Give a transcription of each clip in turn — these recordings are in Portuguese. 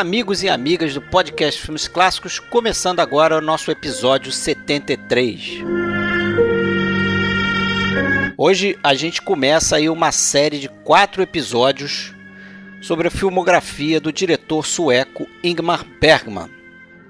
Amigos e amigas do podcast Filmes Clássicos, começando agora o nosso episódio 73. Hoje a gente começa aí uma série de quatro episódios sobre a filmografia do diretor sueco Ingmar Bergman.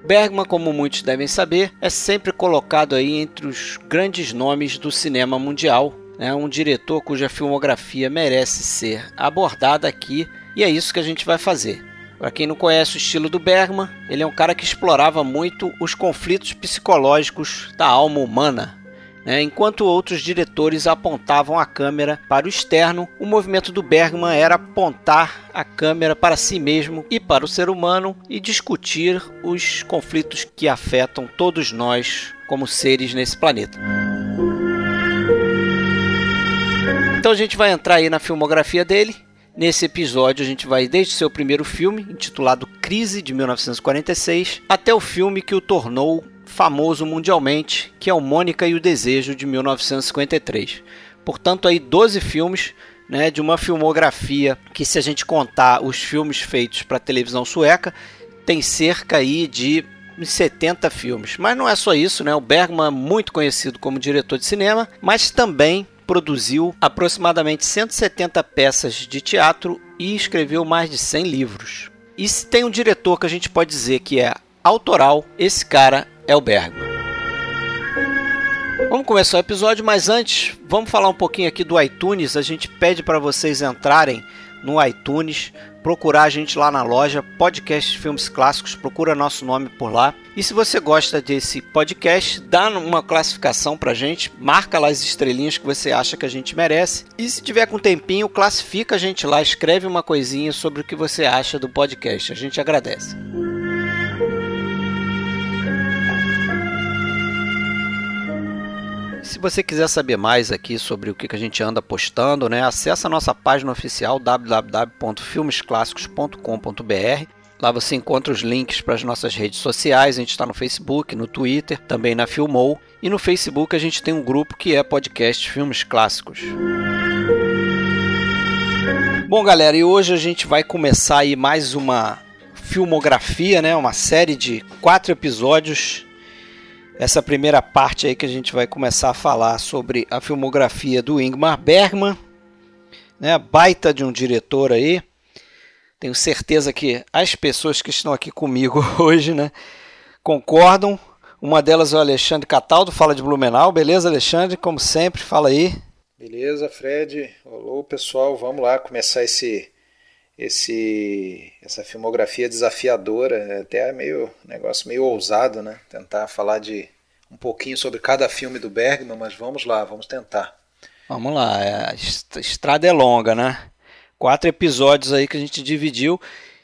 Bergman, como muitos devem saber, é sempre colocado aí entre os grandes nomes do cinema mundial, né? um diretor cuja filmografia merece ser abordada aqui e é isso que a gente vai fazer. Para quem não conhece o estilo do Bergman, ele é um cara que explorava muito os conflitos psicológicos da alma humana. Né? Enquanto outros diretores apontavam a câmera para o externo, o movimento do Bergman era apontar a câmera para si mesmo e para o ser humano e discutir os conflitos que afetam todos nós como seres nesse planeta. Então a gente vai entrar aí na filmografia dele Nesse episódio, a gente vai desde seu primeiro filme, intitulado Crise, de 1946, até o filme que o tornou famoso mundialmente, que é o Mônica e o Desejo, de 1953. Portanto, aí 12 filmes né, de uma filmografia que, se a gente contar os filmes feitos para televisão sueca, tem cerca aí de 70 filmes. Mas não é só isso, né? O Bergman é muito conhecido como diretor de cinema, mas também produziu aproximadamente 170 peças de teatro e escreveu mais de 100 livros. E se tem um diretor que a gente pode dizer que é autoral, esse cara é o Bergman. Vamos começar o episódio, mas antes, vamos falar um pouquinho aqui do iTunes. A gente pede para vocês entrarem no iTunes, procurar a gente lá na loja, Podcast Filmes Clássicos, procura nosso nome por lá. E se você gosta desse podcast, dá uma classificação pra gente, marca lá as estrelinhas que você acha que a gente merece. E se tiver com tempinho, classifica a gente lá, escreve uma coisinha sobre o que você acha do podcast. A gente agradece. Se você quiser saber mais aqui sobre o que a gente anda postando, né, acessa a nossa página oficial www.filmesclassicos.com.br. Lá você encontra os links para as nossas redes sociais. A gente está no Facebook, no Twitter, também na Filmou. E no Facebook a gente tem um grupo que é Podcast Filmes Clássicos. Bom, galera, e hoje a gente vai começar aí mais uma filmografia, né? Uma série de quatro episódios essa primeira parte aí que a gente vai começar a falar sobre a filmografia do Ingmar Bergman, né? Baita de um diretor aí. Tenho certeza que as pessoas que estão aqui comigo hoje, né, concordam. Uma delas é o Alexandre Cataldo, fala de Blumenau. Beleza, Alexandre? Como sempre, fala aí. Beleza, Fred. Olá, pessoal. Vamos lá começar esse esse essa filmografia desafiadora, é até meio negócio meio ousado, né? Tentar falar de um pouquinho sobre cada filme do Bergman, mas vamos lá, vamos tentar. Vamos lá, é, a estrada é longa, né? Quatro episódios aí que a gente dividiu.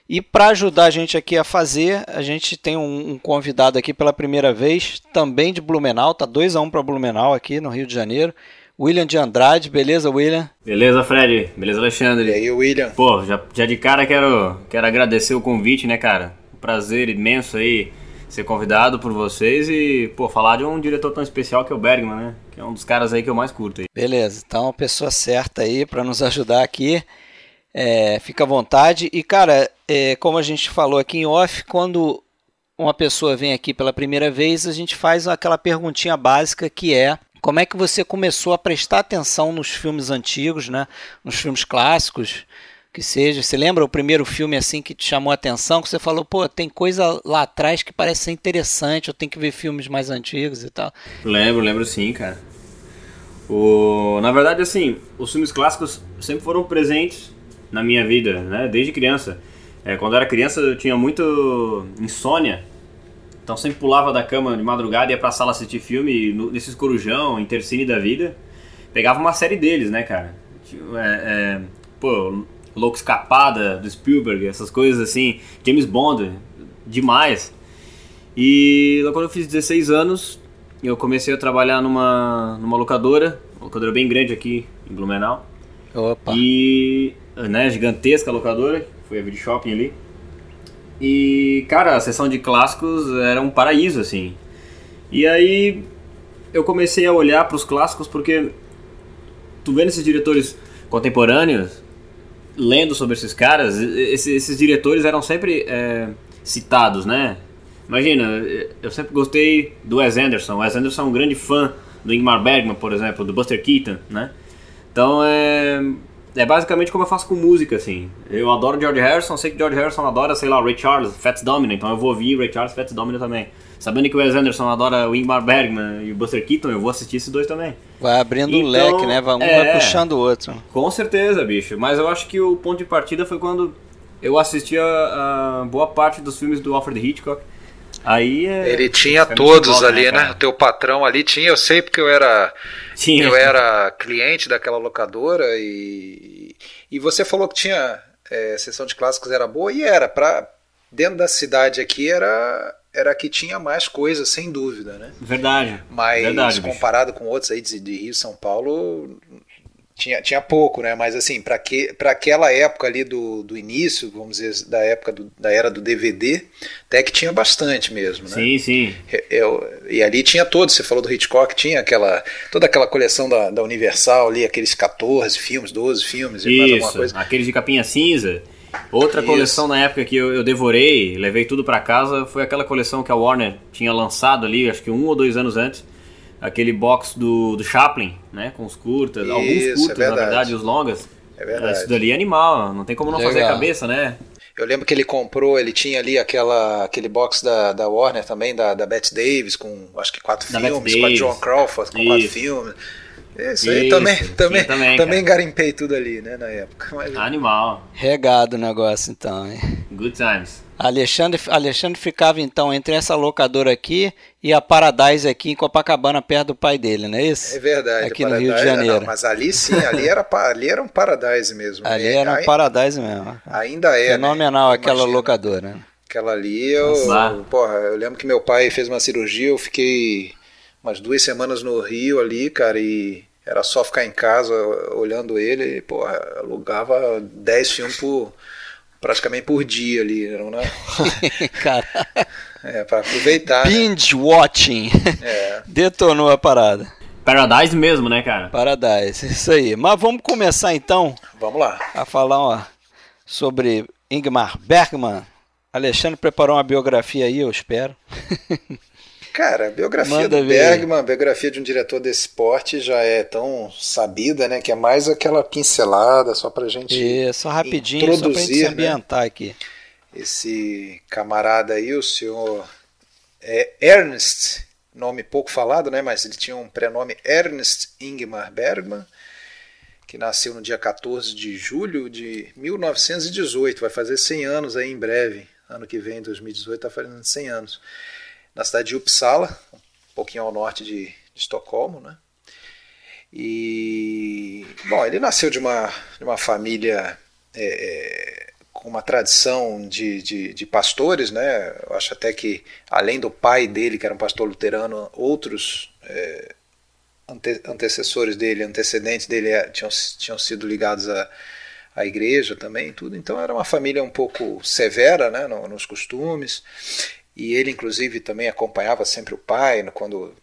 E para ajudar a gente aqui a fazer, a gente tem um, um, convidado aqui pela primeira vez, também de Blumenau, tá 2 a 1 um para Blumenau aqui no Rio de Janeiro. William de Andrade, beleza, William? Beleza, Fred. Beleza, Alexandre. E aí, William? Pô, já, já de cara quero, quero agradecer o convite, né, cara? Um prazer imenso aí ser convidado por vocês e, pô, falar de um diretor tão especial que é o Bergman, né? Que é um dos caras aí que eu mais curto aí. Beleza, então a pessoa certa aí para nos ajudar aqui. É, fica à vontade. E, cara, é, como a gente falou aqui em off, quando uma pessoa vem aqui pela primeira vez, a gente faz aquela perguntinha básica que é como é que você começou a prestar atenção nos filmes antigos, né? Nos filmes clássicos, que seja. Você lembra o primeiro filme assim que te chamou a atenção, que você falou, pô, tem coisa lá atrás que parece ser interessante, eu tenho que ver filmes mais antigos e tal. Lembro, lembro sim, cara. O... Na verdade, assim, os filmes clássicos sempre foram presentes na minha vida, né? Desde criança. É, quando eu era criança eu tinha muito insônia então sempre pulava da cama de madrugada, ia pra sala assistir filme, no, nesses corujão, Intercine da vida. Pegava uma série deles, né, cara? É, é, pô, Louco Escapada, do Spielberg, essas coisas assim. James Bond, demais. E quando eu fiz 16 anos, eu comecei a trabalhar numa, numa locadora, uma locadora bem grande aqui em Blumenau. Opa! E, né, gigantesca locadora, foi a Video Shopping ali. E, cara, a sessão de clássicos era um paraíso, assim. E aí eu comecei a olhar para os clássicos porque tu vendo esses diretores contemporâneos, lendo sobre esses caras, esses, esses diretores eram sempre é, citados, né? Imagina, eu sempre gostei do Wes Anderson. O Wes Anderson é um grande fã do Ingmar Bergman, por exemplo, do Buster Keaton, né? Então é, é basicamente como eu faço com música, assim. Eu adoro George Harrison, sei que George Harrison adora, sei lá, Ray Charles, Fats Domino, então eu vou ouvir Ray Charles, Fats Domino também. Sabendo que o Wes Anderson adora o Ingmar Bergman e o Buster Keaton, eu vou assistir esses dois também. Vai abrindo o então, leque, né? Um é, vai puxando o outro. Com certeza, bicho. Mas eu acho que o ponto de partida foi quando eu assisti a, a boa parte dos filmes do Alfred Hitchcock. Aí é, Ele tinha todos ali, né? né? O teu patrão ali tinha, eu sei porque eu era tinha. eu era cliente daquela locadora e e você falou que tinha é, sessão de clássicos era boa e era para dentro da cidade aqui era era que tinha mais coisas, sem dúvida, né? Verdade. Mas verdade, comparado bicho. com outros aí de, de Rio São Paulo, tinha, tinha pouco, né? Mas assim, para que, aquela época ali do, do início, vamos dizer, da época do, da era do DVD, até que tinha bastante mesmo, né? Sim, sim. Eu, e ali tinha todos, você falou do Hitchcock, tinha aquela toda aquela coleção da, da Universal ali, aqueles 14 filmes, 12 filmes e mais alguma coisa. aqueles de capinha cinza. Outra Isso. coleção na época que eu, eu, devorei, levei tudo para casa, foi aquela coleção que a Warner tinha lançado ali, acho que um ou dois anos antes. Aquele box do, do Chaplin, né? Com os curtas, Isso, alguns é curtas, é na verdade, os longas. É verdade. Isso dali é animal, não tem como não Legal. fazer a cabeça, né? Eu lembro que ele comprou, ele tinha ali aquela, aquele box da, da Warner também, da, da Bette Davis, com acho que quatro da filmes, com a John Crawford, com Isso. quatro filmes. Isso aí também, também, também, também garimpei tudo ali, né, na época. Mas... Animal. Regado o negócio então, hein? Good times. Alexandre, Alexandre ficava então entre essa locadora aqui e a Paradise aqui em Copacabana, perto do pai dele, não é isso? É verdade. Aqui no Rio de Janeiro. Não, mas ali sim, ali era, ali era um Paradise mesmo. Ali era um Paradise mesmo. Ainda é. Né? Fenomenal né? aquela Imagina. locadora. Aquela ali, eu, porra, eu lembro que meu pai fez uma cirurgia, eu fiquei umas duas semanas no Rio ali, cara, e era só ficar em casa olhando ele, e, porra, alugava 10 filmes por, praticamente por dia ali, né? Cara. É, para aproveitar. Né? Binge né? watching. É. Detonou a parada. Paradise mesmo, né, cara? Paradise, isso aí. Mas vamos começar então. Vamos lá. A falar ó, sobre Ingmar Bergman. Alexandre preparou uma biografia aí, eu espero. Cara, a biografia Manda do. Bergman, a biografia de um diretor desse esporte já é tão sabida, né? Que é mais aquela pincelada só pra gente. É, só rapidinho, introduzir, só pra gente se né? ambientar né? aqui. Esse camarada aí, o senhor é Ernst, nome pouco falado, né? Mas ele tinha um prenome Ernst Ingmar Bergman, que nasceu no dia 14 de julho de 1918. Vai fazer 100 anos aí em breve. Ano que vem, 2018, está fazendo 100 anos na cidade de Uppsala, um pouquinho ao norte de, de Estocolmo, né? E bom, ele nasceu de uma, de uma família é, é, com uma tradição de, de, de, pastores, né? Eu acho até que além do pai dele, que era um pastor luterano, outros é, ante, antecessores dele, antecedentes dele é, tinham, tinham sido ligados a a igreja também, tudo. Então era uma família um pouco severa, né, nos costumes e ele inclusive também acompanhava sempre o pai quando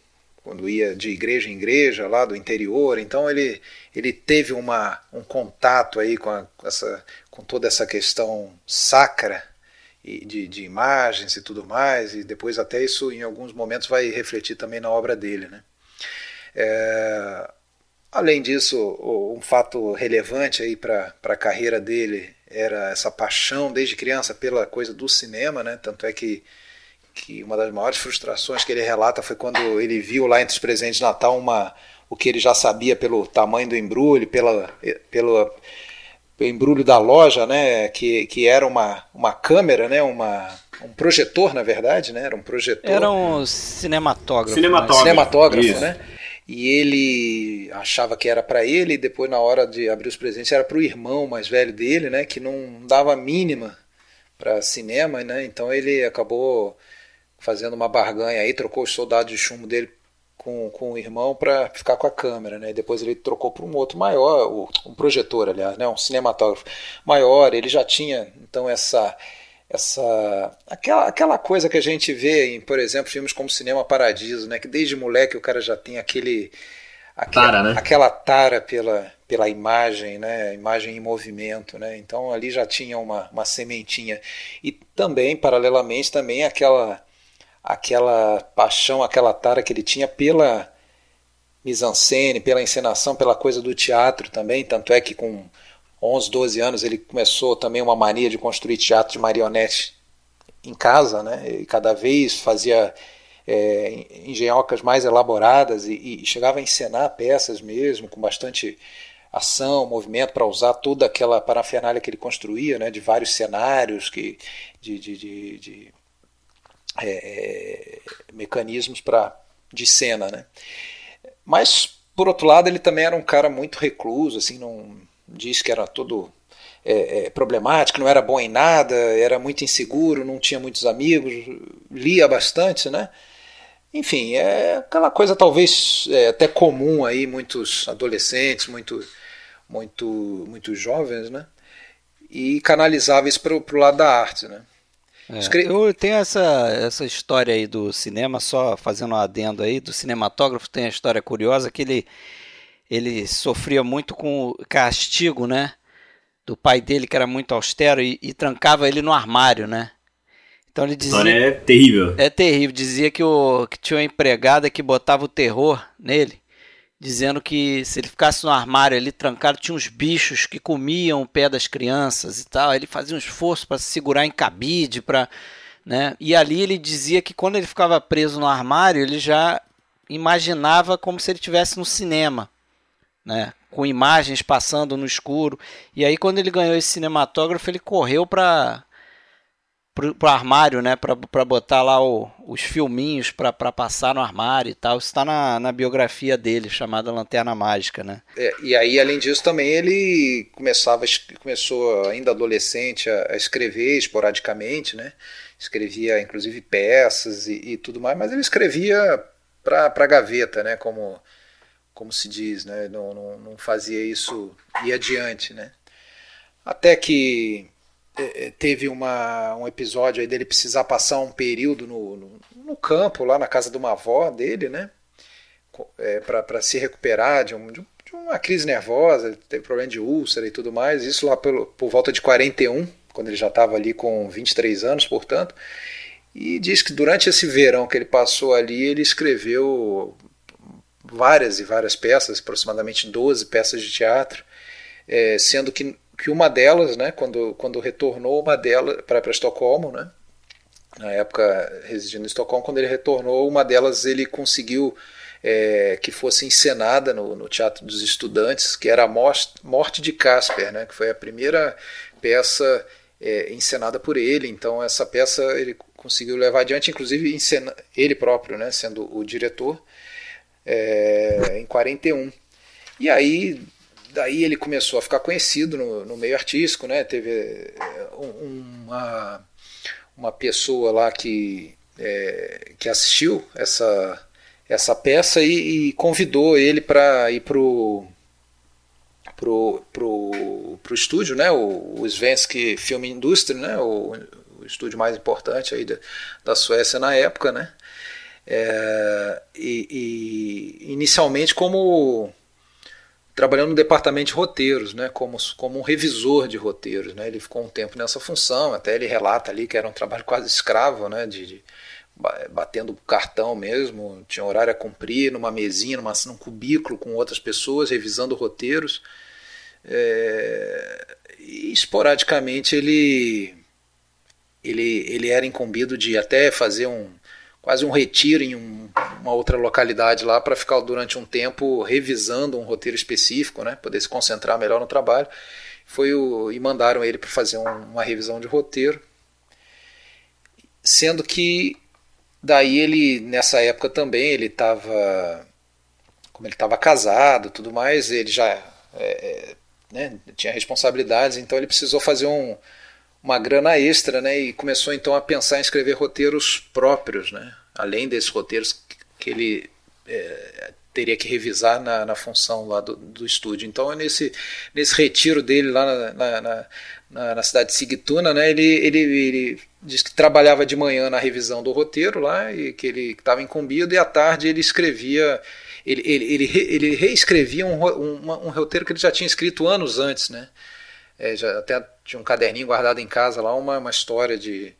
quando ia de igreja em igreja lá do interior. Então ele ele teve uma um contato aí com, a, essa com toda essa questão sacra e de, de imagens e tudo mais. E depois até isso em alguns momentos vai refletir também na obra dele né? É, além disso um fato relevante aí para a carreira dele era essa paixão desde criança pela coisa do cinema né? Tanto é que que uma das maiores frustrações que ele relata foi quando ele viu lá entre os presentes de Natal uma, o que ele já sabia pelo tamanho do embrulho, pela, pelo embrulho da loja, né, que, que era uma, uma câmera, né, uma, um projetor, na verdade, né, era um projetor. Era um cinematógrafo. Cinematógrafo, né? cinematógrafo né? E ele achava que era para ele, e depois, na hora de abrir os presentes, era para o irmão mais velho dele, né, que não dava mínima para cinema, né, então ele acabou fazendo uma barganha aí, trocou os soldados de chumbo dele com, com o irmão para ficar com a câmera, né? E depois ele trocou para um outro maior, um projetor, aliás, né? Um cinematógrafo maior. Ele já tinha então essa essa aquela, aquela coisa que a gente vê em, por exemplo, filmes como Cinema Paradiso, né? Que desde moleque o cara já tem aquele aquela tara, né? aquela tara pela, pela imagem, né? imagem em movimento. Né? Então ali já tinha uma, uma sementinha. E também, paralelamente, também aquela, aquela paixão, aquela tara que ele tinha pela mise-en-scène, pela encenação, pela coisa do teatro também. Tanto é que com 11, 12 anos ele começou também uma mania de construir teatro de marionete em casa, né? E cada vez fazia é, engenhocas mais elaboradas e, e, chegava a encenar peças mesmo, com bastante ação, movimento, para usar toda aquela parafernália que ele construía, né, de vários cenários, que, de, de, de, de é, mecanismos pra, de cena. Né. Mas, por outro lado, ele também era um cara muito recluso, assim, não disse que era todo é, é, problemático, não era bom em nada, era muito inseguro, não tinha muitos amigos, lia bastante, né? Enfim, é aquela coisa talvez é, até comum aí, muitos adolescentes, muito, muito, muito jovens, né? E canalizava isso para o lado da arte, né? É. Eu tenho essa, essa história aí do cinema, só fazendo um adendo aí, do cinematógrafo tem a história curiosa que ele, ele sofria muito com o castigo, né? do pai dele, que era muito austero, e, e trancava ele no armário, né? Então ele dizia. é terrível. É terrível. Dizia que, o, que tinha uma empregada que botava o terror nele, dizendo que se ele ficasse no armário ali trancado, tinha uns bichos que comiam o pé das crianças e tal. Ele fazia um esforço para se segurar em cabide, para. Né? E ali ele dizia que quando ele ficava preso no armário, ele já imaginava como se ele estivesse no cinema, né? com imagens passando no escuro. E aí quando ele ganhou esse cinematógrafo, ele correu para pro, pro armário, né, para botar lá o, os filminhos para passar no armário e tal. Isso está na, na biografia dele, chamada Lanterna Mágica, né? É, e aí, além disso, também ele começava, começou ainda adolescente a, a escrever esporadicamente, né? Escrevia inclusive peças e, e tudo mais, mas ele escrevia para gaveta, né? Como como se diz, né? não, não, não fazia isso ir adiante. Né? Até que teve uma, um episódio aí dele precisar passar um período no, no, no campo, lá na casa de uma avó dele, né? É, para se recuperar de, um, de, uma crise nervosa, teve problema de úlcera e tudo mais, isso lá pelo, por volta de 41, quando ele já estava ali com 23 anos, portanto, e diz que durante esse verão que ele passou ali, ele escreveu várias e várias peças, aproximadamente 12 peças de teatro, é, sendo que, que uma delas, né, quando, quando retornou uma delas para Estocolmo, né, na época residindo em Estocolmo, quando ele retornou, uma delas ele conseguiu é, que fosse encenada no, no, Teatro dos Estudantes, que era a Morte de Casper, né, que foi a primeira peça é, encenada por ele. Então essa peça ele conseguiu levar adiante, inclusive encena, ele próprio, né, sendo o diretor é, em 41. E aí daí ele começou a ficar conhecido no, no meio artístico, né? Teve é, uma, uma pessoa lá que, é, que assistiu essa, essa peça e, e convidou ele para ir pro pro, pro, pro estúdio, né? O, o Svensk Film Industry, né? O, o estúdio mais importante aí da, da Suécia na época, né? É, e, e, inicialmente como trabalhando no departamento de roteiros, né, como, como um revisor de roteiros. Né, ele ficou um tempo nessa função, até ele relata ali que era um trabalho quase escravo, né, de, de batendo cartão mesmo, tinha horário a cumprir, numa mesinha, numa, num cubículo com outras pessoas, revisando roteiros. É, e esporadicamente ele, ele, ele era incumbido de até fazer um, quase um retiro em um, uma outra localidade lá para ficar durante um tempo revisando um roteiro específico, né, poder se concentrar melhor no trabalho. Foi o, e mandaram ele para fazer um, uma revisão de roteiro, sendo que daí ele nessa época também ele estava como ele estava casado, tudo mais, ele já é, é, né, tinha responsabilidades, então ele precisou fazer um uma grana extra, né? E começou então a pensar em escrever roteiros próprios, né? Além desses roteiros que ele é, teria que revisar na, na função lá do, do, estúdio. Então, nesse, nesse retiro dele lá na, na, na, na cidade de Sigtuna, né? Ele, ele, ele diz que trabalhava de manhã na revisão do roteiro lá e que ele estava incumbido e à tarde ele escrevia ele, ele, ele, ele reescrevia um, um, um, roteiro que ele já tinha escrito anos antes, né? É, já até tinha um caderninho guardado em casa lá, uma, uma história de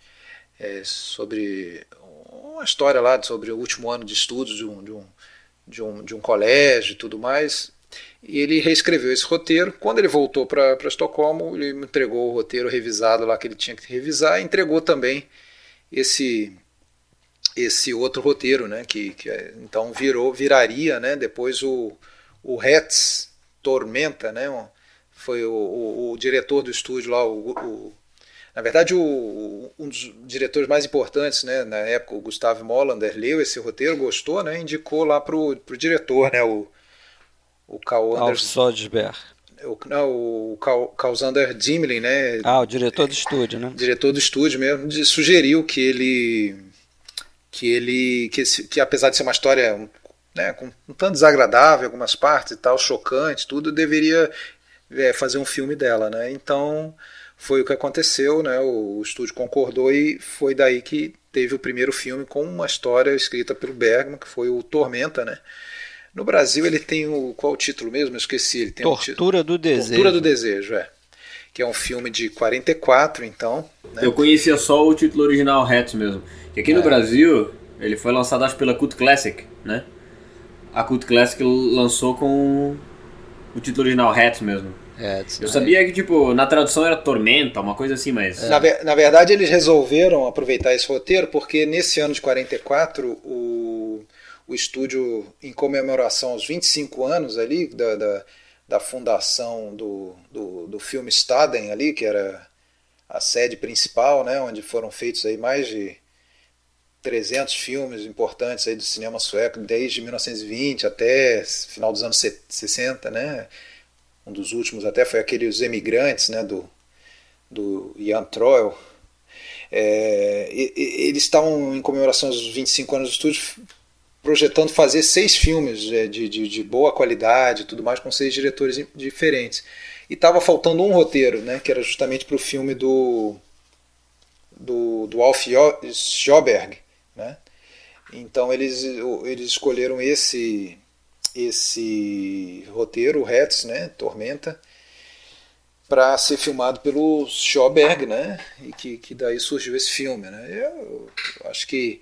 é, sobre uma história lá sobre o último ano de estudos de um, de um, de um, de um colégio e tudo mais. E ele reescreveu esse roteiro. Quando ele voltou para Estocolmo, ele me entregou o roteiro revisado lá que ele tinha que revisar, e entregou também esse esse outro roteiro, né, que, que é, então virou viraria, né, depois o o Hetz Tormenta, né, foi o, o, o diretor do estúdio lá, o, o na verdade, o, um dos diretores mais importantes, né, na época, o Gustavo Molander, leu esse roteiro, gostou, né, indicou lá para o diretor, né, o, o Carl Anderson. O, não, o Causander Dimlin, né? Ah, o diretor do estúdio, né? Diretor do estúdio mesmo, sugeriu que ele que ele que, que apesar de ser uma história né, com um tanto desagradável, algumas partes e tal, chocante, tudo, deveria é, fazer um filme dela, né? Então foi o que aconteceu, né? O, o estúdio concordou e foi daí que teve o primeiro filme com uma história escrita pelo Bergman, que foi o Tormenta, né? No Brasil ele tem o qual o título mesmo? Eu esqueci. Ele tem Tortura um do Desejo. Tortura do Desejo, é. Que é um filme de 44, então. Né? Eu conhecia só o título original Hats mesmo. E aqui é. no Brasil ele foi lançado acho pela Cult Classic, né? A Cult Classic lançou com o título original Hats mesmo. Hats, eu sabia que, tipo, na tradução era Tormenta, uma coisa assim, mas. Na, na verdade, eles resolveram aproveitar esse roteiro porque nesse ano de 44 o o estúdio em comemoração aos 25 anos ali da, da, da fundação do, do, do filme Staden ali, que era a sede principal, né, onde foram feitos aí mais de 300 filmes importantes aí do cinema sueco, desde 1920 até final dos anos 60, né? Um dos últimos até foi aquele Os Emigrantes, né, do, do Jan Troell. É, eles estavam em comemoração aos 25 anos do estúdio projetando fazer seis filmes é, de, de, de boa qualidade tudo mais, com seis diretores diferentes. E estava faltando um roteiro, né, que era justamente para o filme do, do, do Alf Schoberg. Né? Então eles, eles escolheram esse, esse roteiro, o Hetz, né, Tormenta, para ser filmado pelo Schoberg, né, e que, que daí surgiu esse filme. Né? Eu, eu acho que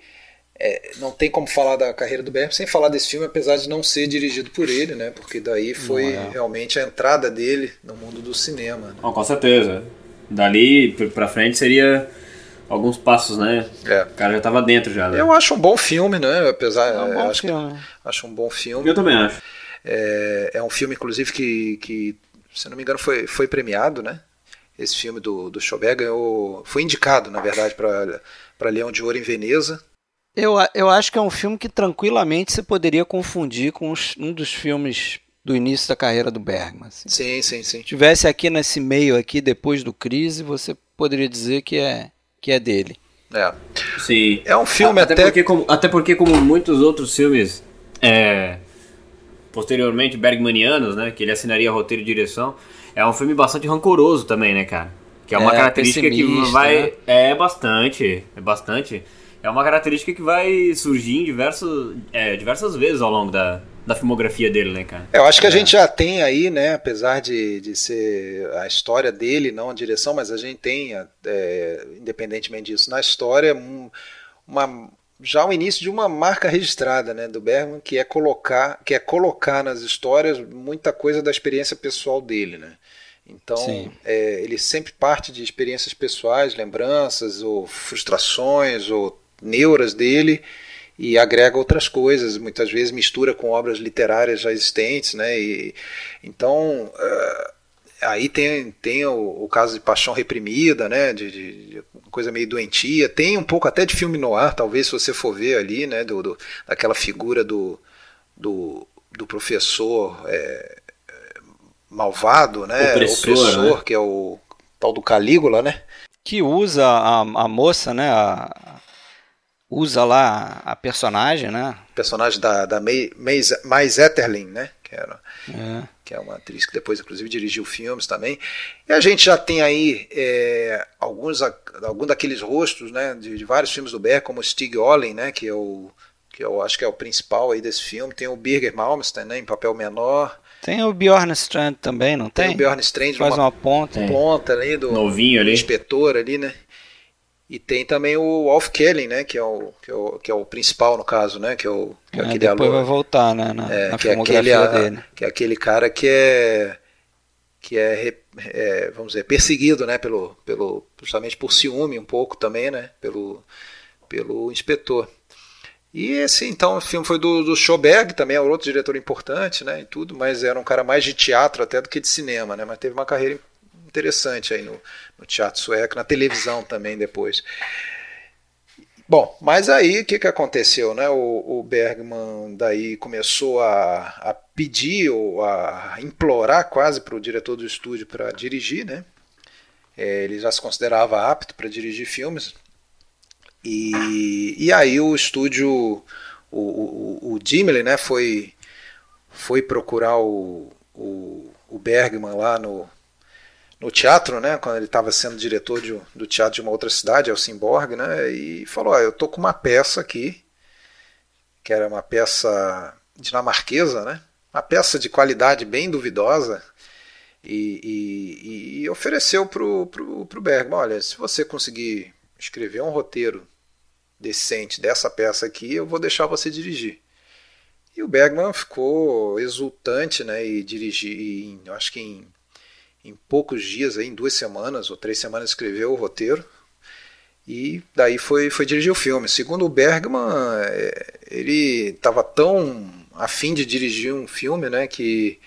é, não tem como falar da carreira do Bergman sem falar desse filme, apesar de não ser dirigido por ele, né? Porque daí foi é. realmente a entrada dele no mundo do cinema. Né? Oh, com certeza. Dali para frente seria alguns passos, né? É. O cara já estava dentro já. Né? Eu acho um bom filme, né? Apesar, é um bom acho, filme. acho um bom filme. Eu também acho. É, é um filme, inclusive, que, que, se não me engano, foi, foi premiado, né? Esse filme do, do Schobert ganhou, foi indicado, na verdade, para Leão de Ouro em Veneza. Eu, eu acho que é um filme que tranquilamente você poderia confundir com os, um dos filmes do início da carreira do Bergman. Assim. Sim, sim, sim. Se tivesse aqui nesse meio aqui, depois do Crise, você poderia dizer que é, que é dele. É. Sim. É um filme até... Até porque como, até porque como muitos outros filmes é, posteriormente bergmanianos, né, que ele assinaria roteiro e direção, é um filme bastante rancoroso também, né, cara? Que é uma é, característica que vai... Né? É bastante, é bastante é uma característica que vai surgir em diversos, é, diversas vezes ao longo da, da filmografia dele, né, cara? Eu acho que a é. gente já tem aí, né, apesar de, de ser a história dele, não a direção, mas a gente tem, é, independentemente disso, na história, uma, já o início de uma marca registrada, né, do Bergman, que é colocar, que é colocar nas histórias muita coisa da experiência pessoal dele, né? Então, é, ele sempre parte de experiências pessoais, lembranças, ou frustrações, ou neuras dele e agrega outras coisas, muitas vezes mistura com obras literárias já existentes, né? E, então uh, aí tem, tem o, o, caso de Paixão Reprimida, né? De, de, de, coisa meio doentia, tem um pouco até de filme no ar, talvez se você for ver ali, né? Do, do daquela figura do, do, do professor é, malvado, né? Opressor, Opressor né? que é o tal do Calígula, né? Que usa a, a moça, né? A, usa lá a personagem, né? Personagem da, da Mais Etterlin, né? Que, era, é. que é uma atriz que depois, inclusive, dirigiu filmes também. E a gente já tem aí é, alguns, alguns daqueles rostos né, de, de vários filmes do Beck, como Stig Olin, né? Que é o que eu acho que é o principal aí desse filme. Tem o Birger Malmsteen, né, em papel menor. Tem o Bjorn Strand também, não tem? Tem o Bjorn Strand Faz uma, uma ponta. Ponta ali do Novinho ali. inspetor ali, né? E tem também o Wolf Kelly, né? Que é o, que é o, que é o principal no caso, né? Que é o que é, é aquele depois vai voltar, né? Na, é, na que é aquele, a, Que é aquele cara que é que é, é, vamos dizer perseguido, né? Pelo, pelo justamente por ciúme um pouco também, né? Pelo pelo inspetor. E esse, então, o filme foi do, do Schoberg, também é outro diretor importante, né, e tudo, mas era um cara mais de teatro até do que de cinema, né, mas teve uma carreira interessante aí no, no teatro sueco, na televisão também depois. Bom, mas aí o que, que aconteceu, né? O, o Bergman daí começou a, a pedir ou a implorar quase para o diretor do estúdio para dirigir, né? É, ele já se considerava apto para dirigir filmes, e, e aí o estúdio, o, o, o né, foi, foi procurar o, o, o Bergman lá no, no teatro, né, quando ele estava sendo diretor de, do teatro de uma outra cidade, Helsingborg, né, e falou, ah, eu tô com uma peça aqui, que era uma peça dinamarquesa, né, uma peça de qualidade bem duvidosa, e, e, e ofereceu para o Bergman, olha, se você conseguir escrever um roteiro decente dessa peça aqui, eu vou deixar você dirigir. E o Bergman ficou exultante, né? E dirigir, acho que em, em poucos dias, aí, em duas semanas ou três semanas, escreveu o roteiro. E daí foi, foi dirigir o filme. Segundo o Bergman, é, ele estava tão afim de dirigir um filme, né? Que,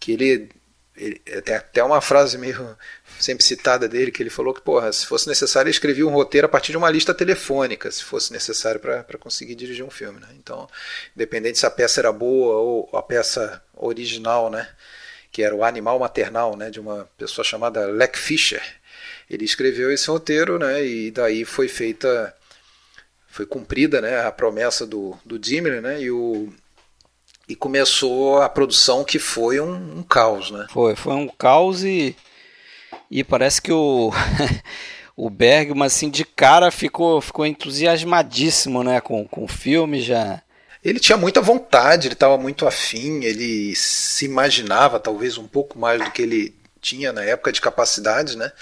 que ele, ele tem até uma frase meio sempre citada dele, que ele falou que, porra, se fosse necessário, ele escrevia um roteiro a partir de uma lista telefônica, se fosse necessário para conseguir dirigir um filme. Né? Então, independente se a peça era boa ou a peça original, né? Que era o Animal Maternal, né? de uma pessoa chamada Leck Fischer, ele escreveu esse roteiro né? e daí foi feita, foi cumprida né? a promessa do, do Dimmer, né? e o e começou a produção que foi um, um caos, né? Foi, foi um caos e e parece que o, o Bergman, assim, de cara ficou, ficou entusiasmadíssimo né, com, com o filme já. Ele tinha muita vontade, ele estava muito afim, ele se imaginava talvez um pouco mais do que ele tinha na época de capacidade, né?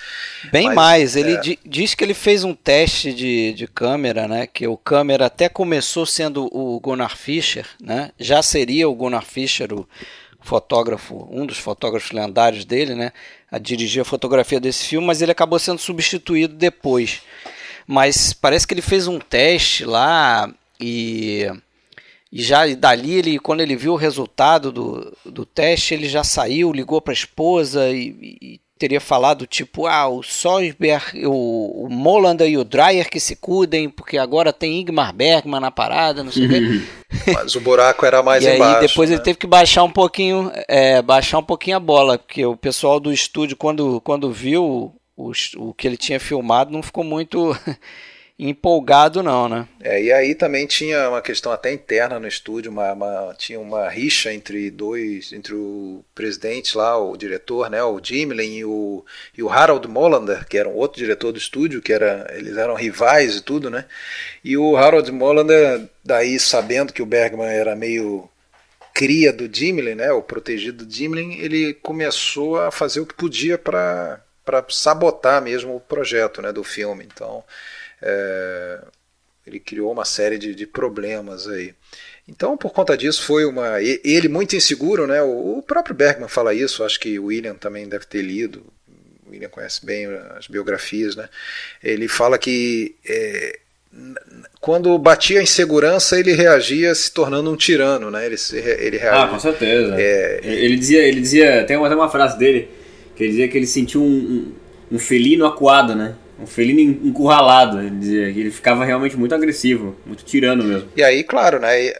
Bem Mas, mais. Ele é... diz que ele fez um teste de, de câmera, né? Que o câmera até começou sendo o Gunnar Fischer, né? Já seria o Gunnar Fischer o fotógrafo, um dos fotógrafos lendários dele, né? a dirigir a fotografia desse filme, mas ele acabou sendo substituído depois. Mas parece que ele fez um teste lá e, e já e dali ele, quando ele viu o resultado do, do teste, ele já saiu, ligou para a esposa e, e, teria falado tipo, ah, o Sosberg, o, o Molander e o Dreyer que se cuidem, porque agora tem Ingmar Bergman na parada, não sei o quê. Mas o buraco era mais e embaixo. E depois né? ele teve que baixar um pouquinho, é, baixar um pouquinho a bola, porque o pessoal do estúdio, quando, quando viu o, o que ele tinha filmado, não ficou muito empolgado não, né? É, e aí também tinha uma questão até interna no estúdio, uma, uma, tinha uma rixa entre dois, entre o presidente lá, o diretor, né, o Gimlin e o, e o Harold Molander, que era um outro diretor do estúdio, que era, eles eram rivais e tudo, né? E o Harold Molander, daí sabendo que o Bergman era meio cria do Gimlin, né, o protegido do Gimlin, ele começou a fazer o que podia para para sabotar mesmo o projeto, né, do filme. Então, é, ele criou uma série de, de, problemas aí. Então, por conta disso, foi uma. Ele muito inseguro, né? O, próprio Bergman fala isso, acho que o William também deve ter lido. O William conhece bem as biografias, né? Ele fala que é, quando batia a insegurança, ele reagia se tornando um tirano, né? Ele, ele reagia, ah, com certeza. É, ele dizia, ele dizia, tem até uma frase dele que ele dizia que ele sentiu um, um, um felino acuado, né? Um felino encurralado, ele dizia, ele ficava realmente muito agressivo, muito tirano mesmo. E aí, claro, né,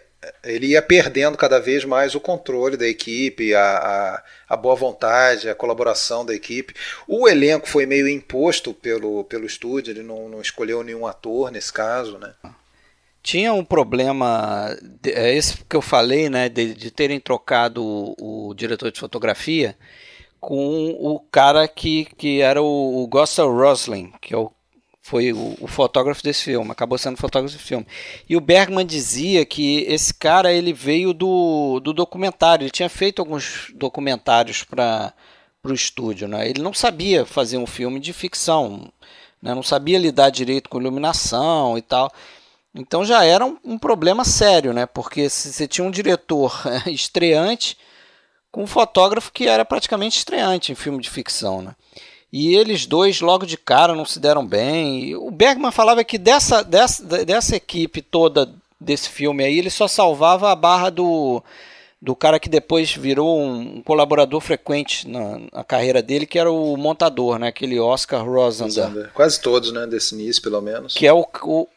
ele ia perdendo cada vez mais o controle da equipe, a, a, a, boa vontade, a colaboração da equipe. O elenco foi meio imposto pelo, pelo estúdio, ele não, não escolheu nenhum ator nesse caso, né? Tinha um problema, é esse que eu falei, né, de, de terem trocado o, o diretor de fotografia, com o cara que, que era o, o Gossel Roslin, que é o, foi o, o, fotógrafo desse filme, acabou sendo fotógrafo desse filme. E o Bergman dizia que esse cara ele veio do, do documentário, ele tinha feito alguns documentários para o estúdio, né? Ele não sabia fazer um filme de ficção, né? não sabia lidar direito com iluminação e tal. Então já era um, um problema sério, né? Porque se você tinha um diretor estreante com um fotógrafo que era praticamente estreante em filme de ficção, né? E eles dois, logo de cara, não se deram bem. E o Bergman falava que dessa, dessa, dessa equipe toda desse filme aí, ele só salvava a barra do, do cara que depois virou um colaborador frequente na, na carreira dele, que era o montador, né? Aquele Oscar Rosander. Quase todos, né? Desse início, pelo menos. Que é o, o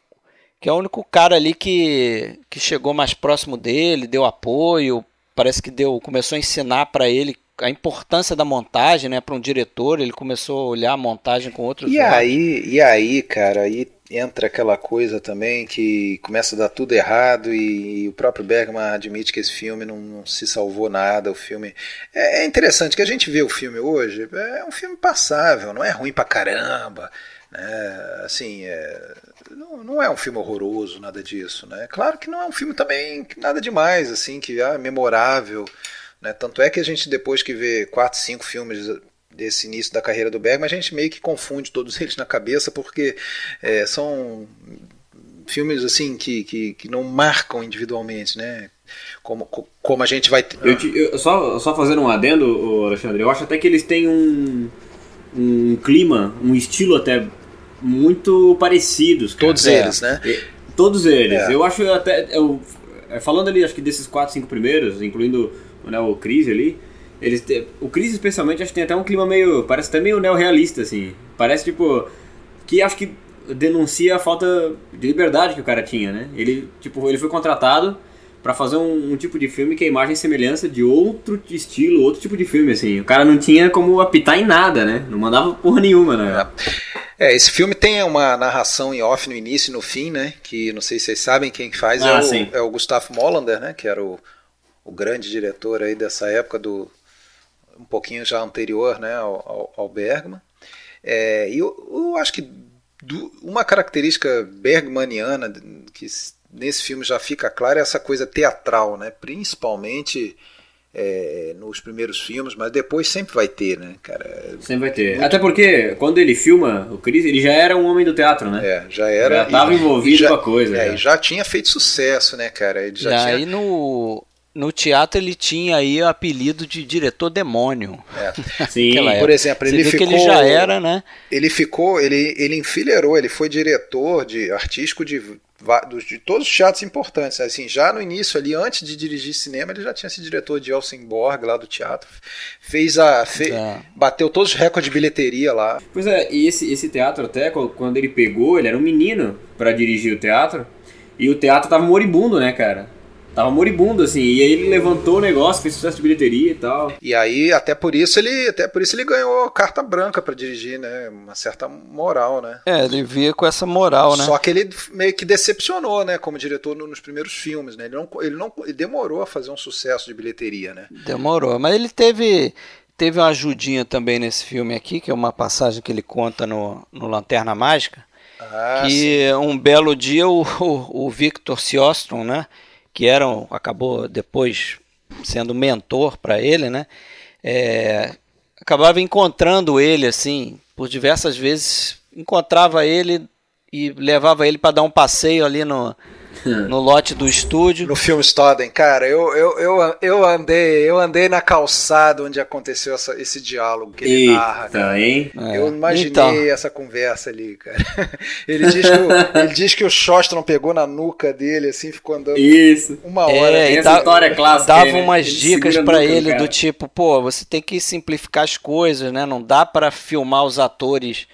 que é o único cara ali que, que chegou mais próximo dele, deu apoio, parece que deu, começou a ensinar para ele a importância da montagem, né, para um diretor, ele começou a olhar a montagem com outros E olhos. aí, e aí, cara, aí entra aquela coisa também que começa a dar tudo errado e, o próprio Bergman admite que esse filme não, não se salvou nada, o filme é, é, interessante que a gente vê o filme hoje, é um filme passável, não é ruim pra caramba, né? Assim, é, não, não é um filme horroroso, nada disso, né? Claro que não é um filme também nada demais, assim, que é memorável, né? Tanto é que a gente, depois que vê quatro, cinco filmes desse início da carreira do Bergman, a gente meio que confunde todos eles na cabeça, porque é, são filmes assim que, que, que, não marcam individualmente, né? Como, como a gente vai. Eu, te, eu só, só fazendo um adendo, Alexandre, eu acho até que eles têm um, um clima, um estilo até muito parecidos. Cara. Todos é. eles, né? todos eles. É. Eu acho até. Eu, falando ali, acho que desses quatro, cinco primeiros, incluindo né, o Chris ali, eles te, o Chris especialmente acho que tem até um clima meio, parece até meio neorrealista assim. Parece tipo que acho que denuncia a falta de liberdade que o cara tinha, né? Ele tipo, ele foi contratado para fazer um, um, tipo de filme que é a imagem e semelhança de outro estilo, outro tipo de filme, assim. O cara não tinha como apitar em nada, né? Não mandava porra nenhuma, né? É, esse filme tem uma narração em off no início e no fim, né? Que não sei se vocês sabem quem faz, ah, é, o, é o Gustavo Molander, né? Que era o, o grande diretor aí dessa época do um pouquinho já anterior né, ao, ao Bergman. É, e eu, eu, acho que do, uma característica bergmaniana que nesse filme já fica clara é essa coisa teatral, né? principalmente é, nos primeiros filmes, mas depois sempre vai ter, né, cara? Sempre vai ter. Muito... Até porque quando ele filma o Chris, ele já era um homem do teatro, né? É, já era. Já estava envolvido já, com a coisa. É, já. já tinha feito sucesso, né, cara? Ele já tinha... no no teatro ele tinha aí o apelido de diretor demônio. É. Sim, por exemplo, ele ficou. ele já era, né? Ele ficou, ele, ele enfileirou, ele foi diretor de artístico de, de todos os teatros importantes. Assim, já no início ali, antes de dirigir cinema, ele já tinha sido diretor de Helsingborg lá do teatro. Fez a. Fe, é. Bateu todos os recordes de bilheteria lá. Pois é, e esse, esse teatro até, quando ele pegou, ele era um menino para dirigir o teatro. E o teatro tava moribundo, né, cara? Tava moribundo, assim, e aí ele levantou o negócio, fez sucesso de bilheteria e tal. E aí, até por isso ele, até por isso ele ganhou carta branca para dirigir, né? Uma certa moral, né? É, ele via com essa moral, né? Só que ele meio que decepcionou, né, como diretor nos primeiros filmes, né? Ele não, ele não ele demorou a fazer um sucesso de bilheteria, né? Demorou, mas ele teve teve uma ajudinha também nesse filme aqui, que é uma passagem que ele conta no, no Lanterna Mágica. Ah, que sim. um belo dia o, o, o Victor Siostrom, né? Que eram acabou depois sendo mentor para ele, né? É, acabava encontrando ele assim por diversas vezes, encontrava ele e levava ele para dar um passeio ali no no lote do estúdio. No filme Stoden, cara, eu, eu, eu, eu andei eu andei na calçada onde aconteceu essa, esse diálogo que ele Eita, narra. Cara. Hein? Eu é. imaginei então. essa conversa ali, cara. Ele diz que o, ele diz que o Shostron pegou na nuca dele, assim, ficou andando Isso. uma hora. É, e essa história clássica. Dava umas ele dicas para ele cara. do tipo, pô, você tem que simplificar as coisas, né? Não dá para filmar os atores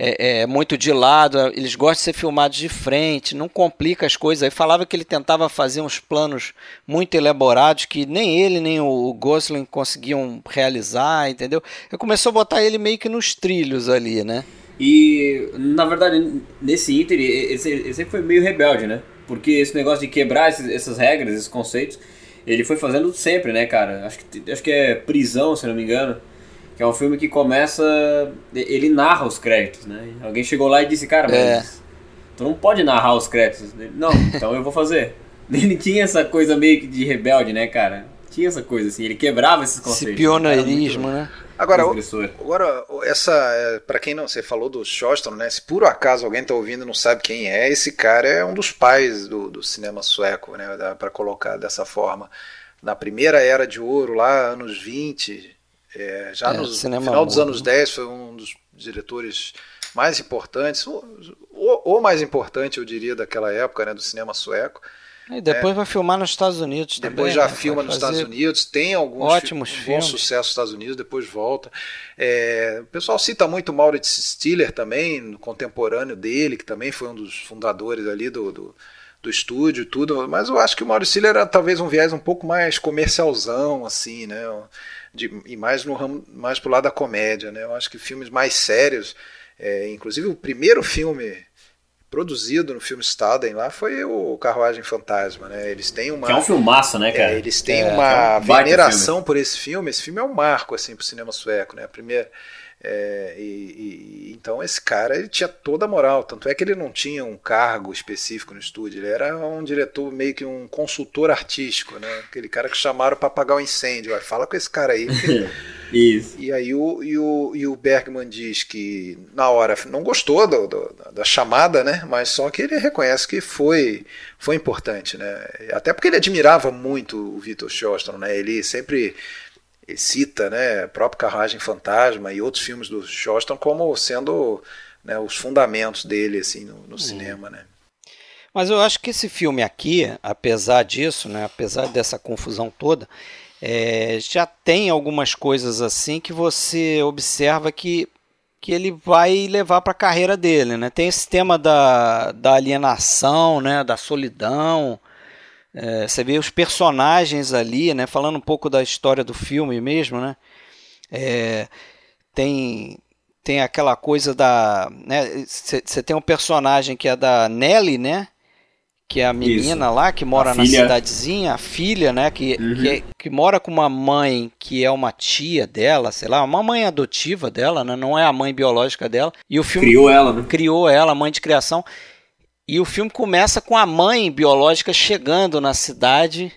é, é, muito de lado, eles gostam de ser filmados de frente, não complica as coisas. Aí falava que ele tentava fazer uns planos muito elaborados que nem ele nem o Gosling conseguiam realizar, entendeu? Eu começou a botar ele meio que nos trilhos ali, né? E, na verdade, nesse Inter, ele sempre foi meio rebelde, né? Porque esse negócio de quebrar esses, essas regras, esses conceitos, ele foi fazendo sempre, né, cara? Acho que, acho que é prisão, se não me engano Que é um filme que começa. Ele narra os créditos, né? Alguém chegou lá e disse, cara, mas. É. Tu não pode narrar os créditos. Não, então eu vou fazer. Ele tinha essa coisa meio que de rebelde, né, cara? Tinha essa coisa assim, ele quebrava esses conceitos. Esse pioneirismo, né? Agora, agora essa, é, para quem não, você falou do Shoston, né? Se por acaso alguém está ouvindo e não sabe quem é, esse cara é um dos pais do, do cinema sueco, né? Para colocar dessa forma. Na primeira era de ouro, lá anos 20, é, já é, no final dos anos 10, foi um dos diretores mais importantes, ou, ou mais importante, eu diria, daquela época, né, do cinema sueco. E depois é. vai filmar nos Estados Unidos depois também. Depois já né? filma nos Estados Unidos, tem alguns ótimos fi bom sucesso nos Estados Unidos, depois volta. É, o pessoal cita muito Maurits Stiller também, contemporâneo dele, que também foi um dos fundadores ali do, do, do estúdio tudo, mas eu acho que o Maurits Stiller era talvez um viés um pouco mais comercialzão, assim, né? De, e mais no ramo, mais pro lado da comédia, né? Eu acho que filmes mais sérios, é, inclusive o primeiro filme produzido no filme Staden lá foi o Carruagem Fantasma, né? Eles têm uma que é um filmaço, né, cara? É, eles têm é, uma é um veneração por esse filme. Esse filme é um marco assim pro cinema sueco, né? A primeira é, e, e, então esse cara ele tinha toda a moral, tanto é que ele não tinha um cargo específico no estúdio, ele era um diretor meio que um consultor artístico, né? Aquele cara que chamaram para apagar o incêndio, vai fala com esse cara aí. Isso. E aí o, e o, e o Bergman diz que na hora não gostou do, do, da chamada, né? Mas só que ele reconhece que foi foi importante, né? Até porque ele admirava muito o Vitor Shoston, né? Ele sempre cita né, a própria Carruagem Fantasma e outros filmes do Shoston como sendo né, os fundamentos dele assim no, no uhum. cinema, né? Mas eu acho que esse filme aqui, apesar disso, né, apesar dessa confusão toda, é, já tem algumas coisas assim que você observa que, que ele vai levar para a carreira dele. Né? Tem esse tema da, da alienação, né, da solidão, é, você vê os personagens ali, né? Falando um pouco da história do filme mesmo, né? É, tem tem aquela coisa da, né? Você tem um personagem que é da Nelly, né? Que é a menina Isso. lá que mora a na filha. cidadezinha, a filha, né? Que, uhum. que, é, que, mora com uma mãe que é uma tia dela, sei lá, uma mãe adotiva dela, né? Não é a mãe biológica dela. E o filme criou ela, né? Criou ela, mãe de criação. E o filme começa com a mãe biológica chegando na cidade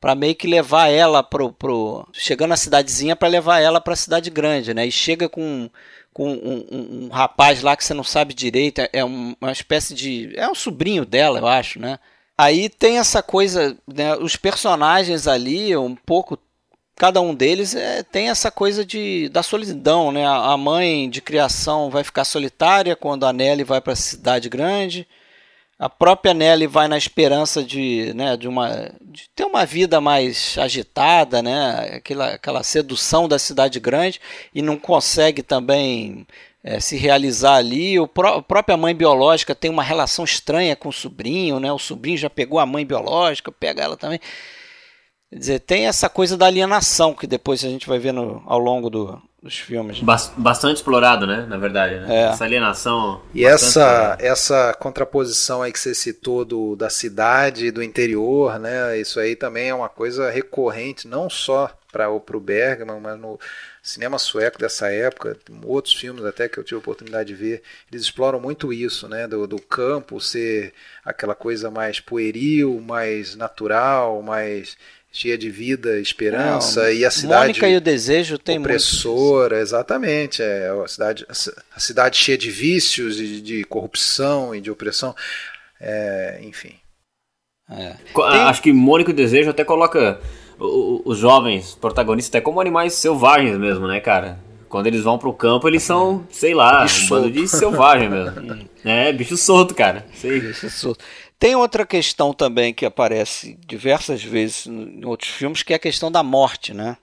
para meio que levar ela pro, pro chegando na cidadezinha para levar ela para a cidade grande, né? E chega com com um, um, um, rapaz lá que você não sabe direito, é uma espécie de é um sobrinho dela, eu acho, né? Aí tem essa coisa, né, os personagens ali, um pouco cada um deles é, tem essa coisa de da solidão, né? A mãe de criação vai ficar solitária quando a Nelly vai para a cidade grande a própria Nelly vai na esperança de, né, de, uma, de ter uma vida mais agitada, né, aquela, aquela sedução da cidade grande e não consegue também é, se realizar ali. O pró a própria mãe biológica tem uma relação estranha com o sobrinho, né, o sobrinho já pegou a mãe biológica, pega ela também. Quer dizer, tem essa coisa da alienação que depois a gente vai ver no, ao longo do, dos filmes. bastante explorado, né? Na verdade, né? É. Essa alienação. E essa, essa contraposição aí que você citou do, da cidade e do interior, né? Isso aí também é uma coisa recorrente, não só para o Bergman, mas no cinema sueco dessa época, outros filmes até que eu tive a oportunidade de ver, eles exploram muito isso, né? Do, do campo ser aquela coisa mais pueril, mais natural, mais cheia de vida, esperança Não, e a cidade Mônica e o desejo tem opressora, exatamente, é a cidade a cidade cheia de vícios e de corrupção e de opressão, é, enfim. É. Tem... Acho que Mônica e o desejo até coloca os jovens protagonistas até como animais selvagens mesmo, né, cara? Quando eles vão pro campo, eles são, sei lá, bicho um bando de selvagem mesmo. é, bicho solto, cara. Sei. Bicho solto. Tem outra questão também que aparece diversas vezes em outros filmes, que é a questão da morte, né?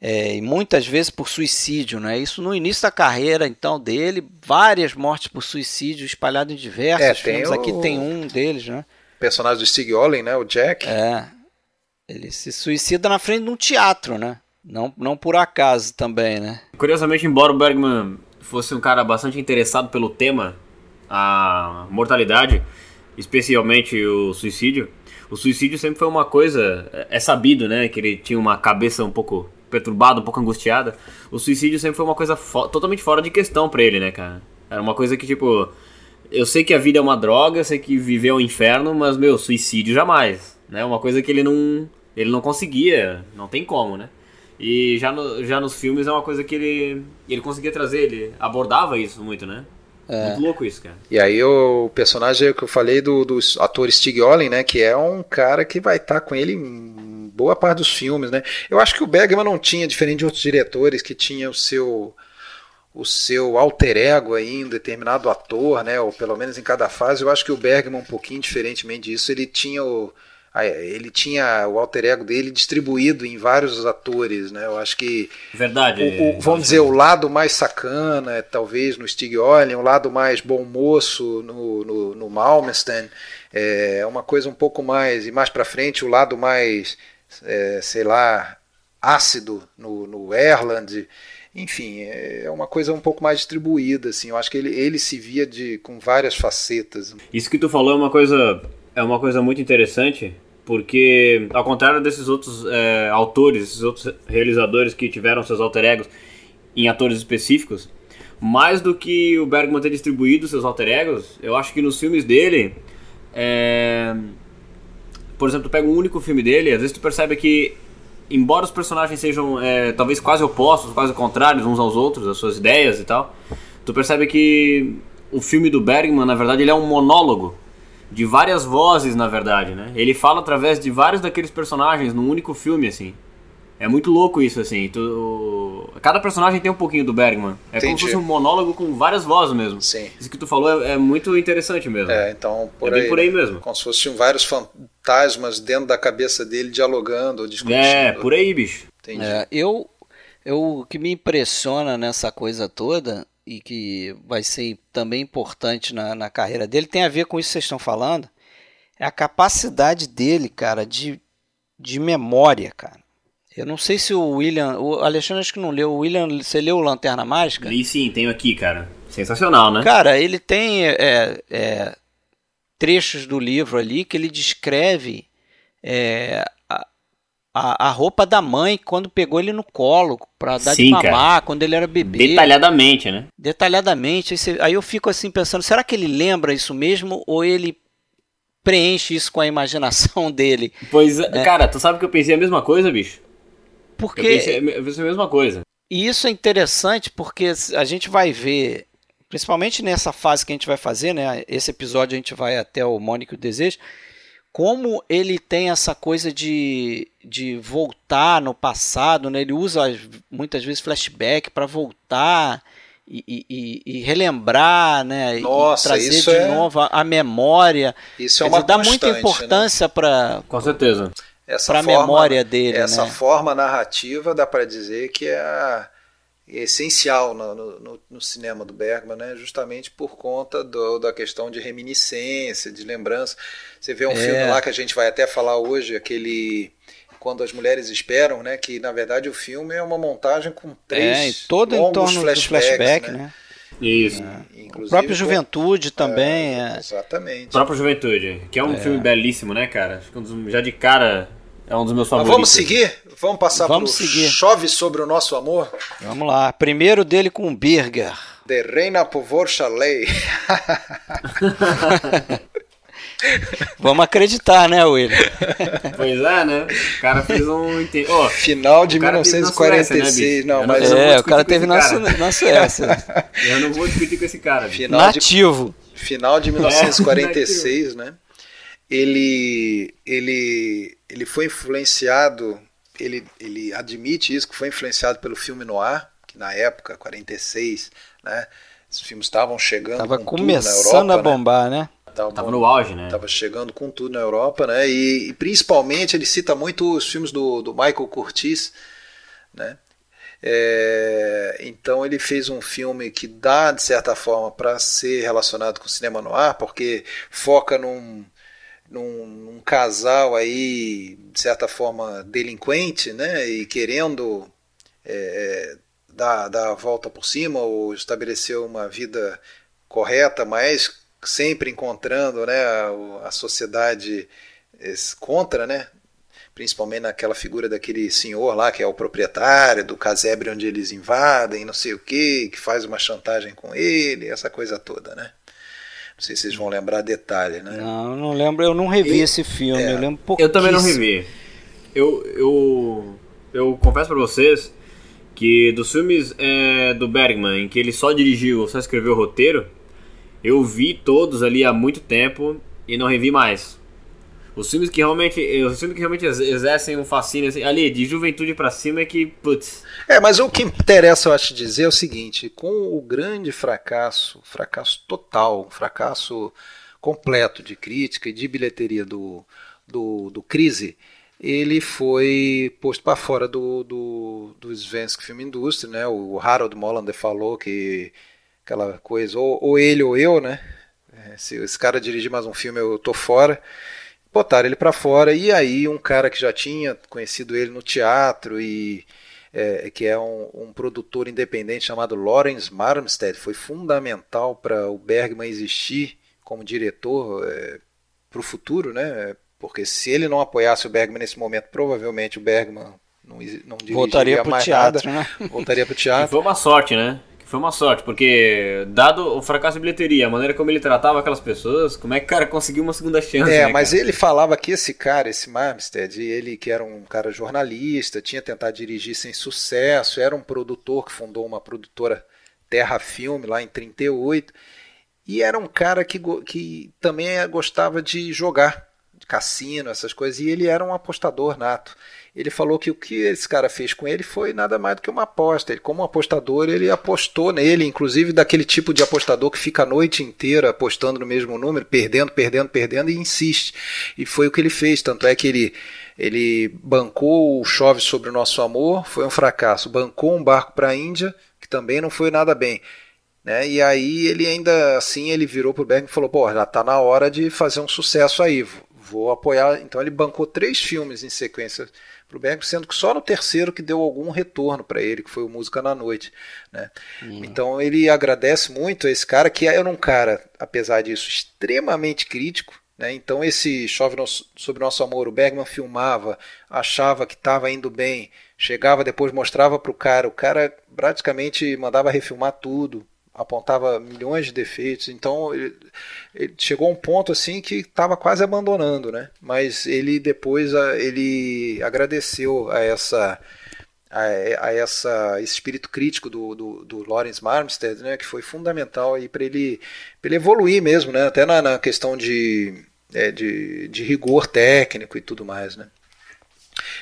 É, e muitas vezes por suicídio, né? Isso no início da carreira, então, dele, várias mortes por suicídio espalhadas em diversos é, filmes. O... Aqui tem um deles, né? O personagem do Stig Olin, né? O Jack. É. Ele se suicida na frente de um teatro, né? Não, não por acaso também, né? Curiosamente, embora o Bergman fosse um cara bastante interessado pelo tema, a mortalidade, especialmente o suicídio, o suicídio sempre foi uma coisa, é sabido, né, que ele tinha uma cabeça um pouco perturbada, um pouco angustiada, o suicídio sempre foi uma coisa fo totalmente fora de questão para ele, né, cara? Era uma coisa que, tipo, eu sei que a vida é uma droga, eu sei que viver é um inferno, mas, meu, suicídio jamais, né? Uma coisa que ele não, ele não conseguia, não tem como, né? E já, no, já nos filmes é uma coisa que ele, ele conseguia trazer, ele abordava isso muito, né? É. Muito louco isso, cara. E aí o personagem que eu falei do, do ator Stig Olin, né, que é um cara que vai estar tá com ele em boa parte dos filmes, né? Eu acho que o Bergman não tinha, diferente de outros diretores, que tinha o seu o seu alter ego aí em determinado ator, né, ou pelo menos em cada fase. Eu acho que o Bergman um pouquinho diferentemente disso, ele tinha o ele tinha o alter ego dele distribuído em vários atores, né? Eu acho que verdade. O, o, vamos dizer o lado mais sacana, talvez no Stig Olin, o lado mais bom moço no, no, no Malmsten, é uma coisa um pouco mais e mais para frente o lado mais, é, sei lá, ácido no, no Erland. Enfim, é uma coisa um pouco mais distribuída, assim. Eu acho que ele, ele se via de, com várias facetas. Isso que tu falou é uma coisa é uma coisa muito interessante, porque ao contrário desses outros é, autores, esses outros realizadores que tiveram seus alter egos em atores específicos, mais do que o Bergman ter distribuído seus alter egos, eu acho que nos filmes dele, é... por exemplo, tu pega um único filme dele, às vezes tu percebe que, embora os personagens sejam é, talvez quase opostos, quase contrários uns aos outros, as suas ideias e tal, tu percebe que o filme do Bergman, na verdade, ele é um monólogo de várias vozes, na verdade, né? Ele fala através de vários daqueles personagens num único filme, assim. É muito louco isso, assim. Tu... Cada personagem tem um pouquinho do Bergman. É Entendi. como se fosse um monólogo com várias vozes mesmo. Sim. Isso que tu falou é, é muito interessante mesmo. É, então, por é aí. bem por aí mesmo. Como se fossem vários fantasmas dentro da cabeça dele dialogando, discutindo. É, por aí, bicho. Entendi. É, eu, eu, o que me impressiona nessa coisa toda e que vai ser também importante na, na carreira dele, tem a ver com isso que vocês estão falando, é a capacidade dele, cara, de, de memória, cara. Eu não sei se o William. O Alexandre acho que não leu. O William, você leu Lanterna Mágica? Li sim, tenho aqui, cara. Sensacional, né? Cara, ele tem é, é, trechos do livro ali que ele descreve é, a, a roupa da mãe quando pegou ele no colo para dar Sim, de mamar, cara. quando ele era bebê. Detalhadamente, né? Detalhadamente. Aí, você, aí eu fico assim pensando, será que ele lembra isso mesmo ou ele preenche isso com a imaginação dele? Pois, é. cara, tu sabe que eu pensei a mesma coisa, bicho? Porque... Eu pensei, eu pensei a mesma coisa. E isso é interessante porque a gente vai ver, principalmente nessa fase que a gente vai fazer, né? Esse episódio a gente vai até o Mônica e o Desejo, como ele tem essa coisa de, de voltar no passado, né? ele usa muitas vezes flashback para voltar e, e, e, relembrar, né? Nossa, e trazer de é... novo a, a, memória. Isso é uma dá muita né? importância né? para com certeza para a memória dele. Essa né? forma narrativa dá para dizer que é a essencial no, no, no, cinema do Bergman, né? justamente por conta do, da questão de reminiscência, de lembrança. Você vê um é. filme lá que a gente vai até falar hoje, aquele Quando as Mulheres Esperam, né? que na verdade o filme é uma montagem com três é, todo em torno flashbacks, do flashback, né? né? Isso. É. O próprio Juventude com... também. É, é. Exatamente. O próprio Juventude, que é um é. filme belíssimo, né, cara? Acho que já de cara é um dos meus favoritos. Mas vamos seguir? Vamos passar vamos pro seguir. Chove sobre o nosso amor? Vamos lá. Primeiro dele com Birger. De Reina Povor Chalet. Vamos acreditar, né, William? Pois é, né? O cara fez um. Oh, Final de 1946. Suécia, né, não, mas é, o cara teve na, na Suécia. Eu não vou discutir com esse cara. Final Nativo. De, final de 1946, é, né? Ele, ele, ele foi influenciado. Ele, ele admite isso, que foi influenciado pelo filme Noir, que na época, 46, né? Os filmes estavam chegando. Tava com começando Europa, a né? bombar, né? né? Tava, tava, no auge, né? Tava chegando com tudo na Europa, né? E, e, principalmente ele cita muito os filmes do, do Michael Curtiz, né? É, então ele fez um filme que dá de certa forma para ser relacionado com o cinema no ar, porque foca num, num, num, casal aí de certa forma delinquente, né? E querendo é, dar, dar a volta por cima ou estabelecer uma vida correta, mas sempre encontrando né, a, a sociedade contra, né? principalmente naquela figura daquele senhor lá que é o proprietário do casebre onde eles invadem, não sei o que, que faz uma chantagem com ele, essa coisa toda, né? Não sei se vocês vão lembrar detalhe, né? Não, não lembro, eu não revi e, esse filme, é, eu lembro Eu também não revi. Eu, eu, eu confesso para vocês que dos filmes é, do Bergman, em que ele só dirigiu, só escreveu o roteiro, eu vi todos ali há muito tempo e não revi mais. Os filmes que realmente, os filmes que realmente exercem um fascínio assim, ali de juventude para cima é que, putz. É, mas o que interessa eu acho dizer é o seguinte, com o grande fracasso, fracasso total, fracasso completo de crítica e de bilheteria do do, do Crise, ele foi posto para fora do, do, do Svensk Film Industry, né? O Harold Molander falou que aquela coisa, ou, ou ele ou eu, né? É, se esse cara dirigir mais um filme, eu tô fora. Botaram ele para fora, e aí um cara que já tinha conhecido ele no teatro e é, que é um, um, produtor independente chamado Lawrence Marmstead, foi fundamental para o Bergman existir como diretor é, para o futuro, né? Porque se ele não apoiasse o Bergman nesse momento, provavelmente o Bergman não, não dirigiria voltaria mais teatro, nada. Né? Voltaria para o teatro. E foi uma sorte, né? Foi uma sorte, porque dado o fracasso de bilheteria, a maneira como ele tratava aquelas pessoas, como é que o cara conseguiu uma segunda chance? É, né, mas cara? ele falava que esse cara, esse Marmstead, ele que era um cara jornalista, tinha tentado dirigir sem sucesso, era um produtor que fundou uma produtora Terra Filme lá em 38, e era um cara que, que também gostava de jogar cassino, essas coisas, e ele era um apostador nato. Ele falou que o que esse cara fez com ele foi nada mais do que uma aposta. Ele, como apostador, ele apostou nele, inclusive daquele tipo de apostador que fica a noite inteira apostando no mesmo número, perdendo, perdendo, perdendo e insiste. E foi o que ele fez, tanto é que ele ele bancou o Chove sobre o Nosso Amor, foi um fracasso. Bancou um barco para a Índia, que também não foi nada bem. Né? E aí ele ainda assim ele virou pro Bergman e falou: "Pô, já está na hora de fazer um sucesso aí vou apoiar. Então ele bancou três filmes em sequência para o Bergman, sendo que só no terceiro que deu algum retorno para ele, que foi o Música na Noite. Né? Uhum. Então ele agradece muito a esse cara, que era um cara, apesar disso, extremamente crítico. Né? Então esse Chove sobre Nosso Amor, o Bergman filmava, achava que estava indo bem, chegava depois, mostrava para o cara, o cara praticamente mandava refilmar tudo, apontava milhões de defeitos, então ele, ele chegou a um ponto assim que estava quase abandonando, né? Mas ele depois ele agradeceu a essa a, a essa esse espírito crítico do, do, do Lawrence Marmstead, né? Que foi fundamental aí para ele, ele evoluir mesmo, né? Até na, na questão de, é, de, de rigor técnico e tudo mais, né?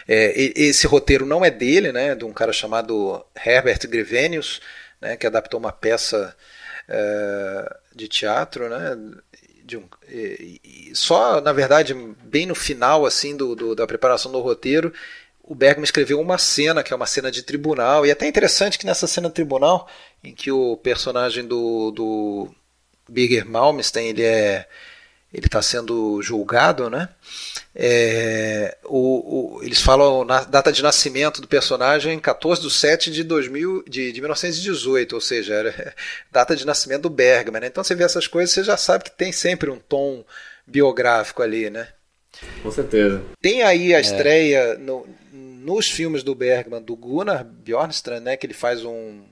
É, esse roteiro não é dele, né? De um cara chamado Herbert Grevenius né, que adaptou uma peça é, de teatro, né, de um, e, e só na verdade bem no final assim do, do, da preparação do roteiro o Bergman escreveu uma cena que é uma cena de tribunal e é até interessante que nessa cena de tribunal em que o personagem do, do Birger Malmsteen ele é ele está sendo julgado, né? É, o, o, eles falam na data de nascimento do personagem 14 de 7 de, 2000, de, de 1918, ou seja, era data de nascimento do Bergman. Né? Então você vê essas coisas, você já sabe que tem sempre um tom biográfico ali, né? Com certeza. Tem aí a é. estreia no, nos filmes do Bergman do Gunnar Bjornstrand, né? Que ele faz um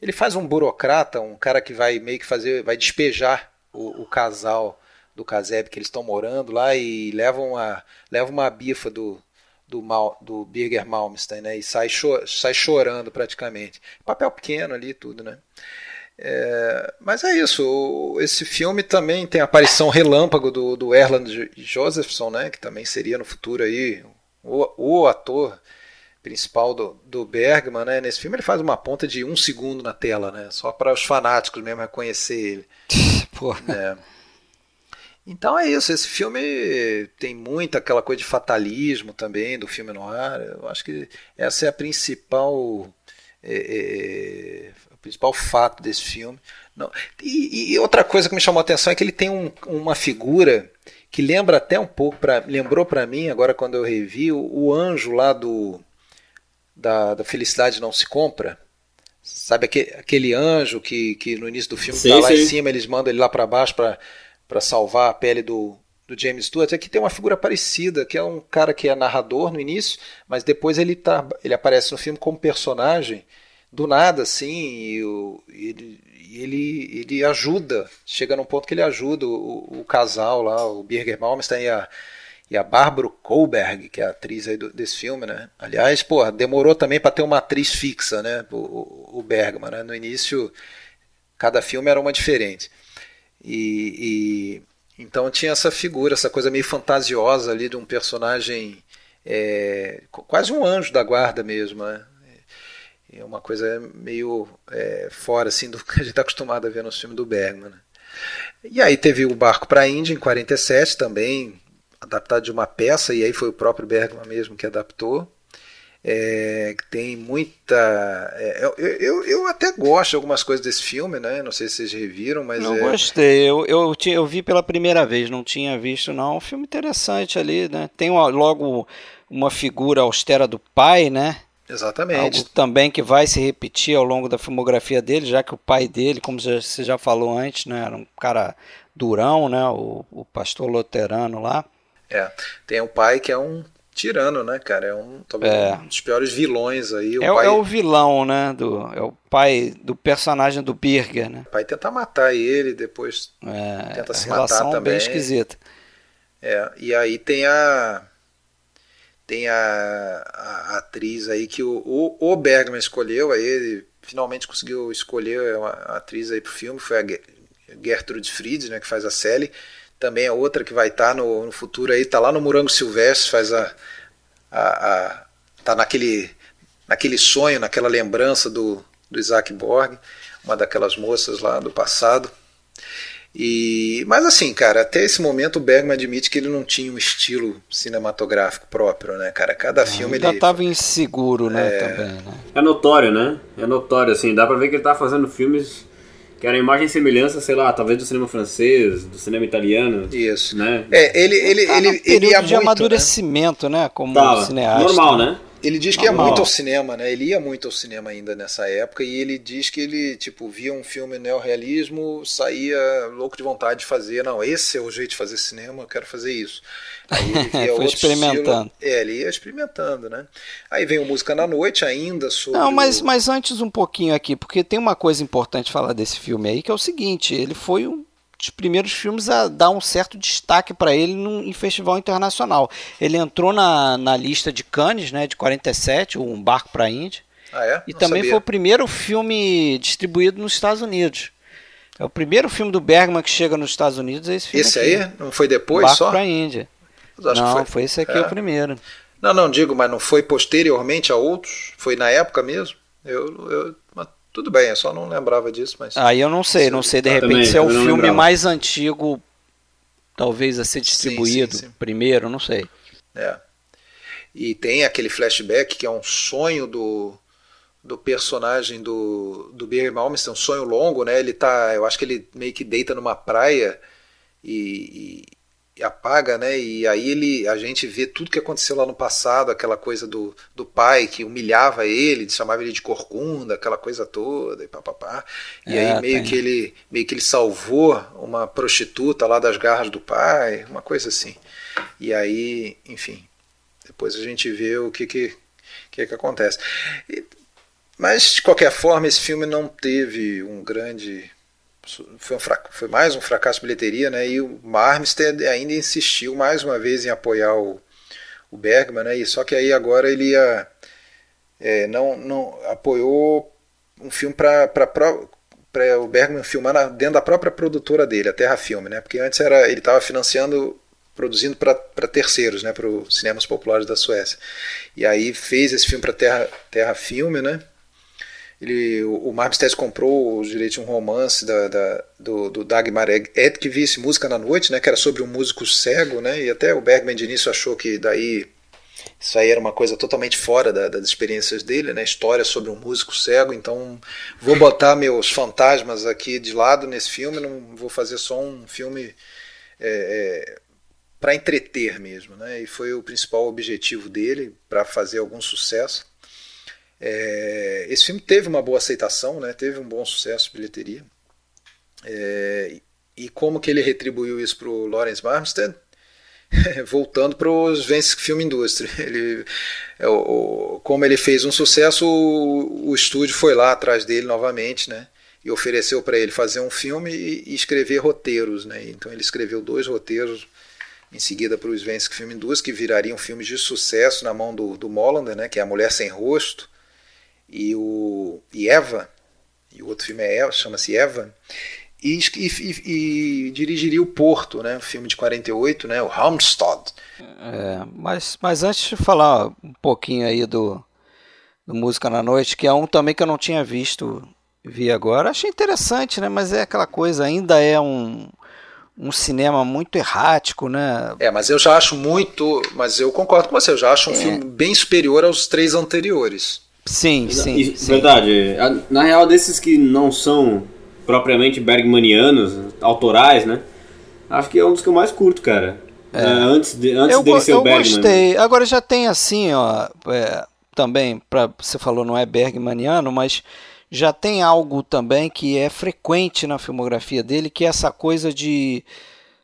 ele faz um burocrata, um cara que vai meio que fazer, vai despejar o, o casal do Caseb que eles estão morando lá e levam uma, levam uma bifa do, do, Mal, do Birger Malmsteen, né? E sai, cho sai chorando praticamente. Papel pequeno ali tudo, né? É, mas é isso. esse filme também tem a aparição relâmpago do, do Erland Josephson, né? Que também seria no futuro aí o, o ator principal do, do Bergman, né? Nesse filme ele faz uma ponta de um segundo na tela, né? Só para os fanáticos mesmo reconhecer ele. Porra. É. Então é isso, esse filme tem muito aquela coisa de fatalismo também do filme no ar. Eu acho que essa é a principal é, é, o principal fato desse filme. Não. E, e, outra coisa que me chamou a atenção é que ele tem um, uma figura que lembra até um pouco, pra, lembrou para mim agora quando eu revi o, o anjo lá do da, da Felicidade Não Se Compra. Sabe aquele, aquele anjo que, que no início do filme está lá sim. em cima, eles mandam ele lá para baixo para para salvar a pele do, do James Stewart é que tem uma figura parecida, que é um cara que é narrador no início, mas depois ele, tá, ele aparece no filme como personagem do nada, assim, e, o, ele, ele, ele ajuda, chega num ponto que ele ajuda o, o casal lá, o Birger Malmsteen e a, e a Bárbara Kohlberg, que é a atriz aí do, desse filme, né? Aliás, porra, demorou também para ter uma atriz fixa, né? O, o Bergman, né? No início, cada filme era uma diferente. E, e, então tinha essa figura, essa coisa meio fantasiosa ali de um personagem é, quase um anjo da guarda mesmo, né? É uma coisa meio é, fora assim do que a gente está acostumado a ver nos filmes do Bergman. Né? E aí teve o Barco para a Índia em 47 também, adaptado de uma peça, e aí foi o próprio Bergman mesmo que adaptou. É, tem muita. É, eu, eu, eu, até gosto de algumas coisas desse filme, né? Não sei se vocês reviram, mas. Não é... gostei. Eu, eu, eu vi pela primeira vez, não tinha visto, não. Um filme interessante ali, né? Tem uma, logo uma figura austera do pai, né? Exatamente. Algo também que vai se repetir ao longo da filmografia dele, já que o pai dele, como você já falou antes, né, era um cara durão, né, o, o pastor luterano lá. É, tem o pai que é um tirano, né, cara? É um, talvez é. um dos piores vilões aí. O é, pai... é, o vilão, né? Do, é o pai do personagem do Birger, né? O pai tenta matar ele, depois é, tenta se matar também. bem esquisita. É, e aí tem a tem a, a, a atriz aí que o, o, o, Bergman escolheu, aí ele finalmente conseguiu escolher uma atriz aí pro filme, foi a Gertrude Fried, né, que faz a Sally também é outra que vai estar tá no, no, futuro aí, tá lá no Morango Silvestre, faz a, a, a, tá naquele naquele sonho, naquela lembrança do, do Isaac Borg, uma daquelas moças lá do passado. E, mas assim, cara, até esse momento o Bergman admite que ele não tinha um estilo cinematográfico próprio, né, cara? Cada ah, filme ainda ele estava inseguro, né, é... também, né? É notório, né? É notório, assim, dá pra ver que ele tá fazendo filmes que era imagem e semelhança, sei lá, talvez do cinema francês, do cinema italiano. Isso. Né? É, ele, ele, tá ele, ele ia de muito, amadurecimento, né? né? Como Tava. cineasta. Normal, né? Ele diz que ia muito ao cinema, né? Ele ia muito ao cinema ainda nessa época e ele diz que ele, tipo, via um filme neorrealismo, saía louco de vontade de fazer, não, esse é o jeito de fazer cinema, eu quero fazer isso. Aí ele via Foi experimentando. Estilo, é, ele ia experimentando, né? Aí vem o Música na Noite ainda sobre Não, mas, o... mas antes um pouquinho aqui, porque tem uma coisa importante falar desse filme aí, que é o seguinte, ele foi um dos primeiros filmes a dar um certo destaque para ele num, em festival internacional. Ele entrou na, na lista de Cannes, né, de 47, Um Barco para a Índia. Ah, é? E Não também sabia. foi o primeiro filme distribuído nos Estados Unidos. É o primeiro filme do Bergman que chega nos Estados Unidos, é esse filme Esse aqui. aí? Não foi depois Barco só? para a Índia. Não, foi... foi... esse aqui é. o primeiro. Não, não digo, mas não foi posteriormente a outros? Foi na época mesmo? Eu, eu tudo bem, eu só não lembrava disso, mas. Aí eu não sei, não sei, de repente também, se é o filme lembrava. mais antigo, talvez a ser distribuído sim, sim, sim. primeiro, não sei. É. E tem aquele flashback que é um sonho do, do personagem do, do Barry Malmsteen, um sonho longo, né? Ele tá, eu acho que ele meio que deita numa praia e, apaga, né? E aí ele, a gente vê tudo que aconteceu lá no passado, aquela coisa do, do pai que humilhava ele, chamava ele de corcunda, aquela coisa toda e papapá. E é, aí meio tem. que ele meio que ele salvou uma prostituta lá das garras do pai, uma coisa assim. E aí, enfim, depois a gente vê o que que que, que acontece. E, mas de qualquer forma, esse filme não teve um grande foi, um foi, mais um fracasso de bilheteria, né? E o Marmstead ainda insistiu mais uma vez em apoiar o, o Bergman, né? E só que aí agora ele ia, é, não, não apoiou um filme para para o Bergman filmar na, dentro da própria produtora dele, a Terra Filme, né? Porque antes era ele estava financiando, produzindo para terceiros, né? Para os cinemas populares da Suécia. E aí fez esse filme para Terra Terra Filme, né? Ele, o Marmstead comprou os direitos de um romance da, da, do, do Dagmar Edkvist, Música na Noite, né, que era sobre um músico cego, né, e até o Bergman de início achou que daí isso aí era uma coisa totalmente fora da, das experiências dele, né, história sobre um músico cego, então vou botar meus fantasmas aqui de lado nesse filme, não vou fazer só um filme é, é, para entreter mesmo, né, e foi o principal objetivo dele para fazer algum sucesso. É, esse filme teve uma boa aceitação, né? teve um bom sucesso de bilheteria. É, e como que ele retribuiu isso para o Lawrence Marmstead? voltando para os Vence Film Industry. Ele, é, o, como ele fez um sucesso, o, o estúdio foi lá atrás dele novamente, né? E ofereceu para ele fazer um filme e, e, escrever roteiros, né? Então ele escreveu dois roteiros em seguida para o Svensk Film Industry, que virariam filmes de sucesso na mão do, do Molander, né? Que é A Mulher Sem Rosto e o e Eva, e o outro filme é chama-se Eva e, e, e, dirigiria o Porto, né, um filme de 48, né, o Halmstad. É, mas, mas antes de falar um pouquinho aí do, do Música na Noite, que é um também que eu não tinha visto, vi agora, achei interessante, né, mas é aquela coisa, ainda é um, um cinema muito errático, né? É, mas eu já acho muito, mas eu concordo com você, eu já acho um é. filme bem superior aos três anteriores. Sim, sim, e, sim. Verdade. Na real, desses que não são propriamente bergmanianos, autorais, né? Acho que é um dos que eu mais curto, cara. É. É, antes de, antes eu, dele ser o Bergman. Eu gostei. Agora já tem assim, ó, é, também, pra, você falou não é bergmaniano, mas já tem algo também que é frequente na filmografia dele, que é essa coisa de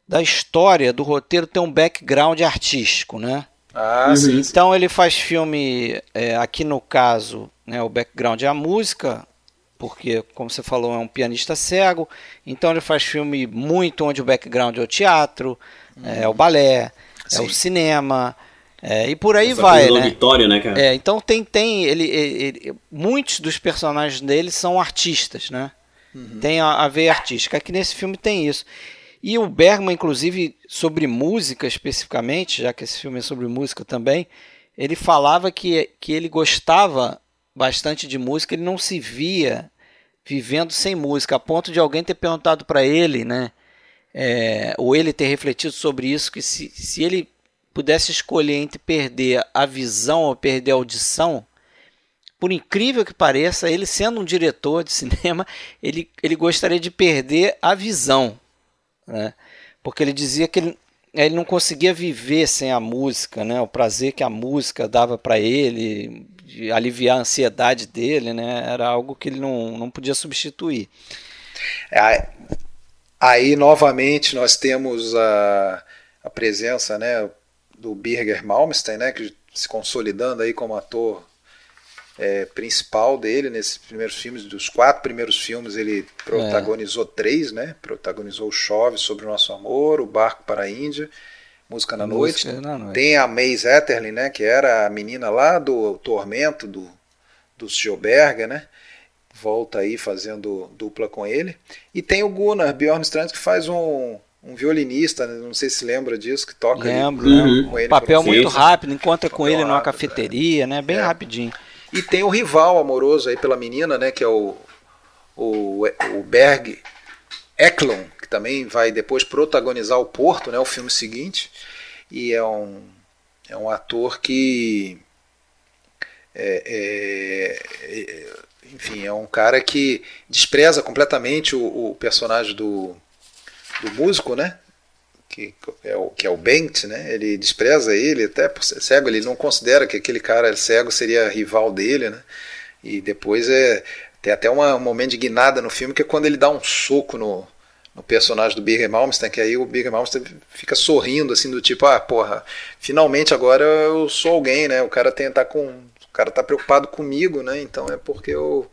da história do roteiro ter um background artístico, né? Ah, uhum. sim, Então ele faz filme, é, aqui no caso, né, o background é a música, porque, como você falou, é um pianista cego, então ele faz filme muito onde o background é o teatro, hum. é o balé, Sim. é o cinema, é, e por aí Essa vai, né? Auditório, né cara? É, então tem, tem ele, ele, ele, muitos dos personagens dele são artistas, né? Uhum. Tem a, a veia artística. Aqui nesse filme tem isso. E o Bergman, inclusive, sobre música especificamente, já que esse filme é sobre música também, ele falava que, que ele gostava bastante de música, ele não se via vivendo sem música, a ponto de alguém ter perguntado para ele, né? É, ou ele ter refletido sobre isso, que se, se ele pudesse escolher entre perder a visão ou perder a audição, por incrível que pareça, ele sendo um diretor de cinema, ele, ele gostaria de perder a visão, né? porque ele dizia que ele, ele não conseguia viver sem a música, né? o prazer que a música dava para ele, de aliviar a ansiedade dele, né? Era algo que ele não, não podia substituir. É, aí, novamente, nós temos a, a presença né, do Birger Malmsteen, né, que se consolidando aí como ator é, principal dele nesses primeiros filmes, dos quatro primeiros filmes ele protagonizou é. três, né? Protagonizou Chove sobre o Nosso Amor, O Barco para a Índia Música na, Música noite. na noite. Tem a Maze Etterlin, né, que era a menina lá do Tormento, do, do Schioberger, né? Volta aí fazendo dupla com ele. E tem o Gunnar Bjornstrand, que faz um, um violinista, né? não sei se lembra disso, que toca Lembro, ali, com ele. Papel muito rápido, encontra com ele numa cafeteria, é. né? Bem é. rapidinho. E tem o rival amoroso aí pela menina, né? Que é o, o, o Berg Eklund, que também vai depois protagonizar o Porto, né, o filme seguinte, e é um, é um ator que é, é, é, enfim, é um cara que despreza completamente o, o personagem do, do músico, né? Que é o, que é o Bent, né? Ele despreza ele, até por ser cego, ele não considera que aquele cara cego seria rival dele, né? E depois é, tem até uma, um momento de guinada no filme que é quando ele dá um soco no, no personagem do Birger Malmsteen, que aí o Birger Malmsteen fica sorrindo, assim, do tipo, ah, porra, finalmente agora eu sou alguém, né? O cara tem, tá com. O cara tá preocupado comigo, né? Então é porque eu.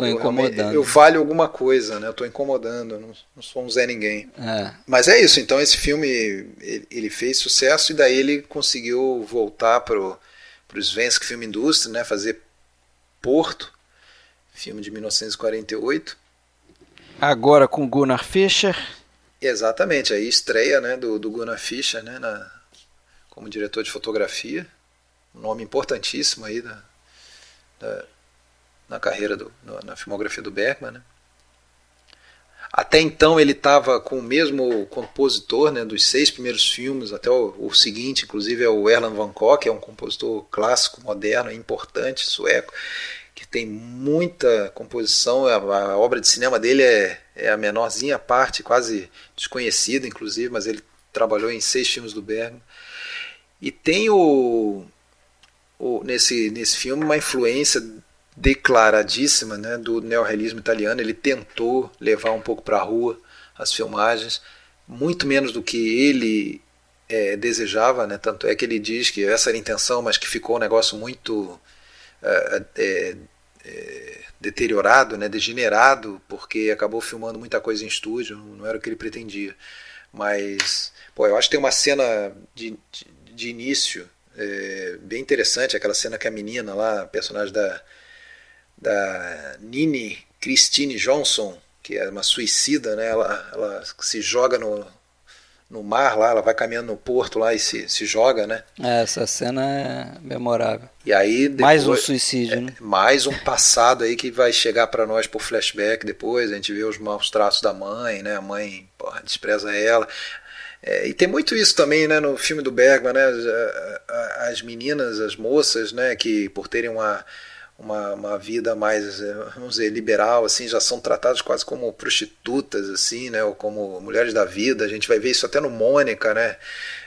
Tô eu, incomodando. Eu valho alguma coisa, né? Eu tô incomodando, eu não, não sou um Zé Ninguém. É. Mas é isso, então esse filme ele, ele, fez sucesso e daí ele conseguiu voltar pro, pro Svensk Film Industry, né? Fazer Porto, filme de 1948 Agora com Gunnar Fischer. Exatamente, aí estreia né, do, do Gunnar Fischer né, na, como diretor de fotografia. Um nome importantíssimo aí da, da na carreira, do, na filmografia do Bergman. Né. Até então ele estava com o mesmo compositor né, dos seis primeiros filmes, até o, o, seguinte, inclusive, é o Erland Van que é um compositor clássico, moderno, importante, sueco que tem muita composição. A, a, obra de cinema dele é, é a menorzinha parte, quase desconhecida, inclusive, mas ele trabalhou em seis filmes do Bergman. E tem o, o, nesse, nesse filme uma influência declaradíssima né, do neorrealismo italiano. Ele tentou levar um pouco para a rua as filmagens, muito menos do que ele é, desejava, né? Tanto é que ele diz que essa era a intenção, mas que ficou um negócio muito é, é, é, deteriorado, né? Degenerado, porque acabou filmando muita coisa em estúdio, não era o que ele pretendia. Mas, pô, eu acho que tem uma cena de, de, de início é, bem interessante, aquela cena que a menina lá, personagem da, da Nini Christine Johnson, que é uma suicida, né? Ela, ela se joga no, no mar lá, ela vai caminhando no porto lá e se, se joga, né? É, essa cena é memorável. E aí depois, mais um suicídio, é, né? Mais um passado aí que vai chegar para nós por flashback depois, a gente vê os maus traços da mãe, né? A mãe porra, despreza ela. É, e tem muito isso também, né, no filme do Bergman, né? As, as meninas, as moças, né, que por terem uma uma, uma vida mais, eh, vamos dizer, liberal, assim, já são tratadas quase como prostitutas, assim, né, ou como mulheres da vida. A gente vai ver isso até no Mônica, né?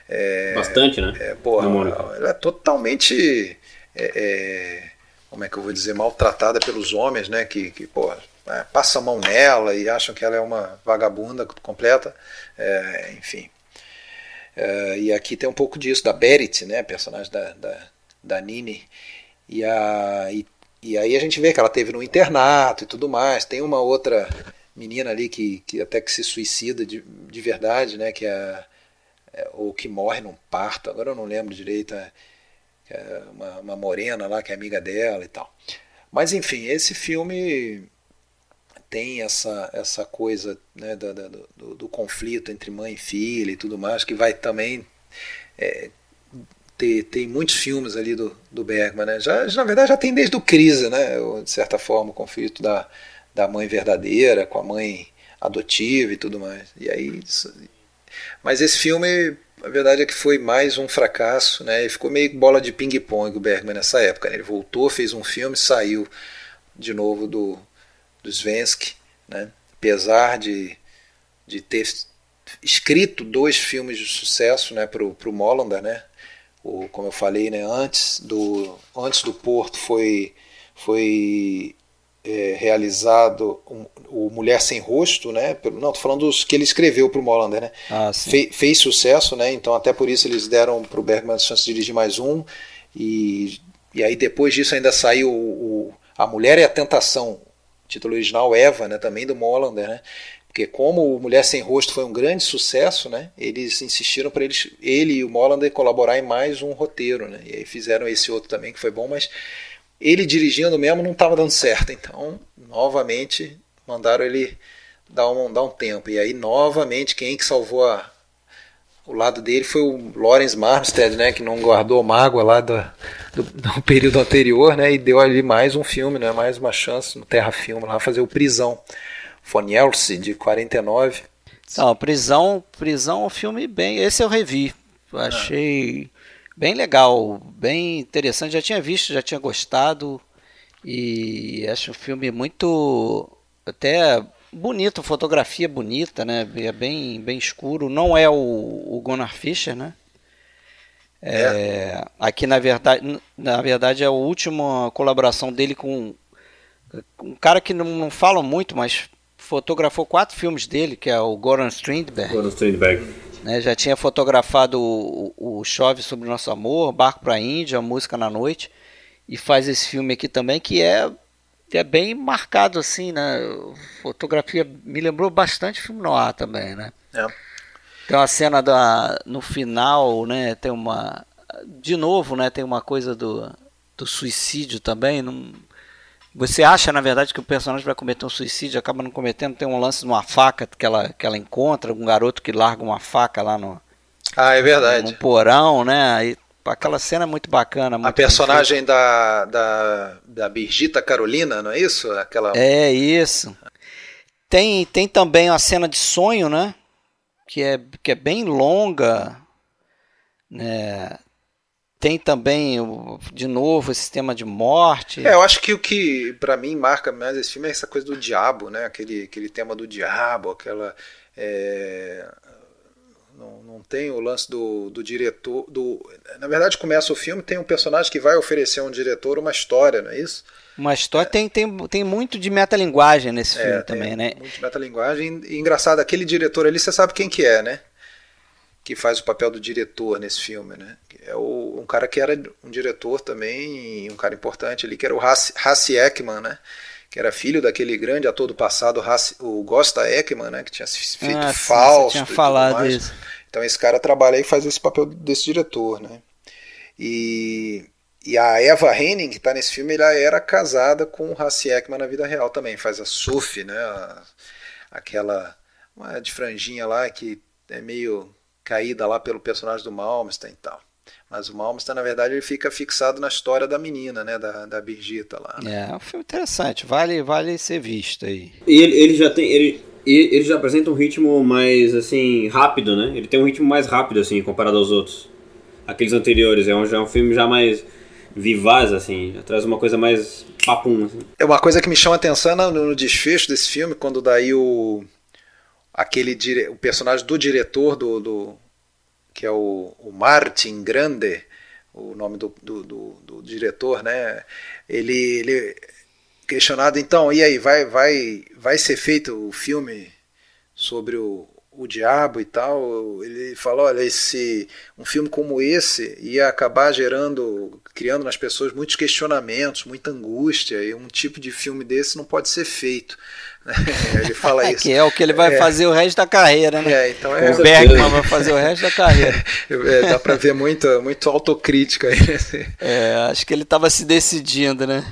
É, Bastante, né? É, porra, ela é totalmente, é, é, como é que eu vou dizer, maltratada pelos homens, né? Que, que porra, é, passa a mão nela e acham que ela é uma vagabunda completa, é, enfim. É, e aqui tem um pouco disso, da Berit, né, personagem da, da, da Nini, e, a, e e aí a gente vê que ela teve no internato e tudo mais. Tem uma outra menina ali que, que até que se suicida de, de verdade, né? Que é, é, ou que morre num parto. Agora eu não lembro direito. É, é uma, uma morena lá que é amiga dela e tal. Mas enfim, esse filme tem essa, essa coisa né, do, do, do, conflito entre mãe e filha e tudo mais, que vai também é, ter, tem muitos filmes ali do, do Bergman, né? Já, na verdade já tem desde o Crise, né? De certa forma, o conflito da, da mãe verdadeira com a mãe adotiva e tudo mais. E aí, mas esse filme, a verdade é que foi mais um fracasso, né? E ficou meio bola de ping-pong o Bergman nessa época. Né? Ele voltou, fez um filme, saiu de novo do, do Svensky, né? Apesar de, de ter escrito dois filmes de sucesso, né? Para o Molander, né? O, como eu falei, né, antes do antes do Porto foi foi é, realizado um, o Mulher Sem Rosto, né? Não, tô falando dos que ele escreveu para o Molander, né? Ah, Fe, fez sucesso, né? Então até por isso eles deram para o Bergman a chance de dirigir mais um e, e aí depois disso ainda saiu o, o A Mulher e a Tentação, título original Eva, né? Também do Molander, né? Porque como o Mulher Sem Rosto foi um grande sucesso, né, eles insistiram para eles, ele e o Molander colaborar em mais um roteiro, né, e aí fizeram esse outro também que foi bom, mas ele dirigindo mesmo não estava dando certo, então novamente mandaram ele dar um, dar um tempo, e aí novamente quem que salvou a, o lado dele foi o Lawrence Marmstead, né, que não guardou mágoa lá do, do, do, período anterior, né, e deu ali mais um filme, né, mais uma chance no Terra Filme lá fazer o Prisão. Fonielce, de 49. Não, Prisão, Prisão é um filme bem. Esse eu revi. Eu ah. achei bem legal, bem interessante. Já tinha visto, já tinha gostado. E acho um filme muito. Até bonito, fotografia bonita, né? É bem, bem escuro. Não é o, o Gunnar Fischer, né? É. É, aqui na verdade, na verdade é a última colaboração dele com um cara que não, não fala muito, mas fotografou quatro filmes dele, que é o Goran Strindberg. Goran Strindberg. Né, já tinha fotografado o, o, Chove sobre Nosso Amor, Barco para a Índia, Música na Noite, e faz esse filme aqui também que é, é bem marcado assim, né? Fotografia me lembrou bastante filme noir também, né? É. Tem uma cena da, no final, né? Tem uma de novo, né? Tem uma coisa do, do suicídio também. Não, você acha, na verdade, que o personagem vai cometer um suicídio, acaba não cometendo, tem um lance de uma faca que ela, que ela encontra, um garoto que larga uma faca lá no. Ah, é verdade. No porão, né? E aquela cena é muito bacana. Muito a personagem da, da, da Birgita Carolina, não é isso? Aquela... É isso. Tem, tem também a cena de sonho, né? Que é, que é bem longa. Né? Tem também, de novo, esse tema de morte. É, eu acho que o que para mim marca mais esse filme é essa coisa do diabo, né? Aquele, aquele tema do diabo, aquela. É... Não, não tem o lance do, do diretor. Do... Na verdade, começa o filme, tem um personagem que vai oferecer a um diretor uma história, não é isso? Uma história. É. Tem, tem, tem muito de metalinguagem nesse é, filme também, né? Muito de metalinguagem. E engraçado, aquele diretor ali, você sabe quem que é, né? Que faz o papel do diretor nesse filme, né? É o, um cara que era um diretor também, um cara importante ali, que era o Hassi Ekman, né? Que era filho daquele grande ator do passado, o Gosta Ekman, né? Que tinha feito ah, Fausto. Sim, tinha falado isso. Então esse cara trabalha e faz esse papel desse diretor, né? E, e a Eva Henning, que está nesse filme, ela era casada com o Hassi Ekman na vida real também. Faz a Sophie, né? aquela uma de franjinha lá que é meio caída lá pelo personagem do Malmsteen e tal. Mas o Malmsteen, na verdade, ele fica fixado na história da menina, né? Da, da Birgita lá. Né? É, um filme interessante. Vale, vale ser visto aí. E ele, ele já tem... Ele, ele já apresenta um ritmo mais, assim, rápido, né? Ele tem um ritmo mais rápido, assim, comparado aos outros. Aqueles anteriores. É um, já é um filme já mais vivaz, assim. Já traz uma coisa mais papum, assim. É uma coisa que me chama a atenção no, no desfecho desse filme, quando daí o aquele dire... o personagem do diretor do, do que é o, o, Martin Grande, o nome do, do, do, do diretor, né? Ele, ele questionado então, e aí vai vai vai ser feito o filme sobre o, o diabo e tal, ele falou, olha, esse um filme como esse ia acabar gerando, criando nas pessoas muitos questionamentos, muita angústia, e um tipo de filme desse não pode ser feito. ele fala é isso. Que é o que ele vai é. fazer o resto da carreira, né? É, então é, o Bergman vai fazer o resto da carreira. É, dá para ver muito, muito autocrítica aí. É, acho que ele estava se decidindo, né?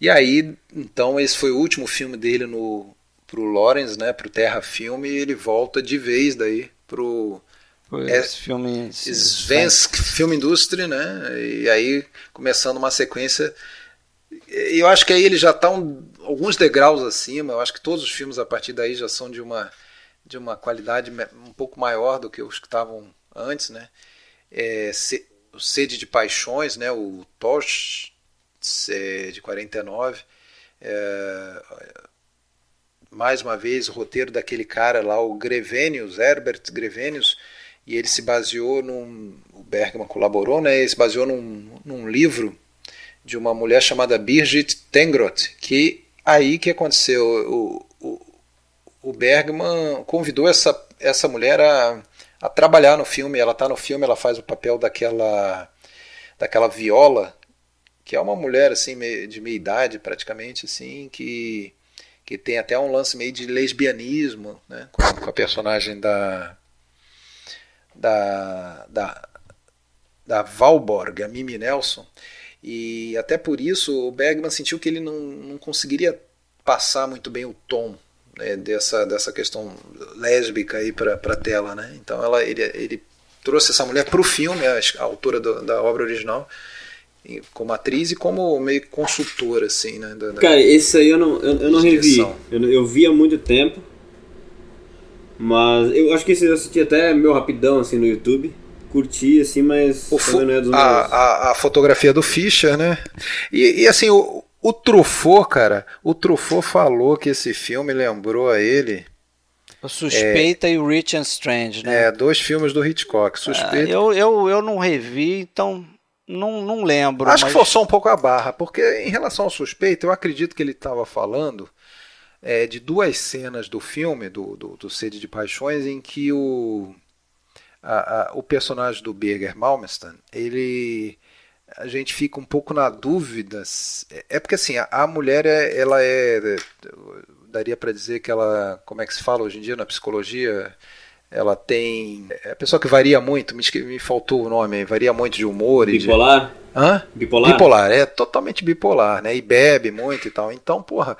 e aí, então, esse foi o último filme dele no pro Lawrence, né, pro Terra Filme, e ele volta de vez daí pro esse filme Svensk Film Industry, né? E aí começando uma sequência eu acho que aí ele já está um, alguns degraus acima. Eu acho que todos os filmes a partir daí já são de uma, de uma qualidade um pouco maior do que os que estavam antes, né? É, o Sede de Paixões, né? O Tosh é, de 49. É, mais uma vez o roteiro daquele cara lá, o Grevenius, Herbert Grevenius, e ele se baseou num. O Bergman colaborou, né? Ele se baseou num, num livro de uma mulher chamada Birgit Tengroth, que aí que aconteceu, o, o, o Bergman convidou essa, essa mulher a, a trabalhar no filme, ela está no filme, ela faz o papel daquela, daquela viola, que é uma mulher assim de meia idade praticamente, assim, que, que tem até um lance meio de lesbianismo, né, com, com a personagem da, da, da, da Valborg, a Mimi Nelson, e até por isso o Bergman sentiu que ele não, não conseguiria passar muito bem o tom né, dessa, dessa questão lésbica aí para a tela. Né? Então ela, ele, ele trouxe essa mulher para o filme, a, a autora do, da obra original, como atriz e como meio consultora, assim, né? Da, Cara, esse aí eu não, eu, eu não revi. Eu, eu vi há muito tempo. Mas eu acho que esse eu assisti até meu rapidão, assim, no YouTube curti, assim, mas o não é dos a, a, a, fotografia do Fischer, né? E, e assim, o, o Truffaut, cara, o Truffaut falou que esse filme lembrou a ele. O Suspeita é, e o Rich and Strange, né? É, dois filmes do Hitchcock. Suspeita. É, eu, eu, eu não revi, então não, não lembro. Acho mas... que forçou um pouco a barra, porque em relação ao Suspeita, eu acredito que ele estava falando é, de duas cenas do filme, do, do, do Sede de Paixões, em que o a, a, o personagem do Birger Malmsteen, ele a gente fica um pouco na dúvida. É, é porque assim, a, a mulher é, ela é daria para dizer que ela, como é que se fala hoje em dia na psicologia, ela tem é a pessoa que varia muito, me, me faltou o nome, varia muito de humor bipolar. De, hã? Bipolar. Bipolar, é totalmente bipolar, né? E bebe muito e tal. Então, porra,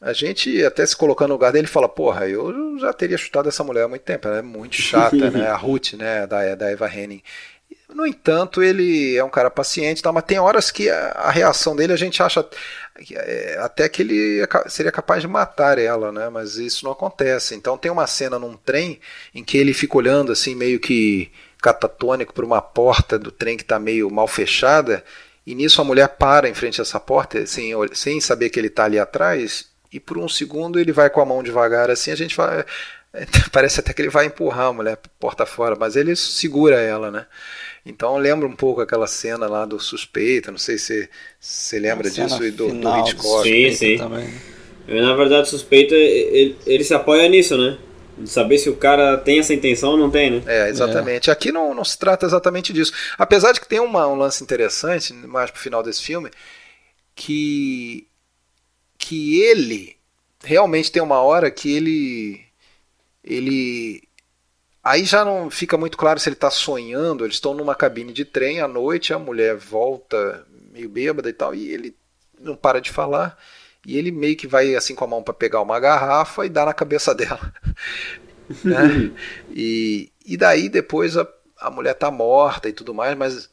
a gente até se colocando no lugar dele fala, porra, eu já teria chutado essa mulher há muito tempo, ela é muito chata, né? A Ruth, né, da, da Eva Henning. No entanto, ele é um cara paciente, tá, mas tem horas que a, a reação dele a gente acha é, até que ele seria capaz de matar ela, né? Mas isso não acontece. Então tem uma cena num trem em que ele fica olhando assim meio que catatônico para uma porta do trem que está meio mal fechada e nisso a mulher para em frente a essa porta sem, sem saber que ele está ali atrás e por um segundo ele vai com a mão devagar assim, a gente vai. Parece até que ele vai empurrar a mulher porta fora, mas ele segura ela, né? Então lembra um pouco aquela cena lá do suspeito, não sei se você lembra disso, e do, do Hitchcock. Sim, sim. Também. Na verdade, suspeita, ele, ele se apoia nisso, né? De saber se o cara tem essa intenção ou não tem, né? É, exatamente. É. Aqui não, não se trata exatamente disso. Apesar de que tem uma, um lance interessante, mais pro final desse filme, que, que ele realmente tem uma hora que ele. ele Aí já não fica muito claro se ele está sonhando. Eles estão numa cabine de trem à noite, a mulher volta meio bêbada e tal, e ele não para de falar. E ele meio que vai assim com a mão para pegar uma garrafa e dá na cabeça dela. né? e, e daí depois a, a mulher tá morta e tudo mais, mas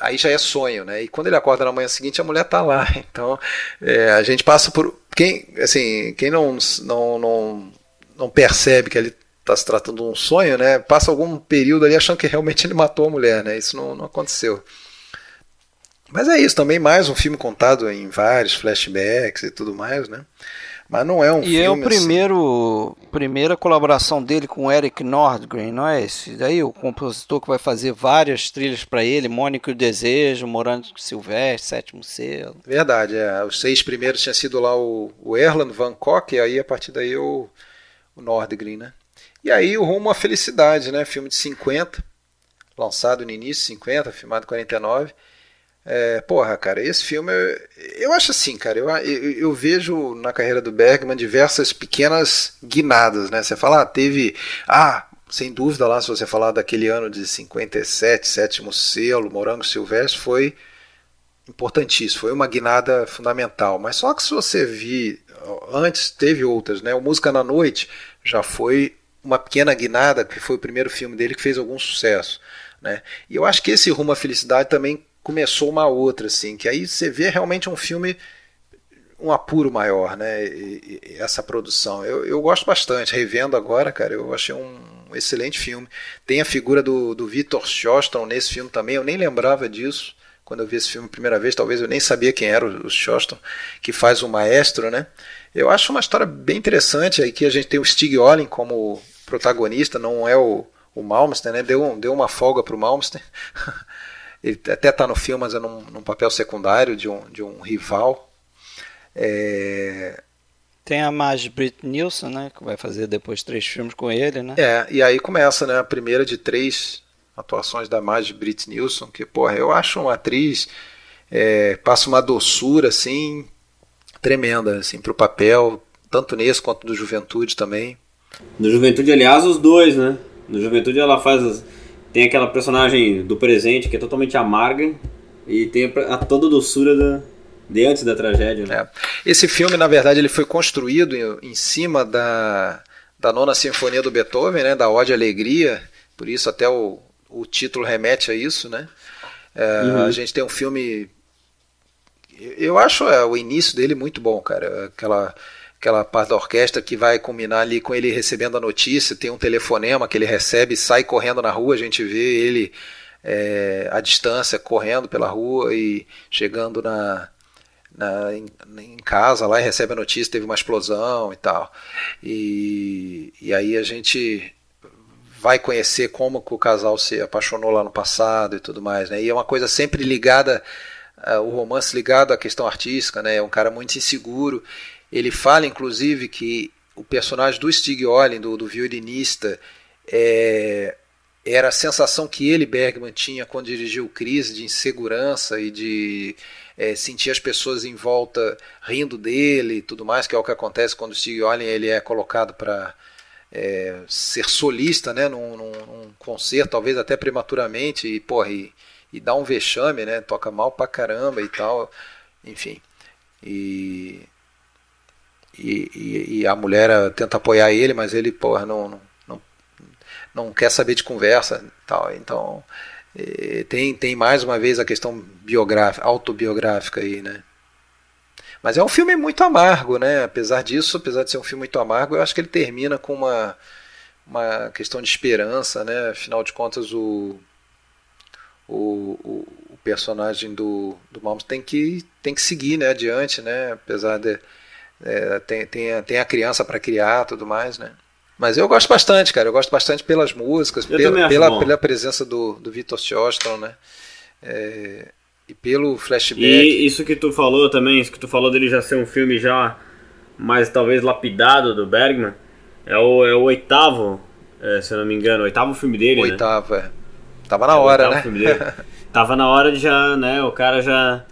aí já é sonho, né? E quando ele acorda na manhã seguinte, a mulher tá lá. Então é, a gente passa por. Quem, assim, quem não, não, não, não percebe que ele está se tratando de um sonho, né? Passa algum período ali achando que realmente ele matou a mulher, né? Isso não, não aconteceu. Mas é isso, também mais um filme contado em vários flashbacks e tudo mais, né? Mas não é um e filme. E é o primeiro, assim... primeira colaboração dele com Eric Nordgren, não é esse? Daí o compositor que vai fazer várias trilhas para ele, Mônica e o Desejo, Morando Silvestre, Sétimo Selo. Verdade, é. Os seis primeiros tinha sido lá o, o Erland Van Koch, e aí a partir daí o, o Nordgren, né? E aí o Rumo à Felicidade, né? Filme de 50, lançado no início, 50, filmado em 49. É, porra, cara, esse filme. Eu acho assim, cara. Eu, eu, eu, vejo na carreira do Bergman diversas pequenas guinadas, né? Você fala, ah, teve. Ah, sem dúvida lá, se você falar daquele ano de 57, sétimo selo, Morango Silvestre, foi importantíssimo. Foi uma guinada fundamental. Mas só que se você vir. Antes teve outras, né? O Música na Noite já foi uma pequena guinada, que foi o primeiro filme dele que fez algum sucesso. Né? E eu acho que esse Rumo à Felicidade também começou uma outra, assim, que aí você vê realmente um filme um apuro maior, né? E, e, essa produção. Eu, eu gosto bastante, revendo agora, cara, eu achei um excelente filme. Tem a figura do, do Victor Shoston nesse filme também, eu nem lembrava disso quando eu vi esse filme a primeira vez, talvez eu nem sabia quem era o, o Shoston, que faz o maestro, né? Eu acho uma história bem interessante aí que a gente tem o Stig Olin como protagonista, não é o, o Malmsteen, né? Deu, deu uma folga pro Malmsteen. Ele até está no filme, mas é num, num, papel secundário de um, de um rival. É... Tem a Marge Britt Nielsen, né? Que vai fazer depois três filmes com ele, né? É, e aí começa, né? A primeira de três atuações da Marge Britt Nielsen, que, porra, eu acho uma atriz. É, passa uma doçura, assim, tremenda, assim, pro papel, tanto nesse quanto do Juventude também. No Juventude, aliás, os dois, né? No Juventude ela faz as tem aquela personagem do presente que é totalmente amarga e tem a toda doçura da, de antes da tragédia. Né? É. Esse filme, na verdade, ele foi construído em, em, cima da, da nona sinfonia do Beethoven, né, da Ode à Alegria, por isso até o, o título remete a isso, né? É, uhum. A gente tem um filme, eu acho é, o início dele muito bom, cara. Aquela aquela parte da orquestra que vai culminar ali com ele recebendo a notícia, tem um telefonema que ele recebe, sai correndo na rua, a gente vê ele é, à distância correndo pela rua e chegando na, na em, em, casa lá e recebe a notícia, teve uma explosão e tal. E, e aí a gente vai conhecer como que o casal se apaixonou lá no passado e tudo mais, né? E é uma coisa sempre ligada, uh, o romance ligado à questão artística, né? É um cara muito inseguro ele fala, inclusive, que o personagem do Stig Olin, do, do violinista, é, era a sensação que ele, Bergman, tinha quando dirigiu Crise, de insegurança e de é, sentir as pessoas em volta rindo dele e tudo mais, que é o que acontece quando o Stig Olin ele é colocado para é, ser solista né, num, num, num, concerto, talvez até prematuramente, e, porra, e, e dá um vexame, né, toca mal pra caramba e tal, enfim. E e, e, e, a mulher tenta apoiar ele, mas ele porra, não, não, não quer saber de conversa. Tal. Então tem, tem mais uma vez a questão biográfica, autobiográfica aí, né? Mas é um filme muito amargo, né? Apesar disso, apesar de ser um filme muito amargo, eu acho que ele termina com uma, uma questão de esperança, né? Afinal de contas, o, o, o, o personagem do, do Malmes tem que, tem que seguir né, adiante, né? Apesar de é, tem, tem, a, tem a criança para criar tudo mais, né? Mas eu gosto bastante, cara. Eu gosto bastante pelas músicas, pela, pela, pela, presença do, do Vitor Choston, né? É, e pelo flashback. E isso que tu falou também, isso que tu falou dele já ser um filme já mais talvez lapidado do Bergman, É o, é o oitavo, é, se eu não me engano, o oitavo filme dele, né? Oitavo, é. Tava na é hora, né? Tava na hora de já, né, o cara já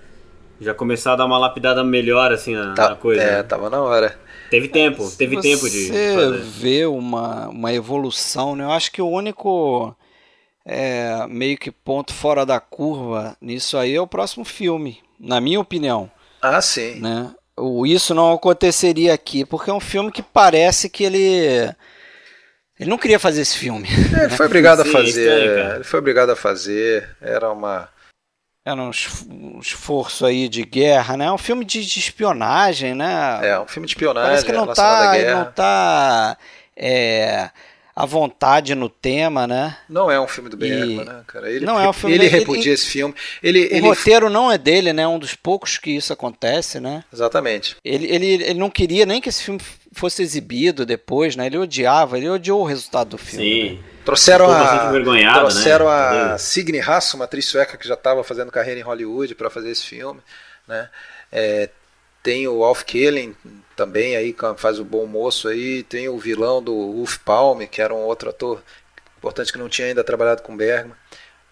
já começar a dar uma lapidada melhor assim na, tá, na coisa. É, né? tava na hora. Teve tempo, teve tempo de Você vê uma, uma evolução, né? Eu acho que o único é, meio que ponto fora da curva nisso aí é o próximo filme, na minha opinião. Ah, sim. Né? O, isso não aconteceria aqui, porque é um filme que parece que ele. Ele não queria fazer esse filme. É, ele foi obrigado a fazer. ele foi obrigado a fazer. Era uma. Era um esforço aí de guerra, né? É um filme de, de, espionagem, né? É, um filme de espionagem. Parece que não tá, não tá é, à vontade no tema, né? Não é um filme do Bergman, e... né, cara? Ele, não é um filme ele repudia esse filme. Ele, o ele... roteiro não é dele, né? É um dos poucos que isso acontece, né? Exatamente. Ele, ele, ele não queria nem que esse filme fosse exibido depois, né? Ele odiava, ele odiou o resultado do filme. Sim. Né? Trouxeram a, trouxeram né? a Signe Hasso, uma atriz sueca que já estava fazendo carreira em Hollywood para fazer esse filme, né? É, tem o Alf Kellen também aí faz o bom moço aí, tem o vilão do Ulf Palme, que era um outro ator importante que não tinha ainda trabalhado com Bergman,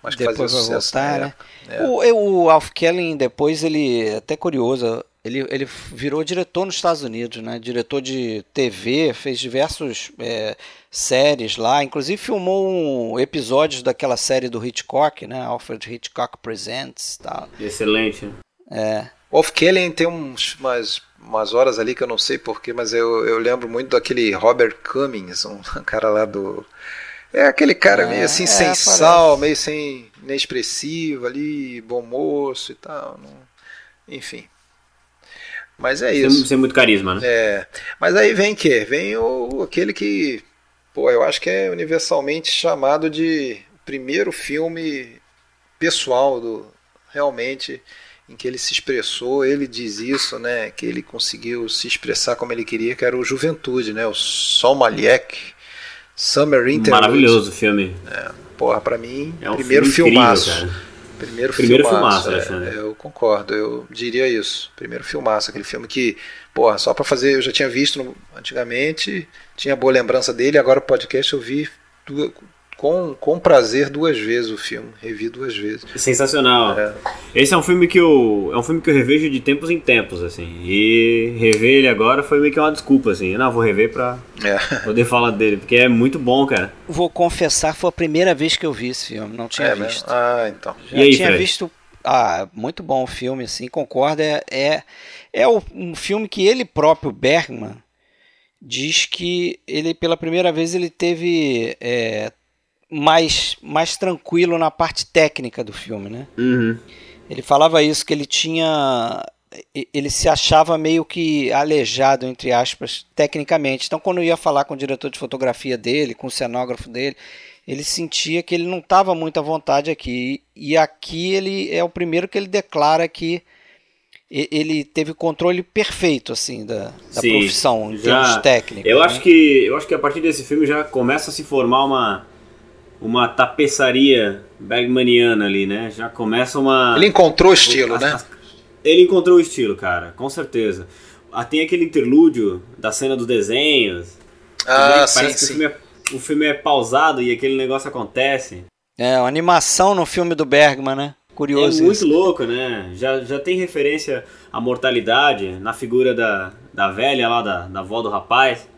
mas que depois fazia sucesso. Voltar, né? É. O, o Alf Kellen depois ele é até curioso, ele, ele virou diretor nos Estados Unidos, né? Diretor de TV, fez diversos é, séries lá, inclusive filmou um episódios daquela série do Hitchcock, né? Alfred Hitchcock Presents, tal. Excelente. É. Wolf Kellen tem uns, umas, umas horas ali que eu não sei porquê, mas eu, eu lembro muito daquele Robert Cummings, um cara lá do. É aquele cara é, meio assim, é, sem parece. sal, meio sem inexpressivo ali, bom moço e tal. Não... Enfim. Mas é isso. Sem, sem muito carisma, né? É. Mas aí vem que? Vem o, aquele que, pô, eu acho que é universalmente chamado de primeiro filme pessoal do realmente em que ele se expressou, ele diz isso, né, que ele conseguiu se expressar como ele queria, que era o Juventude, né, o Sol Maliek, Summer Interlude. Maravilhoso filme. É, porra, pra mim, é um primeiro filme filmaço. Incrível, primeiro, primeiro filmaço, filmaço é, eu concordo, eu diria isso. Primeiro filmaço, aquele filme que, porra, só para fazer, eu já tinha visto no, antigamente, tinha boa lembrança dele, agora o podcast eu vi com, com prazer duas vezes o filme, revi duas vezes. Sensacional. É. Esse é um filme que eu é um filme que eu revejo de tempos em tempos assim. E rever ele agora foi meio que uma desculpa assim. Não, vou rever para é. poder falar dele, porque é muito bom, cara. Vou confessar, foi a primeira vez que eu vi esse filme, não tinha é visto. Mesmo? Ah, então. Já e aí, tinha Fred? visto ah, muito bom o filme, assim, concordo. É, é, é um filme que ele próprio, Bergman, diz que ele, pela primeira vez, ele teve é, mais, mais tranquilo na parte técnica do filme, né? Uhum. Ele falava isso, que ele tinha. Ele se achava meio que aleijado, entre aspas, tecnicamente. Então, quando ia falar com o diretor de fotografia dele, com o cenógrafo dele, ele sentia que ele não estava muito à vontade aqui. E aqui ele é o primeiro que ele declara que ele teve controle perfeito assim da, da Sim, profissão em já, termos técnicos. Eu né? acho que eu acho que a partir desse filme já começa a se formar uma uma tapeçaria Bergmaniana ali, né? Já começa uma. Ele encontrou o estilo, né? Ele encontrou o estilo, cara, com certeza. Ah, tem aquele interlúdio da cena dos desenhos. Ah, sim, parece sim. Que o filme, é, o filme é pausado e aquele negócio acontece. É, uma animação no filme do Bergman, né? Curioso. É muito isso. louco, né? Já, já tem referência à mortalidade na figura da, da velha lá, da, da avó do rapaz.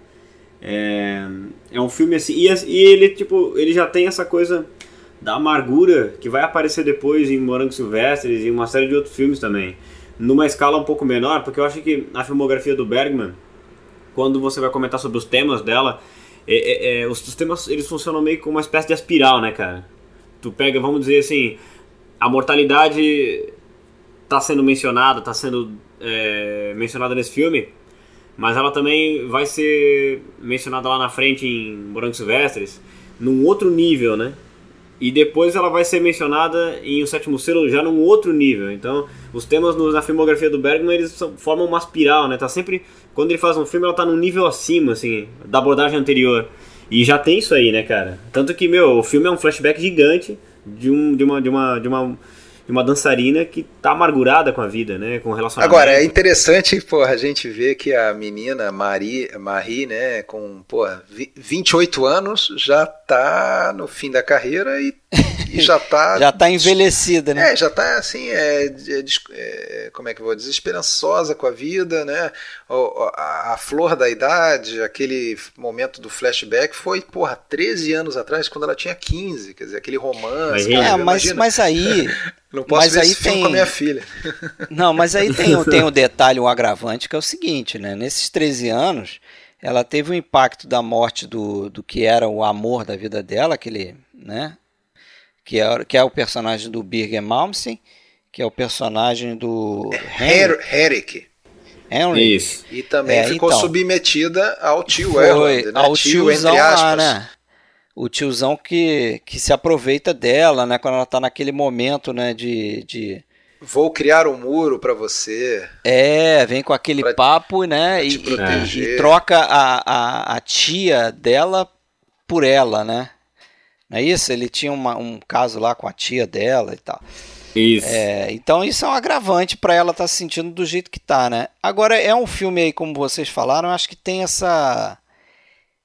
É, é um filme assim. E, e, ele, tipo, ele já tem essa coisa da amargura que vai aparecer depois em Morango Silvestres e uma série de outros filmes também. Numa escala um pouco menor, porque eu acho que a filmografia do Bergman, quando você vai comentar sobre os temas dela, é, é, é, os, os, temas eles funcionam meio como uma espécie de espiral, né, cara? Tu pega, vamos dizer assim, a mortalidade está sendo mencionada, está sendo é, mencionada nesse filme, mas ela também vai ser mencionada lá na frente em Morango Silvestres, num outro nível, né? E depois ela vai ser mencionada em O Sétimo Selo já num outro nível. Então, os temas na filmografia do Bergman, eles formam uma espiral, né? Tá sempre... Quando ele faz um filme, ela tá num nível acima, assim, da abordagem anterior. E já tem isso aí, né, cara? Tanto que, meu, o filme é um flashback gigante de, um, de, uma, de, uma, de uma de uma dançarina que tá amargurada com a vida, né? Com o relacionamento. Agora, é interessante, porra, a gente ver que a menina Marie, Marie né, com, porra, 28 anos, já tá no fim da carreira e, e já tá... já tá envelhecida, né? É, já tá, assim, é, é, é, como é que eu vou dizer, esperançosa com a vida, né? A, a, flor da idade, aquele momento do flashback foi, porra, 13 anos atrás, quando ela tinha 15, quer dizer, aquele romance. É, mas, mas aí... Não posso mas ver aí esse filme tem... com a minha filha. Não, mas aí tem, tem um detalhe, um agravante, que é o seguinte, né? Nesses 13 anos, ela teve o impacto da morte do, do que era o amor da vida dela, aquele, né? Que é, que é o personagem do Birger Malmsteen, que é o personagem do Henry. Herrick. Henry. Isso. E também É, ficou então. submetida ao tio Erland, né? ao tio, tiozão entre lá, né? O tiozão que, que se aproveita dela, né? Quando ela tá naquele momento, né? De, de... Vou criar um muro para você. É, vem com aquele Pra- papo, né? E, e- e troca a, a, a tia dela por ela, né? Não é isso? Ele tinha uma- um caso lá com a tia dela e tal. Isso. É, então isso é um agravante para ela estar se sentindo do jeito que tá, né? Agora é um filme aí, como vocês falaram, acho que tem essa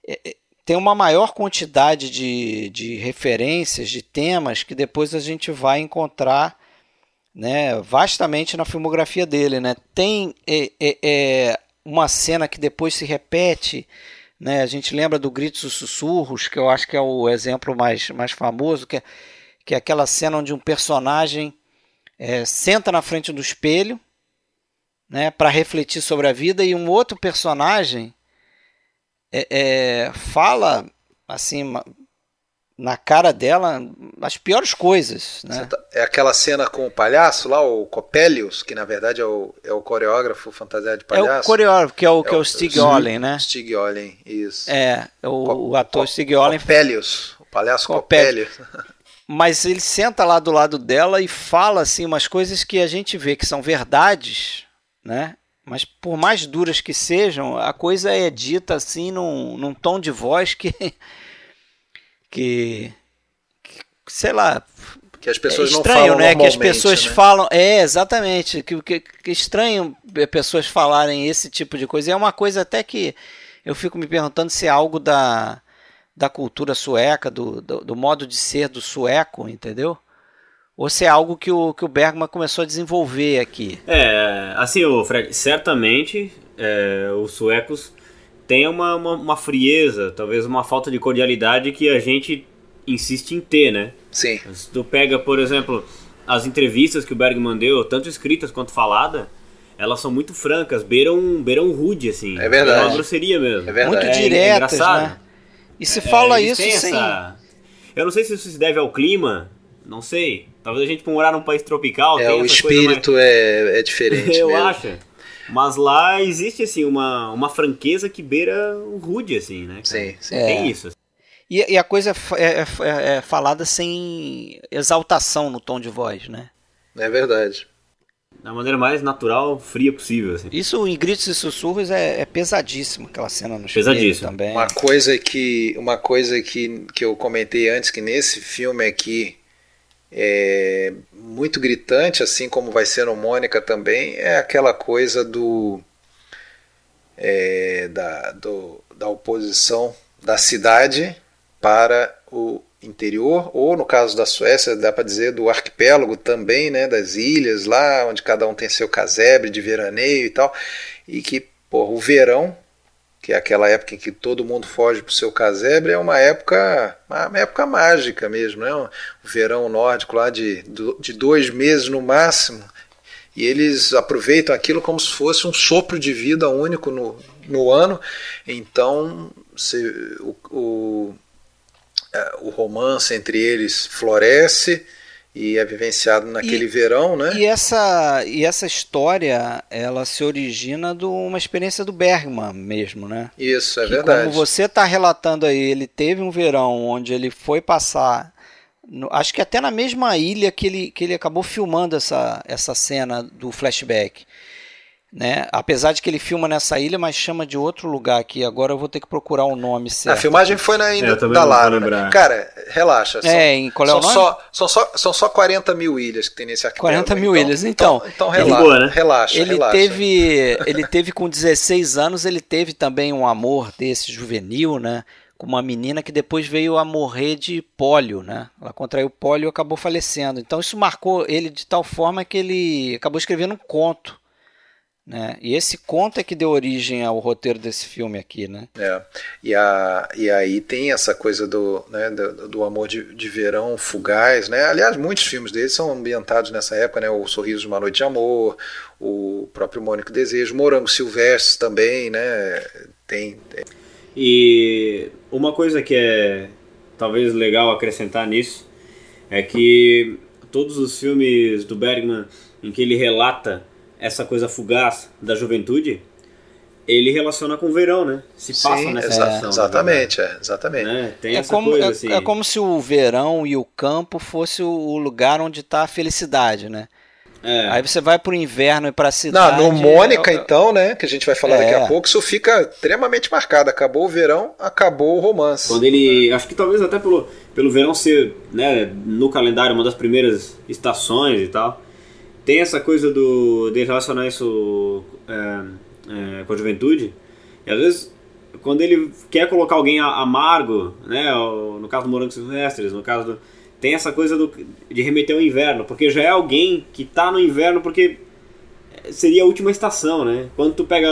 é, é, tem uma maior quantidade de, de referências, de temas que depois a gente vai encontrar, né, vastamente na filmografia dele, né? Tem é, é, é, uma cena que depois se repete, né? A gente lembra do Gritos e Sussurros, que eu acho que é o exemplo mais, mais famoso, que é, que é aquela cena onde um personagem é, senta na frente do espelho, né, para refletir sobre a vida e um outro personagem é, é, fala assim na cara dela as piores coisas, né? Tá- É aquela cena com o palhaço lá, o Coppelius, que na verdade é o, é o coreógrafo fantasiado de É palhaço. o coreógrafo que é o que é o o- Stig Ollen, né? Stig Ollen, isso. É, o, o ator Co- Stig Ollen Coppelius, o palhaço Coppelius. Coppelius. mas ele senta lá do lado dela e fala assim umas coisas que a gente vê que são verdades, né? Mas por mais duras que sejam, a coisa é dita assim num, num tom de voz que, que, que sei lá, Que as é pessoas não estranho, falam né? Que as pessoas né? falam, é exatamente, que, que, que estranho é, pessoas falarem esse tipo de coisa. E é uma coisa até que eu fico me perguntando se é algo da, da cultura sueca, do, do, do modo de ser do sueco, entendeu? Ou se é algo que o, que o Bergman começou a desenvolver aqui. É, assim, o Fred, certamente é, os suecos têm uma, uma, uma frieza, talvez uma falta de cordialidade que a gente insiste em ter, né? Sim. Se tu pega, por exemplo, as entrevistas que o Bergman deu, tanto escritas quanto falada, elas são muito francas, beiram, beiram rude, assim. É verdade. Beiram uma grosseria mesmo. É verdade. Muito É, é diretas, engraçado. né? E se fala É, eles isso sem. essa- Eu não sei se isso se deve ao clima, não sei. Talvez a gente por morar num país tropical É, tenha o essa coisa mais- espírito é, é diferente Eu mesmo. acho. Mas lá existe assim uma, uma franqueza que beira o rude assim, né? cara? Sim, sim. É. Tem isso. E, e a coisa é, fa- é- é- é falada sem exaltação no tom de voz, né? É verdade. Da maneira mais natural, fria possível, assim. Isso em gritos e sussurros é, é pesadíssimo, aquela cena no Pesadíssimo. também. Uma coisa que uma coisa que, que eu comentei antes que nesse filme aqui é muito gritante, assim como vai ser no Mônica também, é aquela coisa do, é, da, do da oposição da cidade para o interior, ou no caso da Suécia, dá para dizer do arquipélago também, né, das ilhas lá, onde cada um tem seu casebre de veraneio e tal, e que, porra, o verão, que é aquela época em que todo mundo foge para o seu casebre, é uma época, uma época mágica mesmo, né? O verão nórdico lá de, de dois meses no máximo, e eles aproveitam aquilo como se fosse um sopro de vida único no, no ano, então se, o, o, é, o romance entre eles floresce e é vivenciado naquele E- verão, né? E essa, e essa história, ela se origina de uma experiência do Bergman mesmo, né? Isso, é que verdade. como você está relatando aí, ele teve um verão onde ele foi passar, no- acho que até na mesma ilha que ele, que ele acabou filmando essa, essa cena do flashback. Né? Apesar de que ele filma nessa ilha, mas chama de outro lugar aqui. Agora eu vou ter que procurar o nome certo. A filmagem foi na ilha é, da Lara. Né? Cara, relaxa. São, é, em qual é o nome? Só, são, só, são só 40 mil ilhas que tem nesse arquipélago. 40 mil então, ilhas, então. Então, então relaxa, boa, né? relaxa. Ele relaxa. teve, ele teve com 16 anos, ele teve também um amor desse juvenil, né? Com uma menina que depois veio a morrer de pólio, né? Ela contraiu pólio e acabou falecendo. Então isso marcou ele de tal forma que ele acabou escrevendo um conto né? E esse conto é que deu origem ao roteiro desse filme aqui, né? É. E, a, e aí tem essa coisa do, né, do, do, amor de, de verão fugaz, né? Aliás, muitos filmes dele são ambientados nessa época, né? O Sorriso de uma Noite de Amor, o próprio Mônico Desejo, Morango Silvestre também, né? Tem, tem. E uma coisa que é talvez legal acrescentar nisso é que todos os filmes do Bergman em que ele relata essa coisa fugaz da juventude, ele relaciona com o verão, né? Se passa Sim, nessa exa né, exatamente, é, exatamente. Né? Tem é essa como, coisa, é, assim. é como se o verão e o campo fosse o lugar onde está a felicidade, né? É. Aí você vai para o inverno e para a cidade. Não, no Mônica, então, né? Que a gente vai falar é. daqui a pouco, isso fica extremamente marcado. Acabou o verão, acabou o romance. Quando ele. Acho que talvez até pelo, pelo verão ser, né, no calendário, uma das primeiras estações e tal tem essa coisa do, de relacionar isso é, é, com a juventude. E às vezes, quando ele quer colocar alguém amargo, né, no caso do Morangos Silvestres, no caso do, tem essa coisa do, de remeter ao inverno, porque já é alguém que está no inverno porque seria a última estação, né? Quando tu pega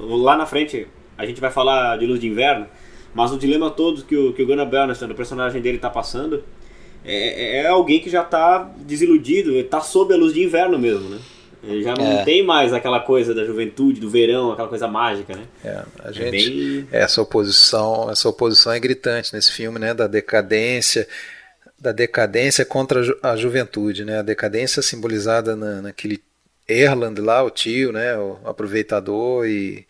lá na frente, a gente vai falar de luz de inverno, mas o dilema todo que o, que o Gunnar Bernstein, o personagem dele, está passando é, é, é alguém que já está desiludido, está sob a luz de inverno mesmo, né? Ele já não é. tem mais aquela coisa da juventude, do verão, aquela coisa mágica, né? É, a é gente, é bem... essa oposição, essa oposição é gritante nesse filme, né? Da decadência, da decadência contra a juventude, né? A decadência simbolizada na, naquele Erland lá, o tio, né? O aproveitador e,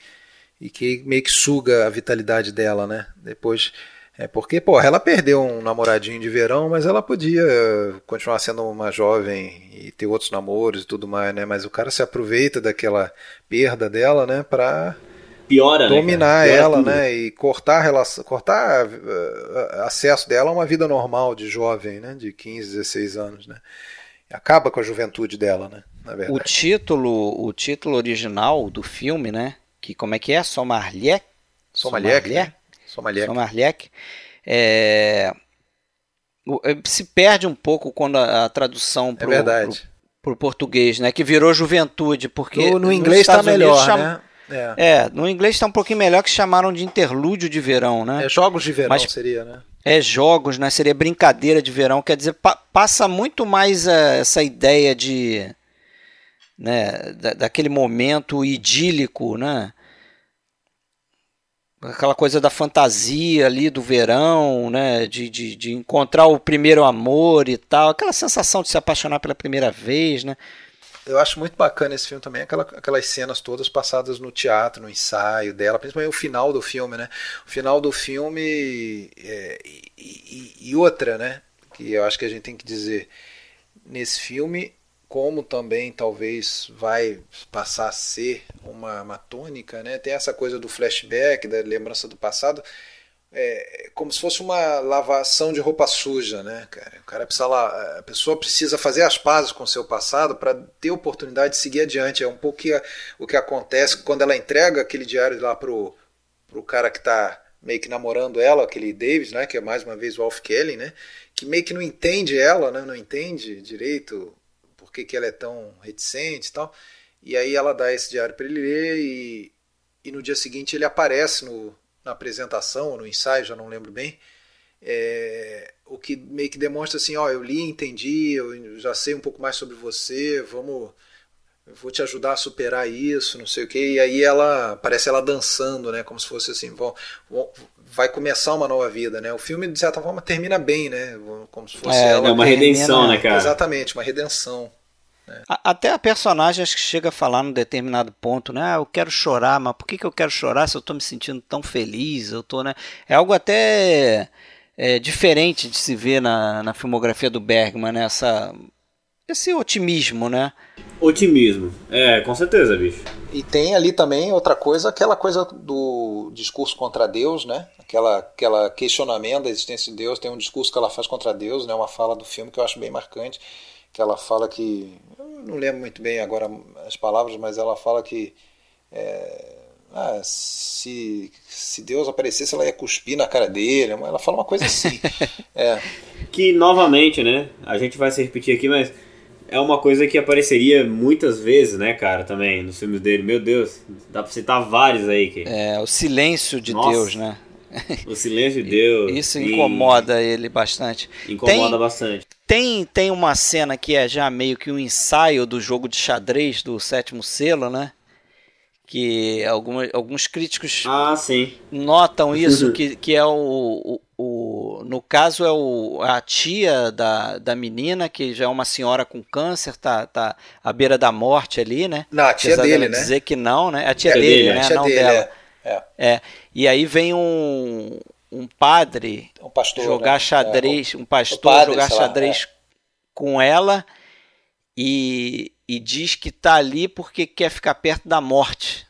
e que meio que suga a vitalidade dela, né? Depois é porque, pô, ela perdeu um namoradinho de verão, mas ela podia continuar sendo uma jovem e ter outros namoros e tudo mais, né? Mas o cara se aproveita daquela perda dela, né, pra Piora, né, dominar né, ela, tudo. né, e cortar relação, cortar uh, acesso dela a uma vida normal de jovem, né, de 15, 16 anos, né? Acaba com a juventude dela, né, na verdade. O título, o título original do filme, né, que como é que é? Sommelier? Sommelier? Sommelier? Sommelier. Sommelier. É, é, se perde um pouco quando a, a tradução para é o português, né? Que virou juventude, porque no, no inglês está melhor, cham... né? É. é. no inglês está um pouquinho melhor que chamaram de interlúdio de verão, né? É jogos de verão Mas, seria, né? É jogos, né? Seria brincadeira de verão, quer dizer, pa passa muito mais uh, essa ideia de, né? Da, daquele momento idílico, né? Aquela coisa da fantasia ali do verão, né? De, de, de, encontrar o primeiro amor e tal, aquela sensação de se apaixonar pela primeira vez, né? Eu acho muito bacana esse filme também, aquela, aquelas cenas todas passadas no teatro, no ensaio dela, principalmente o final do filme, né? O final do filme é, e, e, e outra, né? Que eu acho que a gente tem que dizer nesse filme como também talvez vai passar a ser uma, uma tônica, né? Tem essa coisa do flashback, da lembrança do passado, é, como se fosse uma lavação de roupa suja, né, cara? O cara precisa lá, a pessoa precisa fazer as pazes com o seu passado para ter oportunidade de seguir adiante. É um pouco que, o que acontece quando ela entrega aquele diário lá pro, pro cara que está meio que namorando ela, aquele Davis, né, que é mais uma vez o Alf Kelly, né, que meio que não entende ela, né, não entende direito por que, que ela é tão reticente e tal. E aí ela dá esse diário para ele ler e, e no dia seguinte ele aparece no, na apresentação, no ensaio, já não lembro bem, é, o que meio que demonstra assim, ó, eu li, entendi, eu já sei um pouco mais sobre você, vamos, vou te ajudar a superar isso, não sei o que. E aí ela parece ela dançando, né, como se fosse assim, vão, vão, vai começar uma nova vida, né? O filme de certa forma termina bem, né, como se fosse é, ela. É uma redenção, né, cara? Exatamente, uma redenção. É. Até a personagem acho que chega a falar num determinado ponto, né? Ah, eu quero chorar, mas por que, que eu quero chorar se eu estou me sentindo tão feliz? Eu tô, né? É algo até é, diferente de se ver na, na filmografia do Bergman, né? Essa, esse otimismo, né? Otimismo, é, com certeza, bicho. E tem ali também outra coisa, aquela coisa do discurso contra Deus, né? Aquela, aquela questionamento da existência de Deus. Tem um discurso que ela faz contra Deus, né? Uma fala do filme que eu acho bem marcante, que ela fala que, eu não lembro muito bem agora as palavras, mas ela fala que é, ah, se, se Deus aparecesse, ela ia cuspir na cara dele. Ela fala uma coisa assim. é. Que novamente, né? A gente vai se repetir aqui, mas é uma coisa que apareceria muitas vezes, né, cara, também nos filmes dele. Meu Deus, dá pra citar vários aí. Que... É, o silêncio de Nossa, Deus, né? O silêncio de Deus. Isso incomoda e... ele bastante. Incomoda tem, bastante. Tem, tem uma cena que é já meio que um ensaio do jogo de xadrez do sétimo selo, né? que alguma, alguns críticos ah, sim. notam isso, que, que é o, o, o, no caso é o, a tia da, da menina, que já é uma senhora com câncer, tá, tá à beira da morte ali, né? Não, a tia Apesar dele, né? dizer que não, né? A tia é dele, dele, né? A tia não dele, dela. É. é. é. E aí vem um, um padre um pastor, jogar né? xadrez, é, um pastor padre, jogar xadrez lá, é. com ela e e diz que tá ali porque quer ficar perto da morte.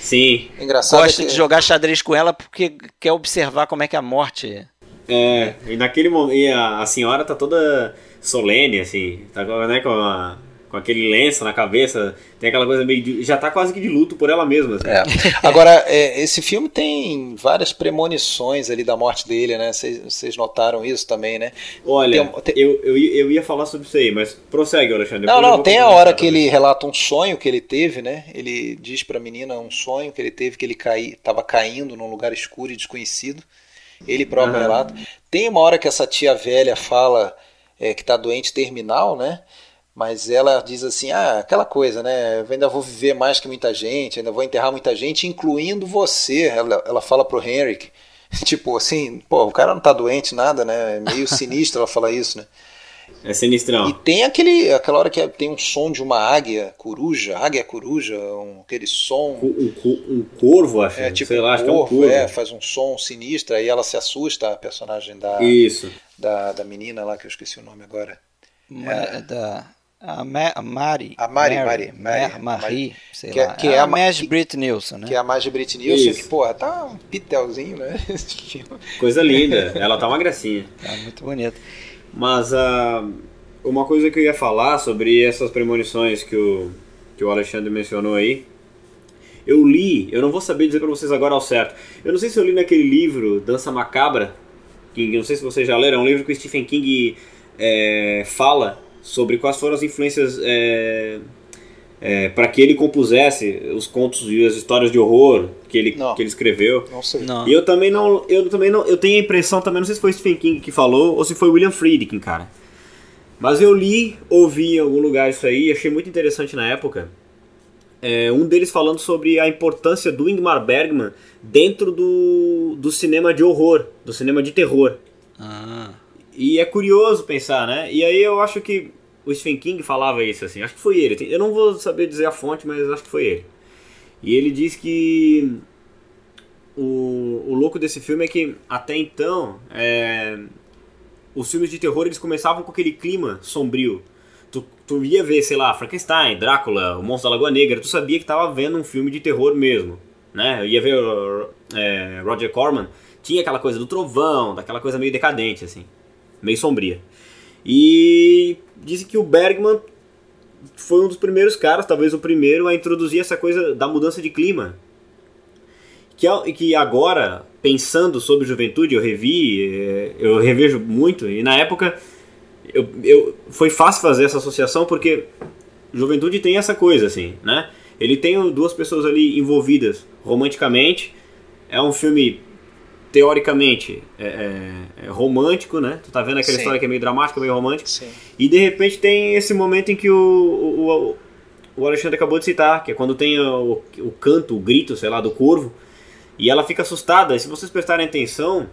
Sim. Engraçado. Gosta é que... de jogar xadrez com ela porque quer observar como é que a morte. É, e naquele momento. E a, a senhora tá toda solene, assim. Tá né, com a com aquele lenço na cabeça, tem aquela coisa meio de, já tá quase que de luto por ela mesma. Assim. É. Agora, é, esse filme tem várias premonições ali da morte dele, né? Vocês notaram isso também, né? Olha, tem, tem... Eu, eu, eu ia falar sobre isso aí, mas prossegue, Alexandre. Não, não, tem a hora que ele relata um sonho que ele teve, né? Ele diz pra menina um sonho que ele teve, que ele cai, tava caindo num lugar escuro e desconhecido. Ele próprio uhum. relata. Tem uma hora que essa tia velha fala é, que tá doente terminal, né? Mas ela diz assim, ah, aquela coisa, né? Eu ainda vou viver mais que muita gente, ainda vou enterrar muita gente, incluindo você. Ela, ela fala pro Henrik, tipo assim, pô, o cara não tá doente, nada, né? É meio sinistro ela falar isso, né? É sinistrão. E tem aquele, aquela hora que tem um som de uma águia coruja, águia coruja, um, aquele som. Um, um, um corvo, acho. É, tipo sei um lá, corvo, acho que é um corvo. É, faz um som sinistro, aí ela se assusta, a personagem da, Isso. da, da menina lá, que eu esqueci o nome agora. É, da a, Ma a Mari. A Mari, Mary, Mari. Mari, Marie, sei que, é- lá. Que é, é a, a Maj Brit Nilsson, né? Que é a Maj Brit Nilsson, que, porra, tá um pitelzinho, né? Coisa linda. Ela tá uma gracinha. Tá muito bonita. Mas uh, uma coisa que eu ia falar sobre essas premonições que o, que o Alexandre mencionou aí. Eu li, eu não vou saber dizer para vocês agora ao certo. Eu não sei se eu li naquele livro Dança Macabra, que não sei se vocês já leram, é um livro que o Stephen King é, fala sobre quais foram as influências é, é, para que ele compusesse os contos e as histórias de horror que ele, que ele escreveu. Não sei. Não. E eu também não, eu também não, eu tenho a impressão também, não sei se foi Stephen King que falou ou se foi William Friedkin, cara. Mas eu li, ouvi em algum lugar isso aí, achei muito interessante na época. É, um deles falando sobre a importância do Ingmar Bergman dentro do, do cinema de horror, do cinema de terror. Ah. E é curioso pensar, né? E aí eu acho que o Stephen King falava isso assim, acho que foi ele. Eu não vou saber dizer a fonte, mas acho que foi ele. E ele diz que o, o louco desse filme é que até então é, os filmes de terror eles começavam com aquele clima sombrio. Tu, tu ia ver, sei lá, Frankenstein, Drácula, o Monstro da Lagoa Negra, tu sabia que tava vendo um filme de terror mesmo. Né? Eu ia ver é, Roger Corman, tinha aquela coisa do trovão, daquela coisa meio decadente, assim meio sombria. E dizem que o Bergman foi um dos primeiros caras, talvez o primeiro, a introduzir essa coisa da mudança de clima. Que, que agora, pensando sobre juventude, eu revi, é, eu revejo muito, e na época eu, eu, foi fácil fazer essa associação porque juventude tem essa coisa, assim, né? Ele tem duas pessoas ali envolvidas romanticamente, é um filme teoricamente é, é, é, romântico, né? Tu tá vendo aquela Sim. história que é meio dramática, meio romântica. Sim. E de repente tem esse momento em que o, o, o Alexandre acabou de citar, que é quando tem o, o canto, o grito, sei lá, do corvo, e ela fica assustada. E se vocês prestarem atenção,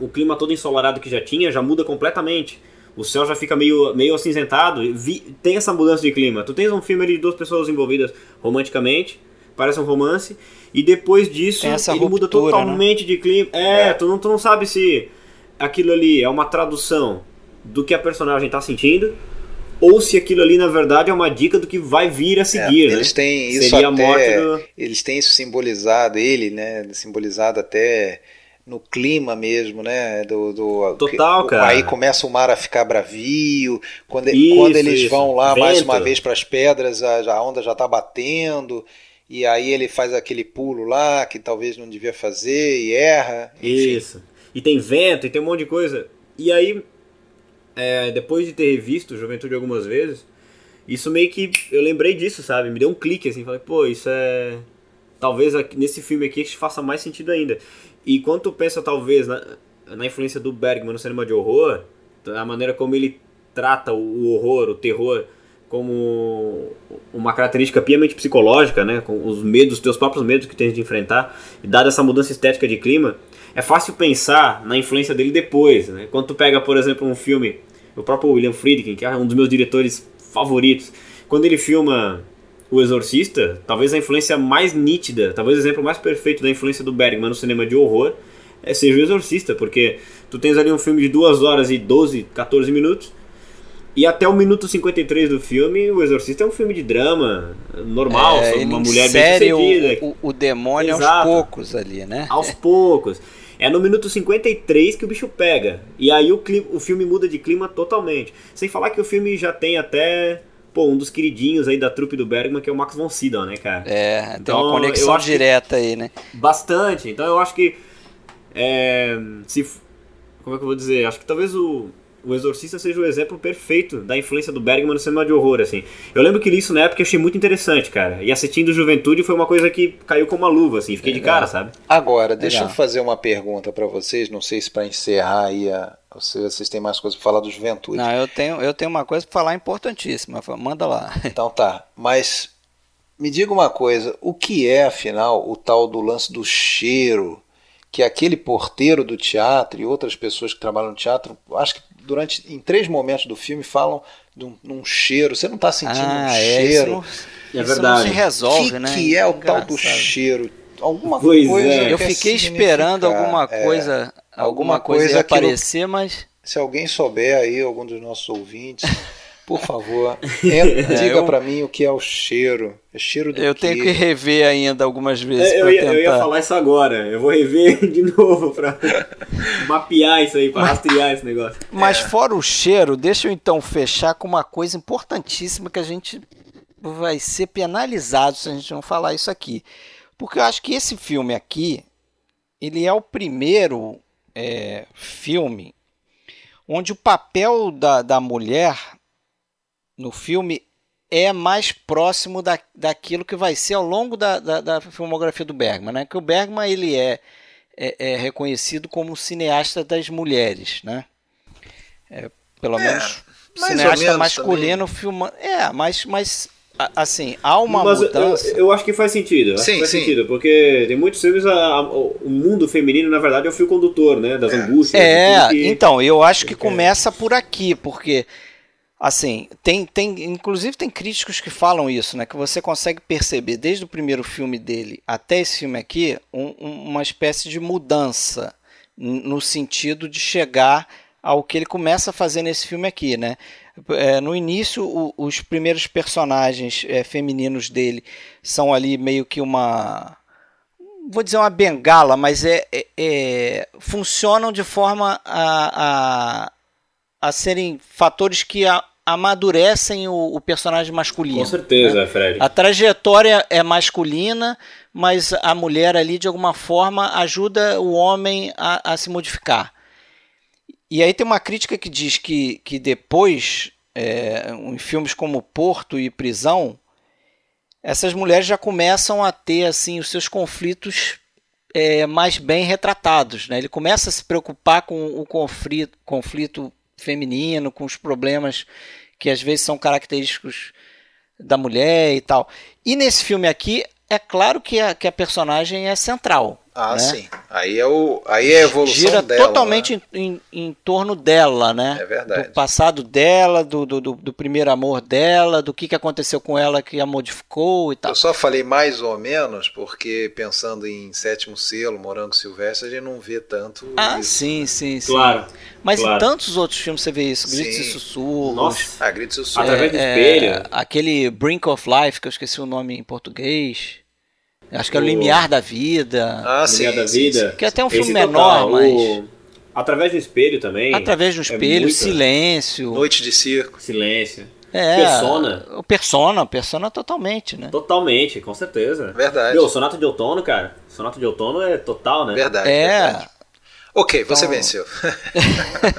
o clima todo ensolarado que já tinha já muda completamente. O céu já fica meio, meio acinzentado. Vi, tem essa mudança de clima. Tu tens um filme de duas pessoas envolvidas romanticamente, parece um romance, e depois disso ele ruptura, muda né? totalmente né? de clima. É, é, Tu, não, tu não sabe se aquilo ali é uma tradução do que a personagem está sentindo ou se aquilo ali na verdade é uma dica do que vai vir a seguir. É, eles né? têm isso Seria até, a morte do... eles têm isso simbolizado ele, né? Simbolizado até no clima mesmo, né? Do, do Total, que, cara. Aí começa o mar a ficar bravio. Quando, Isso, quando eles isso. vão lá mais uma Vento. vez para as pedras, a, a onda já está batendo. E aí ele faz aquele pulo lá que talvez não devia fazer e erra. Enfim. Isso. E tem vento, e tem um monte de coisa. E aí, é, depois de ter revisto Juventude algumas vezes, isso meio que. Eu lembrei disso, sabe? Me deu um clique assim. Falei, pô, isso é. Talvez nesse filme aqui faça mais sentido ainda. E quando tu pensa, talvez, na, na influência do Bergman no cinema de horror, a maneira como ele trata o horror, o terror, como uma característica piamente psicológica, né? Com os medos, os teus próprios medos que tens de enfrentar, e dada essa mudança estética de clima, é fácil pensar na influência dele depois, né? Quando tu pega, por exemplo, um filme, o próprio William Friedkin, que é um dos meus diretores favoritos, quando ele filma O Exorcista, talvez a influência mais nítida, talvez o exemplo mais perfeito da influência do Bergman no cinema de horror é, seja O Exorcista, porque tu tens ali um filme de 2 horas e 12, 14 minutos, e até o minuto 53 do filme, O Exorcista é um filme de drama normal, É, sobre uma mulher bem sucedida. o, o, demônio aos Exato. poucos ali, né? Aos poucos. É no minuto 53 que o bicho pega. E aí o, cli- o filme muda de clima totalmente. Sem falar que o filme já tem até pô, um dos queridinhos aí da trupe do Bergman, que é o Max von Sydow, né, cara? É, tem Então, uma eu conexão direta aí, né? Bastante. Então eu acho que. É, se, como é que eu vou dizer? Acho que talvez o, o Exorcista seja o exemplo perfeito da influência do Bergman no cinema de horror, assim. Eu lembro que li isso na época e achei muito interessante, cara. E assistindo Juventude foi uma coisa que caiu como uma luva, assim. Fiquei de Legal. cara, sabe? Agora, deixa Legal. eu fazer uma pergunta para vocês, não sei se para encerrar aí, a, se vocês têm mais coisa para falar do Juventude. Não, eu tenho, eu tenho uma coisa pra falar importantíssima. Manda lá. Então tá, mas me diga uma coisa, o que é afinal o tal do lance do cheiro que aquele porteiro do teatro e outras pessoas que trabalham no teatro, acho que durante em três momentos do filme falam de um, num cheiro. Você não está sentindo um ah, é, isso cheiro? não, É isso não verdade. se O resolve, que, né? que é o tal do Engraçado. cheiro? Alguma Pois coisa. é. Eu quer fiquei esperando alguma é, coisa, alguma alguma coisa, coisa aparecer, mas Se alguém souber aí, algum dos nossos ouvintes, por favor, entra, diga eu- para mim o que é o cheiro. É cheiro do eu quê? tenho que rever ainda algumas vezes É, eu, ia, tentar. eu ia falar isso agora. Eu vou rever de novo pra mapear isso aí, pra rastrear esse negócio. Mas É. fora o cheiro, deixa eu então fechar com uma coisa importantíssima que a gente vai ser penalizado se a gente não falar isso aqui. Porque eu acho que esse filme aqui, ele é o primeiro é, filme onde o papel da, da mulher no filme é mais próximo da, daquilo que vai ser ao longo da, da, da filmografia do Bergman. Né? Que o Bergman ele é, é, é reconhecido como o cineasta das mulheres. Né? É, pelo É, menos mais cineasta menos masculino filmando. É, mas, mas assim, há uma Mas eu- mudança. Eu, eu acho que faz sentido. Acho Sim, que faz sim. sentido, porque tem muitos filmes, a- a- o mundo feminino, na verdade, é o fio condutor, né? Das angústias. de É, que- então, eu acho que quer. começa por aqui, porque assim, tem, tem, inclusive tem críticos que falam isso, né? Que você consegue perceber desde o primeiro filme dele até esse filme aqui um- um- uma espécie de mudança no sentido de chegar ao que ele começa a fazer nesse filme aqui, né? É, no início, o- os primeiros personagens é, femininos dele são ali meio que uma vou dizer uma bengala, mas é, é- é- funcionam de forma a, a, a serem fatores que a- amadurecem o, o personagem masculino. Com certeza, né? Fred. A trajetória é masculina, mas a mulher ali de alguma forma ajuda o homem a, a se modificar. E aí tem uma crítica que diz que, que depois, é, em filmes como Porto e Prisão, essas mulheres já começam a ter assim os seus conflitos é, mais bem retratados. Né? Ele começa a se preocupar com o conflito, conflito feminino, com os problemas que às vezes são característicos da mulher e tal. E nesse filme aqui, é claro que a, que a personagem é central. Ah, né? sim. Aí é, o, aí é a evolução Gira dela. totalmente né? em, em, em torno dela, né? É verdade. Do passado dela, do, do, do- do primeiro amor dela, do que, que aconteceu com ela que a modificou e tal. Eu só falei mais ou menos porque pensando em Sétimo Selo, Morango Silvestre, a gente não vê tanto Ah, isso. sim, sim, sim. Claro. Mas claro. em tantos outros filmes você vê isso, Gritos e Sim. Sussurros. Nossa. Ah, Gritos e Sussurros. Através do é, espelho. aquele Brink of Life, que eu esqueci o nome em português. Acho que é o O- Limiar da Vida. Ah, sim, Mulher da Vida. Que é até um Esse filme total, menor, o- mas. Através do espelho também. Através um é espelho, muito- silêncio. Noite de Circo. Silêncio. É, Persona. O Persona, Persona totalmente, né? Totalmente, com certeza. Verdade. Meu, Sonata de Outono, cara. Sonata de Outono é total, né? Verdade. É, verdade. Ok, você Então- venceu.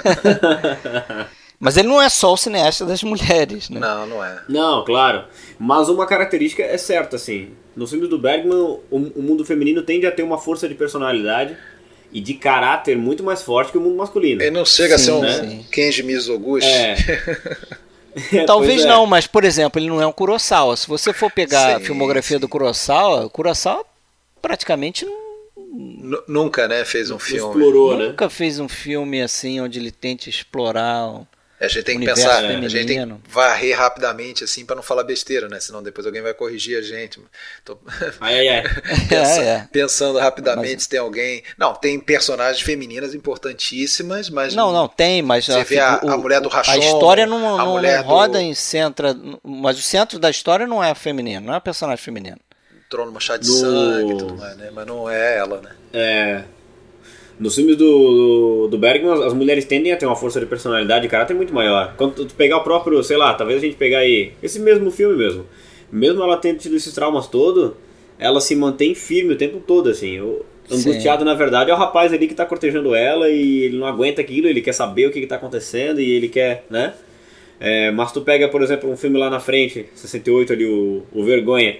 mas ele não é só o cineasta das mulheres, né? não, não é. Não, claro. Mas uma característica é certa, assim. Nos filmes do Bergman, o, o mundo feminino tende a ter uma força de personalidade e de caráter muito mais forte que o mundo masculino. Ele não chega Sim, a ser um né? Kenji Mizoguchi. É. Talvez Pois é. não, mas por exemplo, ele não é um Kurosawa. Se você for pegar a Sim, filmografia sim. do Kurosawa, o Kurosawa praticamente Nunca, né, fez um filme. explorou, né? nunca fez um filme assim onde ele tente explorar. A gente tem que pensar, a gente tem feminino. que varrer rapidamente, assim, pra não falar besteira, né? Senão depois alguém vai corrigir a gente. Tô Ai, ai, ai. pensa- É, é. pensando rapidamente Mas- se tem alguém. Não, tem personagens femininas importantíssimas, mas. Não, não tem, mas Você vê a- a mulher do a Rashomon, história não, a não, mulher não do- roda em centro, mas o centro da história não é feminino, não é personagem feminino. Trono Machado de No- Sangue e tudo mais, né? Mas não é ela, né? É. Nos filmes do, do Bergman, as mulheres tendem a ter uma força de personalidade e caráter muito maior. Quando tu pegar o próprio, sei lá, talvez a gente pegar aí, esse mesmo filme mesmo. Mesmo ela tendo tido esses traumas todo, ela se mantém firme o tempo todo, assim. O Sim. angustiado, na verdade, é o rapaz ali que tá cortejando ela e ele não aguenta aquilo, ele quer saber o que, que tá acontecendo e ele quer, né? É, mas tu pega, por exemplo, um filme lá na frente, 68 ali, o, o Vergonha.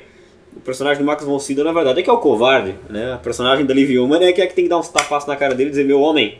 O personagem do Max von Sydow, na verdade, é que é o covarde, né? A personagem da Liv Ullmann é que é que tem que dar uns tapas na cara dele e dizer, meu homem,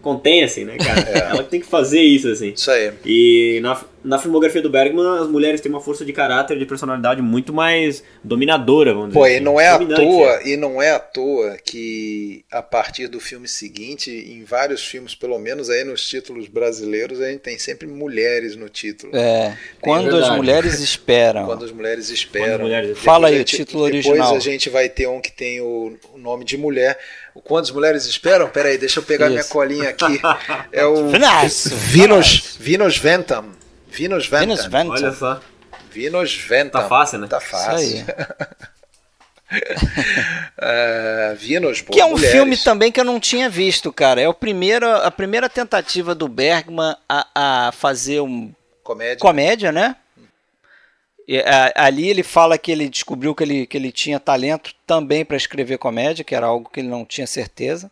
contenha-se, né, cara? Ela que tem que fazer isso, assim. Isso aí. E na, na filmografia do Bergman, as mulheres têm uma força de caráter, de personalidade muito mais dominadora, vamos dizer Pô, assim. e não é à toa, e não é à toa que a partir do filme seguinte, em vários filmes, pelo menos aí nos títulos brasileiros, a gente tem sempre mulheres no título. É, quando as mulheres esperam. Quando as mulheres esperam. as mulheres- Fala aí Depois o título depois original. a gente vai ter um que tem o, o nome de mulher. O Quando as mulheres esperam? Peraí, deixa eu pegar minha Isso. colinha aqui. É o Venus, Venus, Venus Ventam. Venus Ventum. Olha só. Venus Ventam. Tá fácil, né? Tá Isso fácil. aí. É, Venus, pô, Que é um mulheres. filme também que eu não tinha visto, cara. É o primeiro, a primeira tentativa do Bergman a, a fazer um Comédia. comédia, né? E, a- ali ele fala que ele descobriu que ele, que ele tinha talento também para escrever comédia, que era algo que ele não tinha certeza.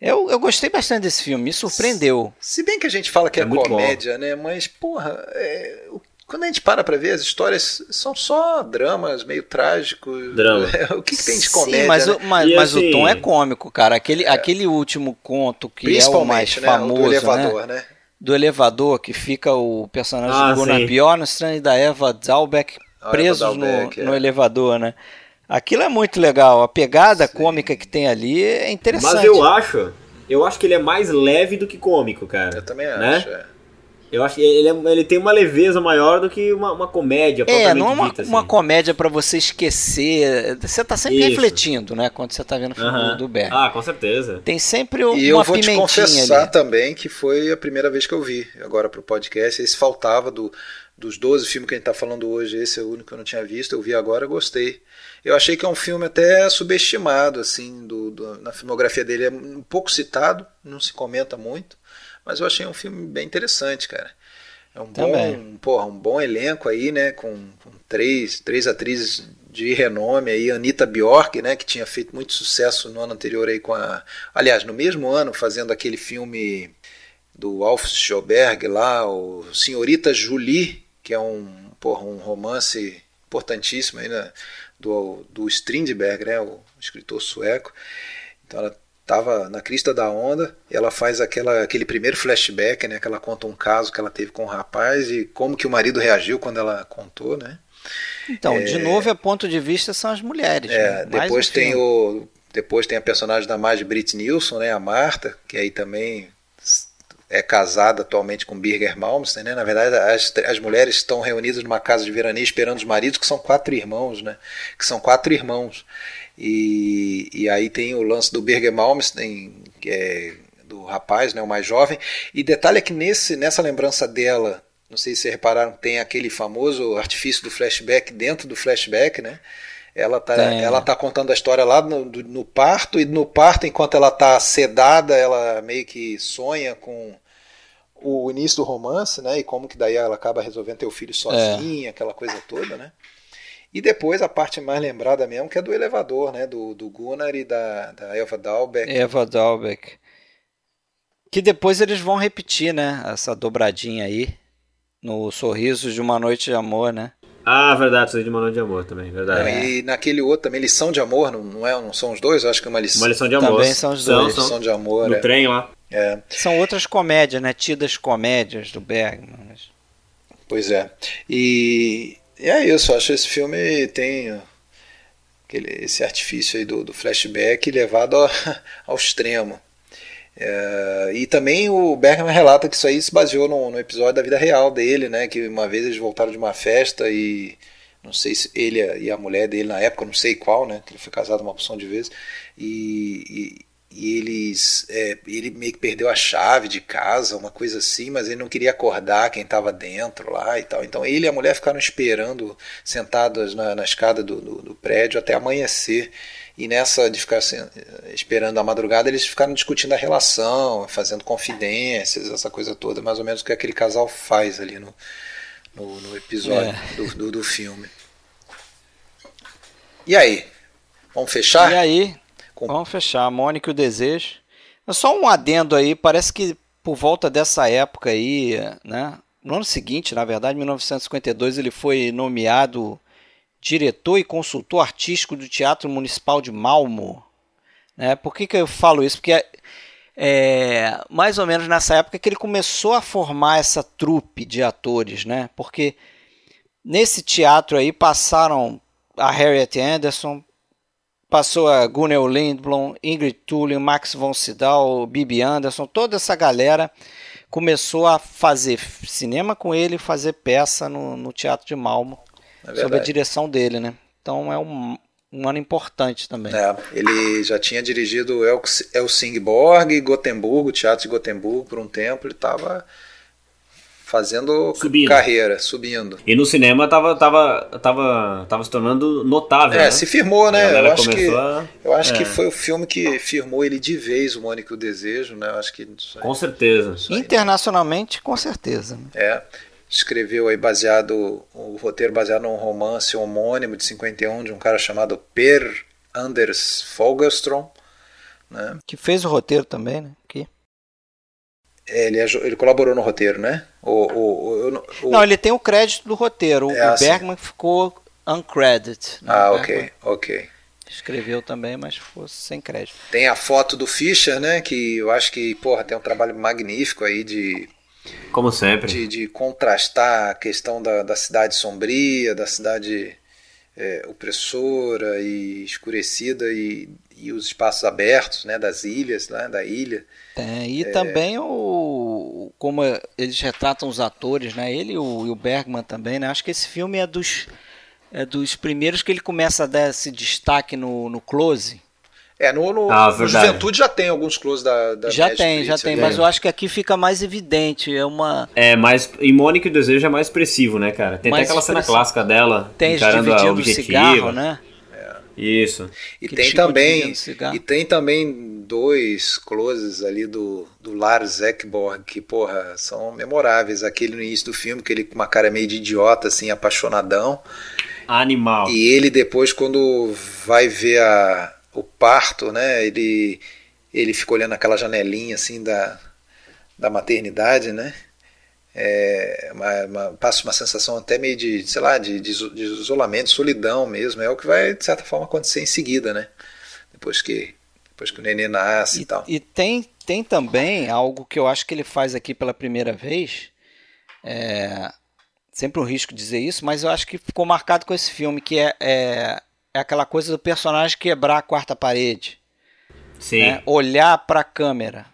Eu, eu gostei bastante desse filme, me surpreendeu. Se bem que a gente fala que é, É comédia, né? Mas, porra, é, quando a gente para pra ver, as histórias são só dramas meio trágicos. Drama. o que, que tem de comédia? Sim, mas, né? o, mas, mas o assim- tom é cômico, cara. Aquele, aquele último conto que é o mais né? famoso, o do né? elevador, né? do elevador, que fica o personagem Ah, do Gunnar. Bjornstrand e da Eva Zalbeck A Eva presos Zalbeck, no, é. no elevador, né? Aquilo é muito legal. A pegada cômica que tem ali é interessante. Mas eu acho, eu acho que ele é mais leve do que cômico, cara. Eu também Né? acho. é. Eu acho que ele, é- ele tem uma leveza maior do que uma, uma comédia É, não é uma, dita, assim. uma comédia pra você esquecer. Você tá sempre Isso. refletindo, né? Quando você tá vendo o filme Aham. do, do Berg. Ah, com certeza. Tem sempre uma E eu vou te pimentinha confessar ali. também que foi a primeira vez que eu vi agora pro podcast. Esse faltava do, dos 12 filmes que a gente tá falando hoje. Esse é o único que eu não tinha visto. Eu vi agora, gostei. Eu achei que é um filme até subestimado, assim, do, do- na filmografia dele. É um pouco citado, não se comenta muito. Mas eu achei um filme bem interessante, cara. É um Também. bom, porra, um bom elenco aí, né? Com, com três, três atrizes de renome aí, Anitta Bjork, né? Que tinha feito muito sucesso no ano anterior aí com a. Aliás, no mesmo ano, fazendo aquele filme do Alf Schoberg lá, o Senhorita Julie, que é um, porra, um romance importantíssimo aí, né? Do, do Strindberg, né? O escritor sueco. Então ela estava na crista da onda, ela faz aquela, aquele primeiro flashback, né, que ela conta um caso que ela teve com um rapaz e como que o marido reagiu quando ela contou, né? Então, de novo, é ponto de vista são as mulheres. É, né? Mais depois um tem filme. o depois tem a personagem da Marge Brit Nilsson, né, a Marta, que aí também é casada atualmente com Birger Malmsteen, né? Na verdade, as, as mulheres estão reunidas numa casa de veraneio esperando os maridos, que são quatro irmãos, né? Que são quatro irmãos. E, e aí tem o lance do Birger Malmsteen, que é do rapaz, né, o mais jovem. E detalhe é que nesse, nessa lembrança dela, não sei se repararam, tem aquele famoso artifício do flashback dentro do flashback, né? Ela tá, ela tá contando a história lá no, no parto, e no parto, enquanto ela tá sedada, ela meio que sonha com o início do romance, né? E como que daí ela acaba resolvendo ter o filho sozinha, é. aquela coisa toda, né? E depois a parte mais lembrada mesmo, que é do elevador, né? Do, do Gunnar e da, da Eva Dalbeck. Eva Dalbeck. Que depois eles vão repetir, né? Essa dobradinha aí. No Sorrisos de uma Noite de Amor, né? Ah, verdade, Sorriso de uma Noite de Amor também, verdade. É. E naquele outro também, Lição de Amor, não, não, é, não são os dois? Eu acho que é uma lição. Uma lição de amor. Também são os dois. São, lição de amor. No é. trem lá. É. São outras comédias, né? Tidas comédias do Bergman. Mas... Pois é. E, e é isso, acho que esse filme tem aquele, esse artifício aí do, do flashback levado ao, ao extremo. É, e também o Bergman relata que isso aí se baseou no, no, episódio da vida real dele, né? Que uma vez eles voltaram de uma festa e não sei se ele e a mulher dele na época, não sei qual, né? Que ele foi casado uma opção de vezes e, e e eles é, ele meio que perdeu a chave de casa, uma coisa assim, mas ele não queria acordar quem estava dentro lá e tal. Então ele e a mulher ficaram esperando, sentados na, na escada do, do, do, prédio até amanhecer. E nessa de ficar assim, esperando a madrugada, eles ficaram discutindo a relação, fazendo confidências, essa coisa toda, mais ou menos o que aquele casal faz ali no, no, no episódio é. do, do, do filme. E aí? Vamos fechar? E aí? Com... Vamos fechar. Mônica e o Desejo. Só um adendo aí, parece que por volta dessa época aí, né? No ano seguinte, na verdade, 1952, ele foi nomeado diretor e consultor artístico do Teatro Municipal de Malmo. Né? Por que, que eu falo isso? Porque é, mais ou menos nessa época que ele começou a formar essa trupe de atores, né? Porque nesse teatro aí passaram a Harriet Anderson, passou a Gunnel Lindblom, Ingrid Tullin, Max von Sydow, Bibi Anderson, toda essa galera começou a fazer cinema com ele fazer peça no, no Teatro de Malmo, é sob a direção dele, né? Então é um, um ano importante também. É, ele já tinha dirigido El Helsingborg e Gotemburgo, Teatro de Gotemburgo por um tempo, ele estava fazendo subindo. carreira, subindo. E no cinema tava, tava, tava, tava se tornando notável. É, né? se firmou, né? Eu acho, que, a... eu acho é. que foi o filme que firmou ele de vez, o Mônica e o Desejo, né? Eu acho que com certeza. Internacionalmente, com certeza. É. Escreveu aí baseado o roteiro baseado num romance homônimo de 51 de um cara chamado Per Anders Fogelström, né? Que fez o roteiro também, né? Que é, ele, ele colaborou no roteiro, né? O, o, o, Não, ele tem o crédito do roteiro. É o assim. Bergman ficou uncredited. Né? Ah, ok, Bergman ok. Escreveu também, mas ficou sem crédito. Tem a foto do Fischer, né? Que eu acho que, porra, tem um trabalho magnífico aí de. Como sempre. De, de contrastar a questão da, da cidade sombria, da cidade é, opressora e escurecida e, e os espaços abertos, né? Das ilhas, né? Da ilha. Tem, e é... também o como eles retratam os atores, né? Ele e o, e o Bergman também, né? Acho que esse filme é dos é dos primeiros que ele começa a dar esse destaque no, no close. É, no, no, ah, no Juventude já tem alguns close da, da Já tem, já tem, mas eu acho que aqui fica mais evidente. É uma. É, mais. Em Mônica e o Desejo é mais expressivo, né, cara? Tem mais até aquela cena clássica dela. Tem encarando a objetiva. cigarro, né? Isso. E tem também e tem também dois closes ali do, do Lars Ekborg que, porra, são memoráveis. Aquele no início do filme, que ele com uma cara meio de idiota, assim, apaixonadão. Animal. E ele depois, quando vai ver a, o parto, né, ele, ele fica olhando aquela janelinha, assim, da, da maternidade, né? é, uma, uma, passa uma sensação até meio de, sei lá, de, de, de, isolamento, solidão mesmo. É o que vai, de certa forma, acontecer em seguida, né? Depois que, depois que o neném nasce e, e tal. E tem, tem também algo que eu acho que ele faz aqui pela primeira vez. É, sempre um risco dizer isso, mas eu acho que ficou marcado com esse filme, que é, é, é aquela coisa do personagem quebrar a quarta parede. Sim. né? olhar para a câmera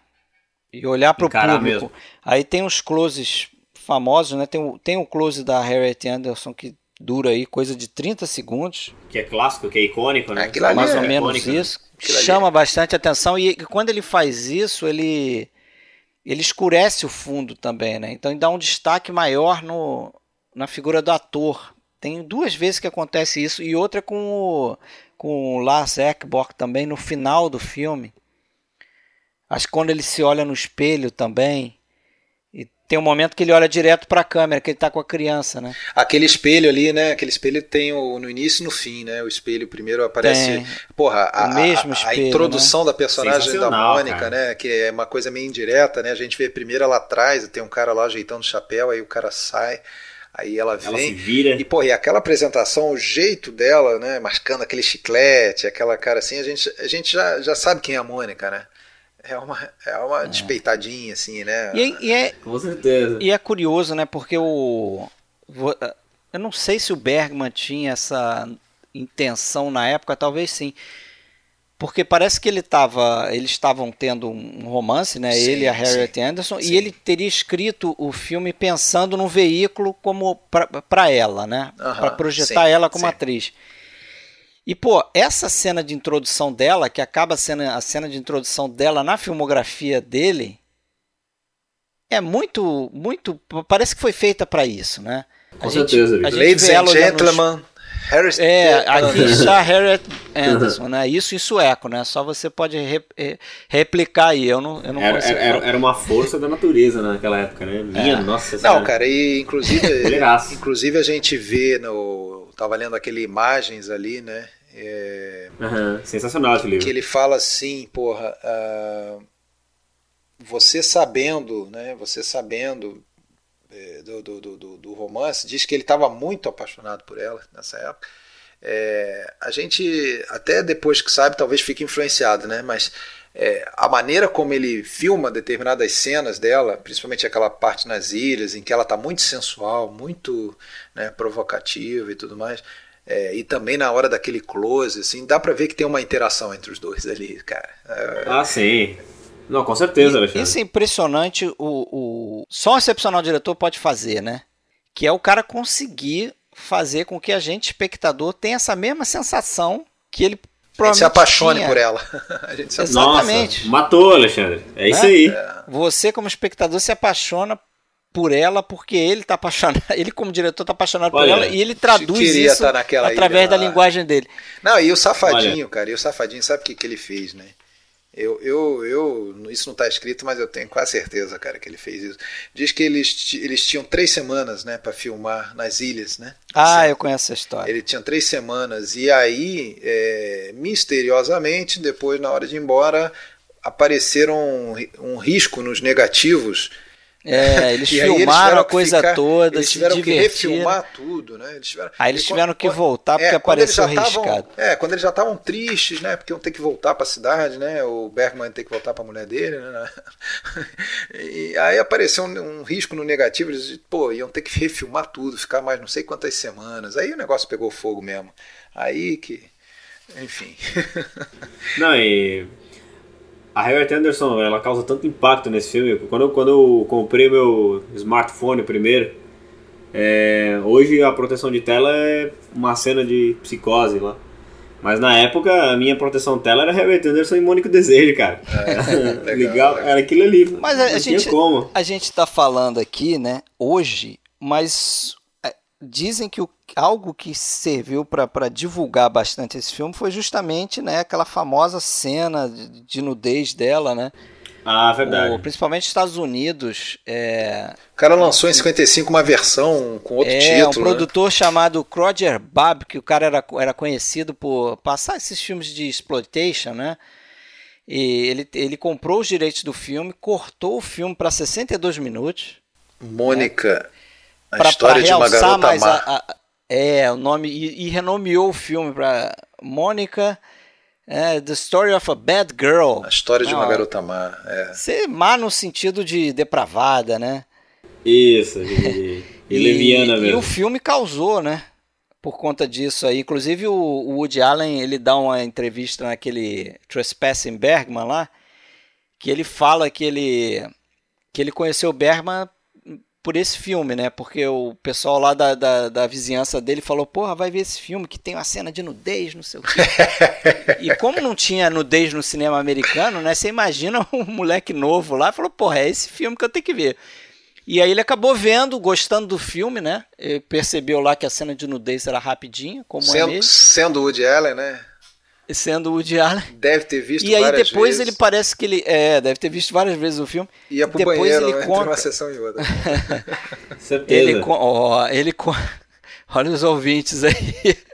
e olhar para o público. mesmo. Aí tem uns closes famosos, né? Tem o, tem o close da Harriet Anderson que dura aí coisa de 30 segundos, Que é clássico, que é icônico, né? Aquilo ali mais é ou menos icônico, né? isso. Ali Chama bastante atenção e quando ele faz isso, ele ele escurece o fundo também, né? Então ele dá um destaque maior no, na figura do ator. Tem duas vezes que acontece isso e outra com o, com o Lars Ekborg também no final do filme. Acho que quando ele se olha no espelho também. E tem um momento que ele olha direto para a câmera, que ele tá com a criança, né? Aquele espelho ali, né? Aquele espelho tem o, no início e no fim, né? O espelho primeiro aparece. Tem. Porra, a, O mesmo a- a, espelho, né? introdução da personagem da Mônica, cara. né? Que é uma coisa meio indireta, né? A gente vê primeiro ela atrás, tem um cara lá ajeitando o chapéu, aí o cara sai, aí ela Ela se vem. vira. E, porra, e aquela apresentação, o jeito dela, né? Mascando aquele chiclete, aquela cara assim, a gente, a gente já, já sabe quem é a Mônica, né? É uma, é uma despeitadinha, assim, né? E, e é, Com certeza. E é curioso, né? Porque o. Eu não sei se o Bergman tinha essa intenção na época, talvez sim. Porque parece que ele tava, eles estavam tendo um romance, né? Sim, ele e a Harriet sim, Anderson, sim. e ele teria escrito o filme pensando num veículo como para ela, né? Aham, Para projetar sim, ela como sim. atriz. E pô, essa cena de introdução dela, que acaba sendo a cena de introdução dela na filmografia dele, é muito, muito, parece que foi feita para isso, né? Com certeza, Vitor. a gente Ladies and olhando nos- gentlemen, Harris É, aqui está Harriet Anderson, né? Isso em sueco, né? Só você pode re- re- replicar aí. Eu não, eu não Era, consigo. era, era uma força da natureza naquela época, né? Minha, nossa Não, cara, e inclusive, inclusive a gente vê no. Tava lendo aquele imagens ali, né? é, Aham, Sensacional esse livro. que ele fala assim, porra, ah, você sabendo, né? Você sabendo é, do, do, do, do- do romance, diz que ele estava muito apaixonado por ela nessa época. É, a gente, até depois que sabe, talvez fique influenciado, né? Mas é, a maneira como ele filma determinadas cenas dela, principalmente aquela parte nas ilhas, em que ela está muito sensual, muito né, provocativa e tudo mais, é, e também na hora daquele close, assim, dá pra ver que tem uma interação entre os dois ali, cara. É, Ah, sim. Não, com certeza, Alexandre. Isso é impressionante. O, o... Só um excepcional diretor pode fazer, né? Que é o cara conseguir fazer com que a gente, espectador, tenha essa mesma sensação que ele a gente se apaixone tinha. por ela. a gente se Exato. Nossa, Exatamente. matou, Alexandre. É isso Né? aí. Você, como espectador, se apaixona por ela porque ele tá apaixonado, ele como diretor tá apaixonado por Olha, ela e ele traduz queria isso tá naquela através ilha da lá. linguagem dele. Não, e o Safadinho, cara, e o Safadinho, sabe o que, que ele fez, né? Eu, eu, eu, isso não está escrito, mas eu tenho quase certeza, cara, que ele fez isso. Diz que eles, eles tinham três semanas, né, para filmar nas ilhas, né? Ah, Assim, eu conheço essa história. Ele tinha três semanas e aí, é, misteriosamente, depois na hora de ir embora, apareceram um, um risco nos negativos. É, eles E filmaram tiveram a que coisa ficar- toda, Eles se tiveram que divertiram. refilmar tudo, né? Eles tiveram, Aí eles tiveram que quando- voltar porque eles apareceu arriscado. É, quando eles já estavam tristes, né? Porque iam ter que voltar para a cidade, né? O Bergman ter que voltar para a mulher dele, né? E aí apareceu um, um risco no negativo, eles, pô, iam ter que refilmar tudo, ficar mais não sei quantas semanas. Aí o negócio pegou fogo mesmo. Aí que, enfim. Não, e a Harriet Anderson, ela causa tanto impacto nesse filme. Quando eu, quando eu comprei meu smartphone primeiro, é, hoje a proteção de tela é uma cena de psicose lá. Mas na época a minha proteção de tela era Harriet Anderson e Mônica Desejo, cara. legal, Legal, legal. era aquilo ali. Mas a, a gente, como. a gente tá falando aqui, né, hoje, mas é, dizem que o- algo que serviu para divulgar bastante esse filme foi justamente, né, aquela famosa cena de, de nudez dela, né? Ah, verdade. O- principalmente nos Estados Unidos, é, O cara lançou em 55 uma versão com outro é título. um né? produtor chamado Roger Babb, que o cara era, era conhecido por passar esses filmes de exploitation, né? E ele, ele comprou os direitos do filme, cortou o filme para 62 minutos. Mônica, a pra, história pra de uma realçar garota mais má. a, a- é o nome e, e renomeou o filme para Mônica é, The Story of a Bad Girl A história de uma garota má. É. ser má no sentido de depravada né Isso, e, e leviana e mesmo. o filme causou né por conta disso aí. Inclusive o, o Woody Allen, ele dá uma entrevista naquele Trespassing Bergman lá, que ele fala que ele que ele conheceu o Bergman por esse filme, né? Porque o pessoal lá da, da, da, vizinhança dele falou, porra, vai ver esse filme que tem uma cena de nudez, não sei o quê. e como não tinha nudez no cinema americano, né? Você imagina um moleque novo lá e falou, porra, é esse filme que eu tenho que ver. E aí ele acabou vendo, gostando do filme, né? Ele percebeu lá que a cena de nudez era rapidinha, como é sendo, é mesmo. Sendo Woody Allen, né? Sendo o Woody Allen. Deve ter visto E aí depois vezes. ele parece que ele é, deve ter visto várias vezes o filme. Ia pro depois banheiro, ele né, conta... uma sessão e outra. Certeza. Ele, ó, ele olha os ouvintes aí.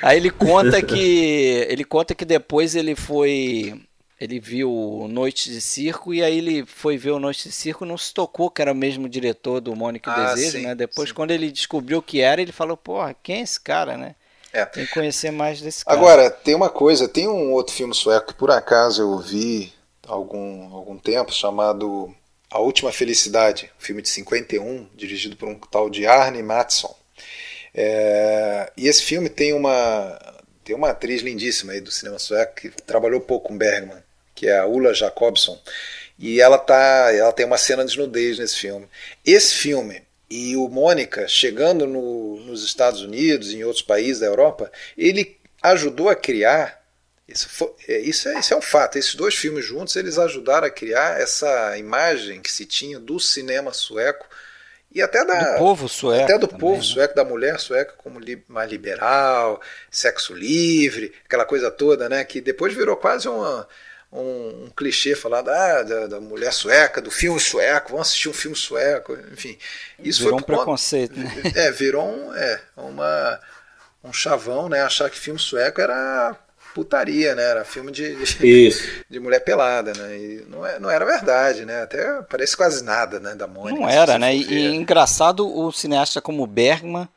Aí ele conta que ele conta que depois ele foi ele viu Noite de Circo e aí ele foi ver o Noite de Circo não se tocou que era o mesmo diretor do Mônica e Ah, Desejo, sim, né? Depois sim. quando ele descobriu o que era, ele falou, porra, quem é esse cara, né? É. Tem que conhecer mais desse cara. Agora, tem uma coisa, tem um outro filme sueco que por acaso eu vi há algum, algum tempo, chamado A Última Felicidade, um filme de 51, dirigido por um tal de Arne Mattsson. É, e esse filme tem uma, tem uma atriz lindíssima aí do cinema sueco que trabalhou pouco com Bergman, que é a Ulla Jacobson. E ela, tá, ela tem uma cena de nudez nesse filme. Esse filme e o Mônica chegando no, nos Estados Unidos e em outros países da Europa, ele ajudou a criar. Isso, foi, é, isso, é, isso é um fato. Esses dois filmes juntos eles ajudaram a criar essa imagem que se tinha do cinema sueco e até da do povo sueco. até do também, povo né? sueco, da mulher sueca como li, mais liberal, sexo livre, aquela coisa toda, né? Que depois virou quase uma, um, um clichê falando ah, da, da, mulher sueca, do filme sueco, vamos assistir um filme sueco, enfim. Isso virou foi um preconceito, né? É, virou um, é, uma, um chavão, né? Achar que filme sueco era putaria, né? Era filme de, de, de mulher pelada, né? E não, é, não era verdade, né? Até parece quase nada, né? Da Mônica. Não era, né? E, e, engraçado o cineasta como Bergman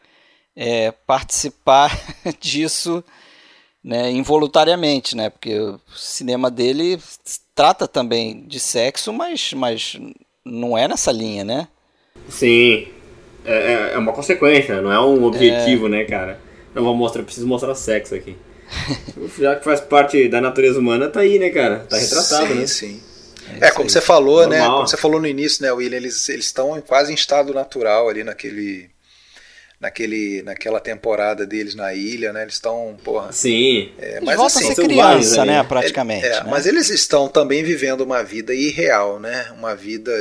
é, participar disso né, involuntariamente, né? Porque o cinema dele trata também de sexo, mas, mas não é nessa linha, né? Sim. É, é uma consequência, não é um objetivo, é... né, cara? Não vou mostrar, preciso mostrar sexo aqui. Já que faz parte da natureza humana, tá aí, né, cara? Tá retratado, sim, né? Sim, É, como você falou, Normal. né? Como você falou no início, né, William? Eles estão quase em estado natural ali naquele. Naquele, naquela temporada deles na ilha, né? Eles estão, porra. Sim. É, mas voltam assim, a ser criança, né? Praticamente. É, né? Mas eles estão também vivendo uma vida irreal, né? Uma vida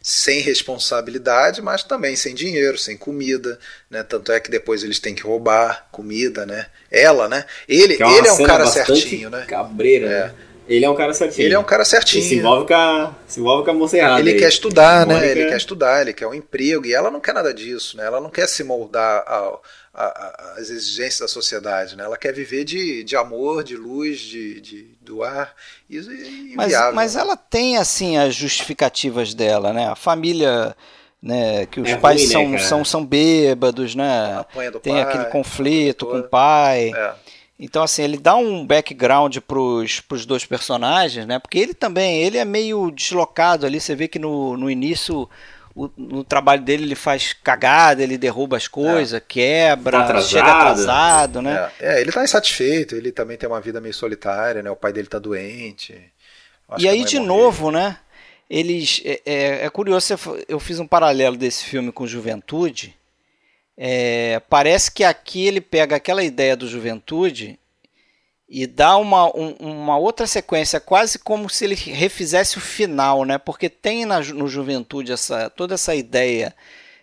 sem responsabilidade, mas também sem dinheiro, sem comida, né? Tanto é que depois eles têm que roubar comida, né? Ela, né? Ele, é, ele é um cara certinho, né? Cabreira, é. né? Ele é um cara certinho. Ele é um cara certinho. E se envolve com a, se envolve com a moça errada. Ele aí. quer estudar, né? Mônica... Ele quer estudar, ele quer um emprego. E ela não quer nada disso, né? Ela não quer se moldar ao, às exigências da sociedade, né? Ela quer viver de, de amor, de luz, de, de do ar. E, e mas, mas né? ela tem, assim, as justificativas dela, né? A família... Né, que os É pais ruim, né, são, cara? são, são bêbados, né? Tem pai, aquele conflito com o pai. É. Então, assim, ele dá um background pros, pros dois personagens, né? Porque ele também, ele é meio deslocado ali. Você vê que no, no início, o, no trabalho dele, ele faz cagada, ele derruba as coisas, quebra, Tá atrasado. chega atrasado, né? É, é, ele tá insatisfeito, ele também tem uma vida meio solitária, né? O pai dele tá doente. Acho E aí, de morreu. novo, né? Eles. É, é, é curioso, eu fiz um paralelo desse filme com Juventude. É, parece que aqui ele pega aquela ideia do Juventude e dá uma, um- uma outra sequência, quase como se ele refizesse o final, né? Porque tem na, no Juventude essa, toda essa ideia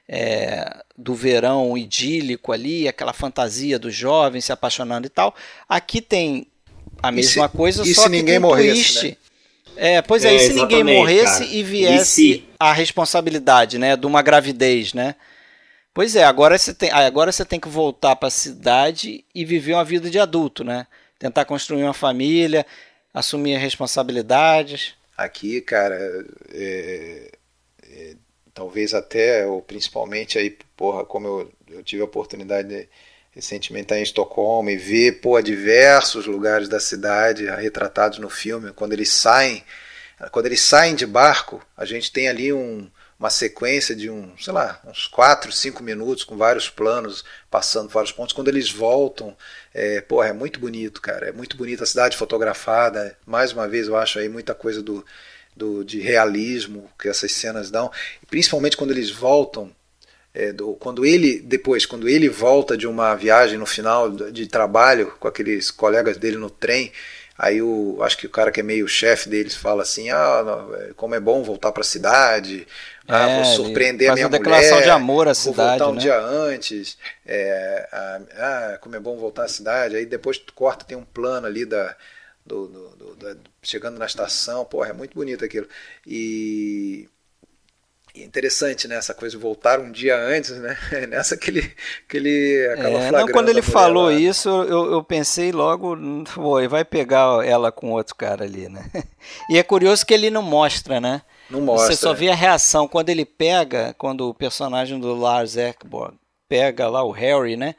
é, do verão idílico ali, aquela fantasia dos jovens se apaixonando e tal. Aqui tem a E mesma se- coisa, e só se que ninguém um morresse, twist. né? É, pois é, É, e se ninguém morresse cara. e viesse E se? a responsabilidade, né, de uma gravidez, né? Pois é, agora você tem, agora você tem que voltar para a cidade e viver uma vida de adulto, né? Tentar construir uma família, assumir responsabilidades. Aqui, cara, é, é, talvez até, ou principalmente aí, porra, como eu, eu tive a oportunidade de, recentemente estar em Estocolmo e ver, pô, diversos lugares da cidade retratados no filme, quando eles saem, quando eles saem de barco, a gente tem ali um, uma sequência de um, sei lá, uns 4, 5 minutos com vários planos, passando vários pontos. Quando eles voltam, é, porra, é muito bonito, cara. É muito bonita a cidade fotografada. Mais uma vez, eu acho aí muita coisa do, do de realismo que essas cenas dão. E principalmente quando eles voltam é, do, quando ele depois quando ele volta de uma viagem no final de trabalho com aqueles colegas dele no trem Aí o, acho que o cara que é meio chefe deles fala assim, ah, é, como é bom voltar para a cidade, ah, vou é, surpreender a minha mulher, declaração de amor à cidade, vou voltar um né? dia antes, é, ah, como é bom voltar à cidade. Aí depois tu corta, tem um plano ali da, do, do, do, do chegando na estação, porra, é muito bonito aquilo. E e é interessante, né? Essa coisa de voltar um dia antes, né? Nessa que ele, que ele acaba é, não, Quando ele falou lá. isso, eu, eu pensei logo, ele vai pegar ela com outro cara ali, né? E é curioso que ele não mostra, né? Não mostra. Você só vê a reação quando ele pega, quando o personagem do Lars Ekborg pega lá o Harry, né?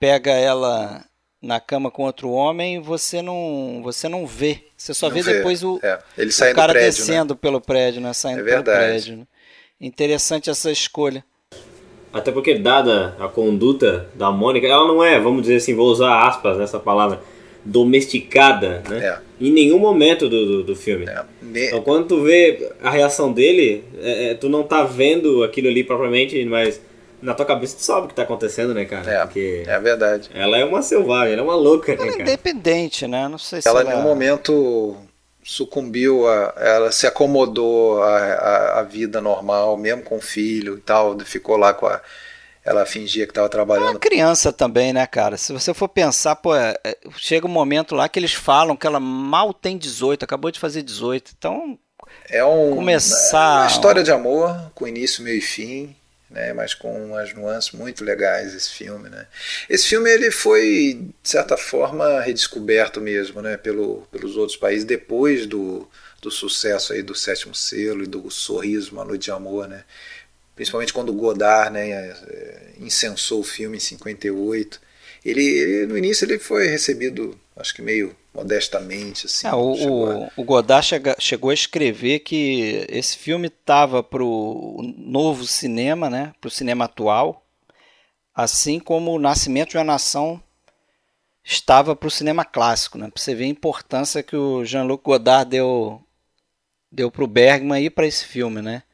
Pega ela na cama com outro homem, você não, você não vê. Você só vê, vê, depois o, é. ele o cara prédio, descendo né? pelo prédio, né? Saindo é pelo prédio. Né? Interessante essa escolha. Até porque, dada a conduta da Mônica, ela não é, vamos dizer assim, vou usar aspas nessa palavra, domesticada, né? É. Em nenhum momento do, do, do filme. É. Então, quando tu vê a reação dele, é, é, tu não tá vendo aquilo ali propriamente, mas na tua cabeça tu sabe o que tá acontecendo, né, cara? É, Porque é verdade. Ela é uma selvagem, ela é uma louca, ela né, é independente, né? Não sei se ela, ela... em nenhum momento sucumbiu, a, ela se acomodou à, vida normal, mesmo com o filho e tal, ficou lá com a. Ela fingia que estava trabalhando. É criança também, né, cara? Se você for pensar, pô, é, é, chega um momento lá que eles falam que ela mal tem 18, acabou de fazer 18. Então, é um, começar... É uma história de amor, com início, meio e fim né, mas com umas nuances muito legais esse filme, né. Esse filme ele foi de certa forma redescoberto mesmo, né, pelo, pelos outros países depois do, do sucesso aí do Sétimo Selo e do Sorriso, Uma Noite de Amor, né, principalmente quando Godard, né, é, incensou o filme em 58. Ele, ele no início ele foi recebido, acho que meio modestamente. Assim, é, o, o, o, Godard chega, chegou a escrever que esse filme estava para o novo cinema, né, para o cinema atual, assim como o Nascimento de uma Nação estava para o cinema clássico. Né, para você ver a importância que o Jean-Luc Godard deu, deu para o Bergman e para esse filme. Né.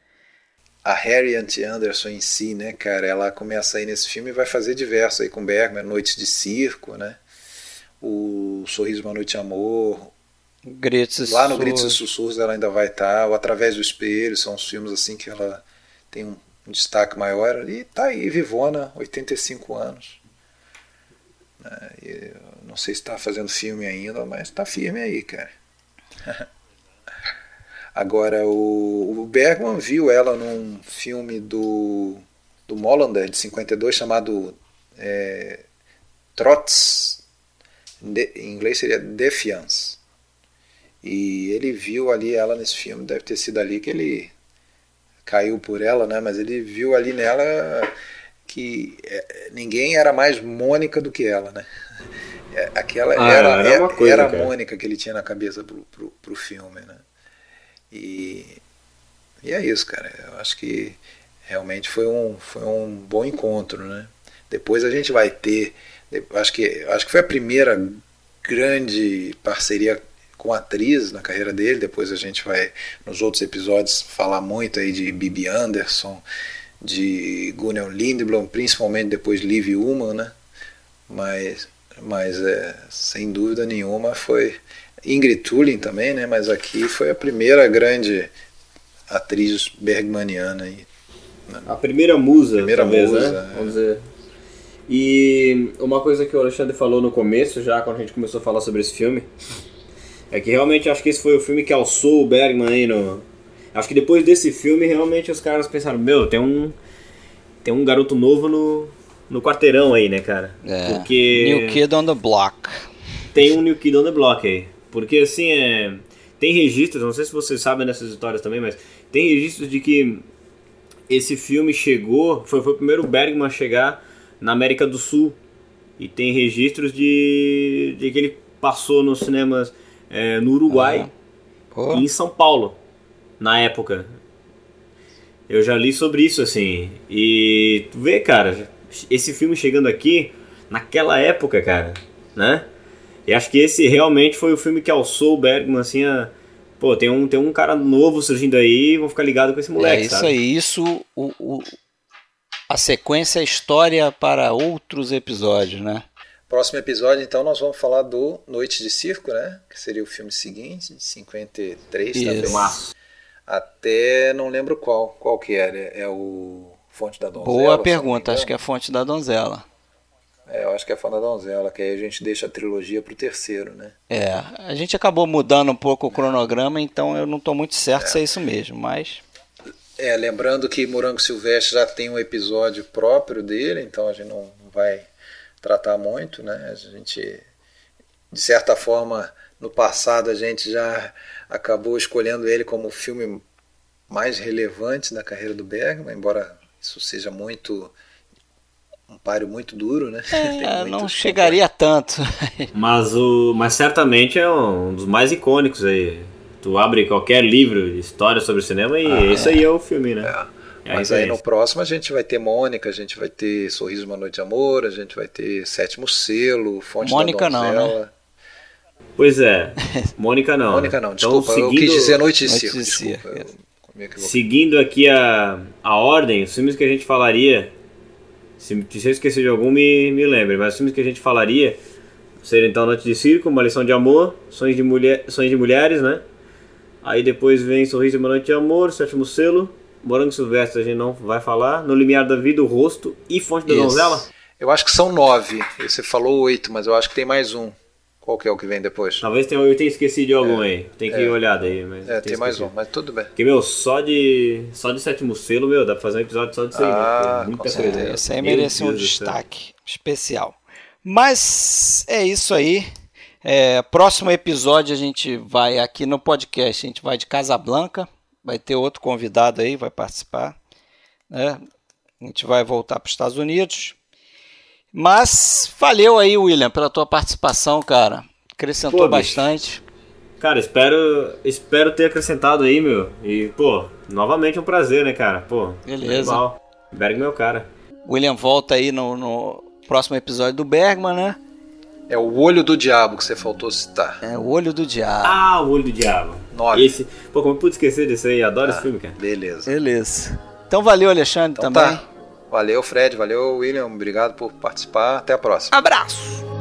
A Harriet Anderson em si, né, cara, ela começa aí nesse filme e vai fazer diversos aí com Bergman, Noites de Circo, né, o Sorriso Uma Noite Amor. Gritos Lá no Gritos e Sussurros ela ainda vai estar, ou Através do Espelho, são os filmes assim que ela tem um, um destaque maior. E tá aí, Vivona, 85 anos. É, não sei se está fazendo filme ainda, mas está firme aí, cara. Agora, o, o, Bergman viu ela num filme do, do Molander, de 52, chamado é, Trots, de, em inglês seria Defiance. E ele viu ali ela nesse filme, deve ter sido ali que ele caiu por ela, né? Mas ele viu ali nela que é, ninguém era mais Mônica do que ela, né? É, aquela ah, era, era, era, coisa, era a Mônica que ele tinha na cabeça pro, pro, pro filme, né? E, e é isso, cara. Eu acho que realmente foi um, foi um bom encontro, né? Depois a gente vai ter acho que acho que foi a primeira grande parceria com atriz na carreira dele. Depois a gente vai nos outros episódios falar muito aí de Bibi Anderson, de Gunnel Lindblom, principalmente depois Liv Ullmann, né? Mas mas é, sem dúvida nenhuma foi Ingrid Tulin também, né? Mas aqui foi a primeira grande atriz bergmaniana aí. Né? A primeira musa, primeira talvez, musa, né? É. Vamos dizer. E uma coisa que o Alexandre falou no começo, já quando a gente começou a falar sobre esse filme, é que realmente acho que esse foi o filme que alçou o Bergman aí no. Acho que depois desse filme, realmente os caras pensaram: meu, tem um. Tem um garoto novo no, no quarteirão aí, né, cara? É. Porque. New Kid on the Block. Tem um New Kid on the Block aí. Porque assim, é. Tem registros, não sei se vocês sabem dessas histórias também, mas tem registros de que esse filme chegou. Foi, foi o primeiro Bergman a chegar na América do Sul. E tem registros de, de que ele passou nos cinemas é, no Uruguai e em São Paulo, na época. Eu já li sobre isso, assim. E tu vê, cara, esse filme chegando aqui, naquela época, cara, né? E acho que esse realmente foi o filme que alçou o Bergman, assim, a... Pô, tem um, tem um cara novo surgindo aí, vão ficar ligados com esse moleque, É isso sabe? aí, isso, o, o- a sequência é história para outros episódios, né? Próximo episódio, então, nós vamos falar do Noite de Circo, né? Que seria o filme seguinte, de 53, Isso. talvez. Massa. Até não lembro qual, qual que era. É o Fonte da Donzela? Boa pergunta, acho que é a fonte da donzela. É, eu acho que é Fonte da Donzela, que aí a gente deixa a trilogia pro terceiro, né? É, a gente acabou mudando um pouco o cronograma, então eu não estou muito certo se é isso mesmo, mas É, lembrando que Morango Silvestre já tem um episódio próprio dele, então a gente não vai tratar muito, né? A gente, de certa forma, no passado a gente já acabou escolhendo ele como o filme mais relevante da carreira do Bergman, embora isso seja muito um páreo muito duro, né? É, não chegaria tanto. Mas, o, mas certamente é um dos mais icônicos aí. Tu abre qualquer livro de história sobre cinema e esse aí é o filme, né? É Mas aí no próximo a gente vai ter Mônica, a gente vai ter Sorriso uma Noite de Amor, a gente vai ter Sétimo Selo, Fonte Mônica da não, né? Pois é. Mônica não. Mônica não, Então, desculpa, eu seguindo- quis dizer Noite de Noite Circo, de desculpa. Eu. Seguindo aqui a, a ordem, os filmes que a gente falaria, se, se eu esquecer de algum, me, me lembre, mas os filmes que a gente falaria seriam então Noite de Circo, Uma Lição de Amor, Sonhos de, mulher, Sonhos de Mulheres, né? Aí depois vem Sorriso Noite de Amor, Sétimo Selo, Morango Silvestre a gente não vai falar, No Limiar da Vida, O Rosto e Fonte da Isso. Donzela. Eu acho que são nove. Você falou oito, mas eu acho que tem mais um. Qual que é o que vem depois? Talvez tenha, eu tenha esquecido de algum aí, tem que é. ir olhar daí. Mas É, tem mais um, mas tudo bem. Porque, meu, só de, só de Sétimo Selo, meu, dá pra fazer um episódio só disso aí, Ah, né? Muita com coisa. certeza. Esse aí merece um destaque especial. Mas é isso aí. É, próximo episódio a gente vai aqui no podcast, a gente vai de Casablanca, vai ter outro convidado aí, vai participar. né? A gente vai voltar para os Estados Unidos. Mas valeu aí, William, pela tua participação, cara. Acrescentou Pô, bastante. Cara, espero, espero ter acrescentado aí, meu. E, pô, novamente é um prazer, né, cara? Pô, Beleza. é o cara. William volta aí no, no próximo episódio do Bergman, né? É o Olho do Diabo que você faltou citar. É o Olho do Diabo. Ah, o Olho do Diabo. Nove. Esse, pô, como eu pude esquecer desse aí? Adoro esse filme, cara. Beleza. Beleza. Então valeu, Alexandre, Então também. tá. Valeu, Fred. Valeu, William. Obrigado por participar. Até a próxima. Abraço!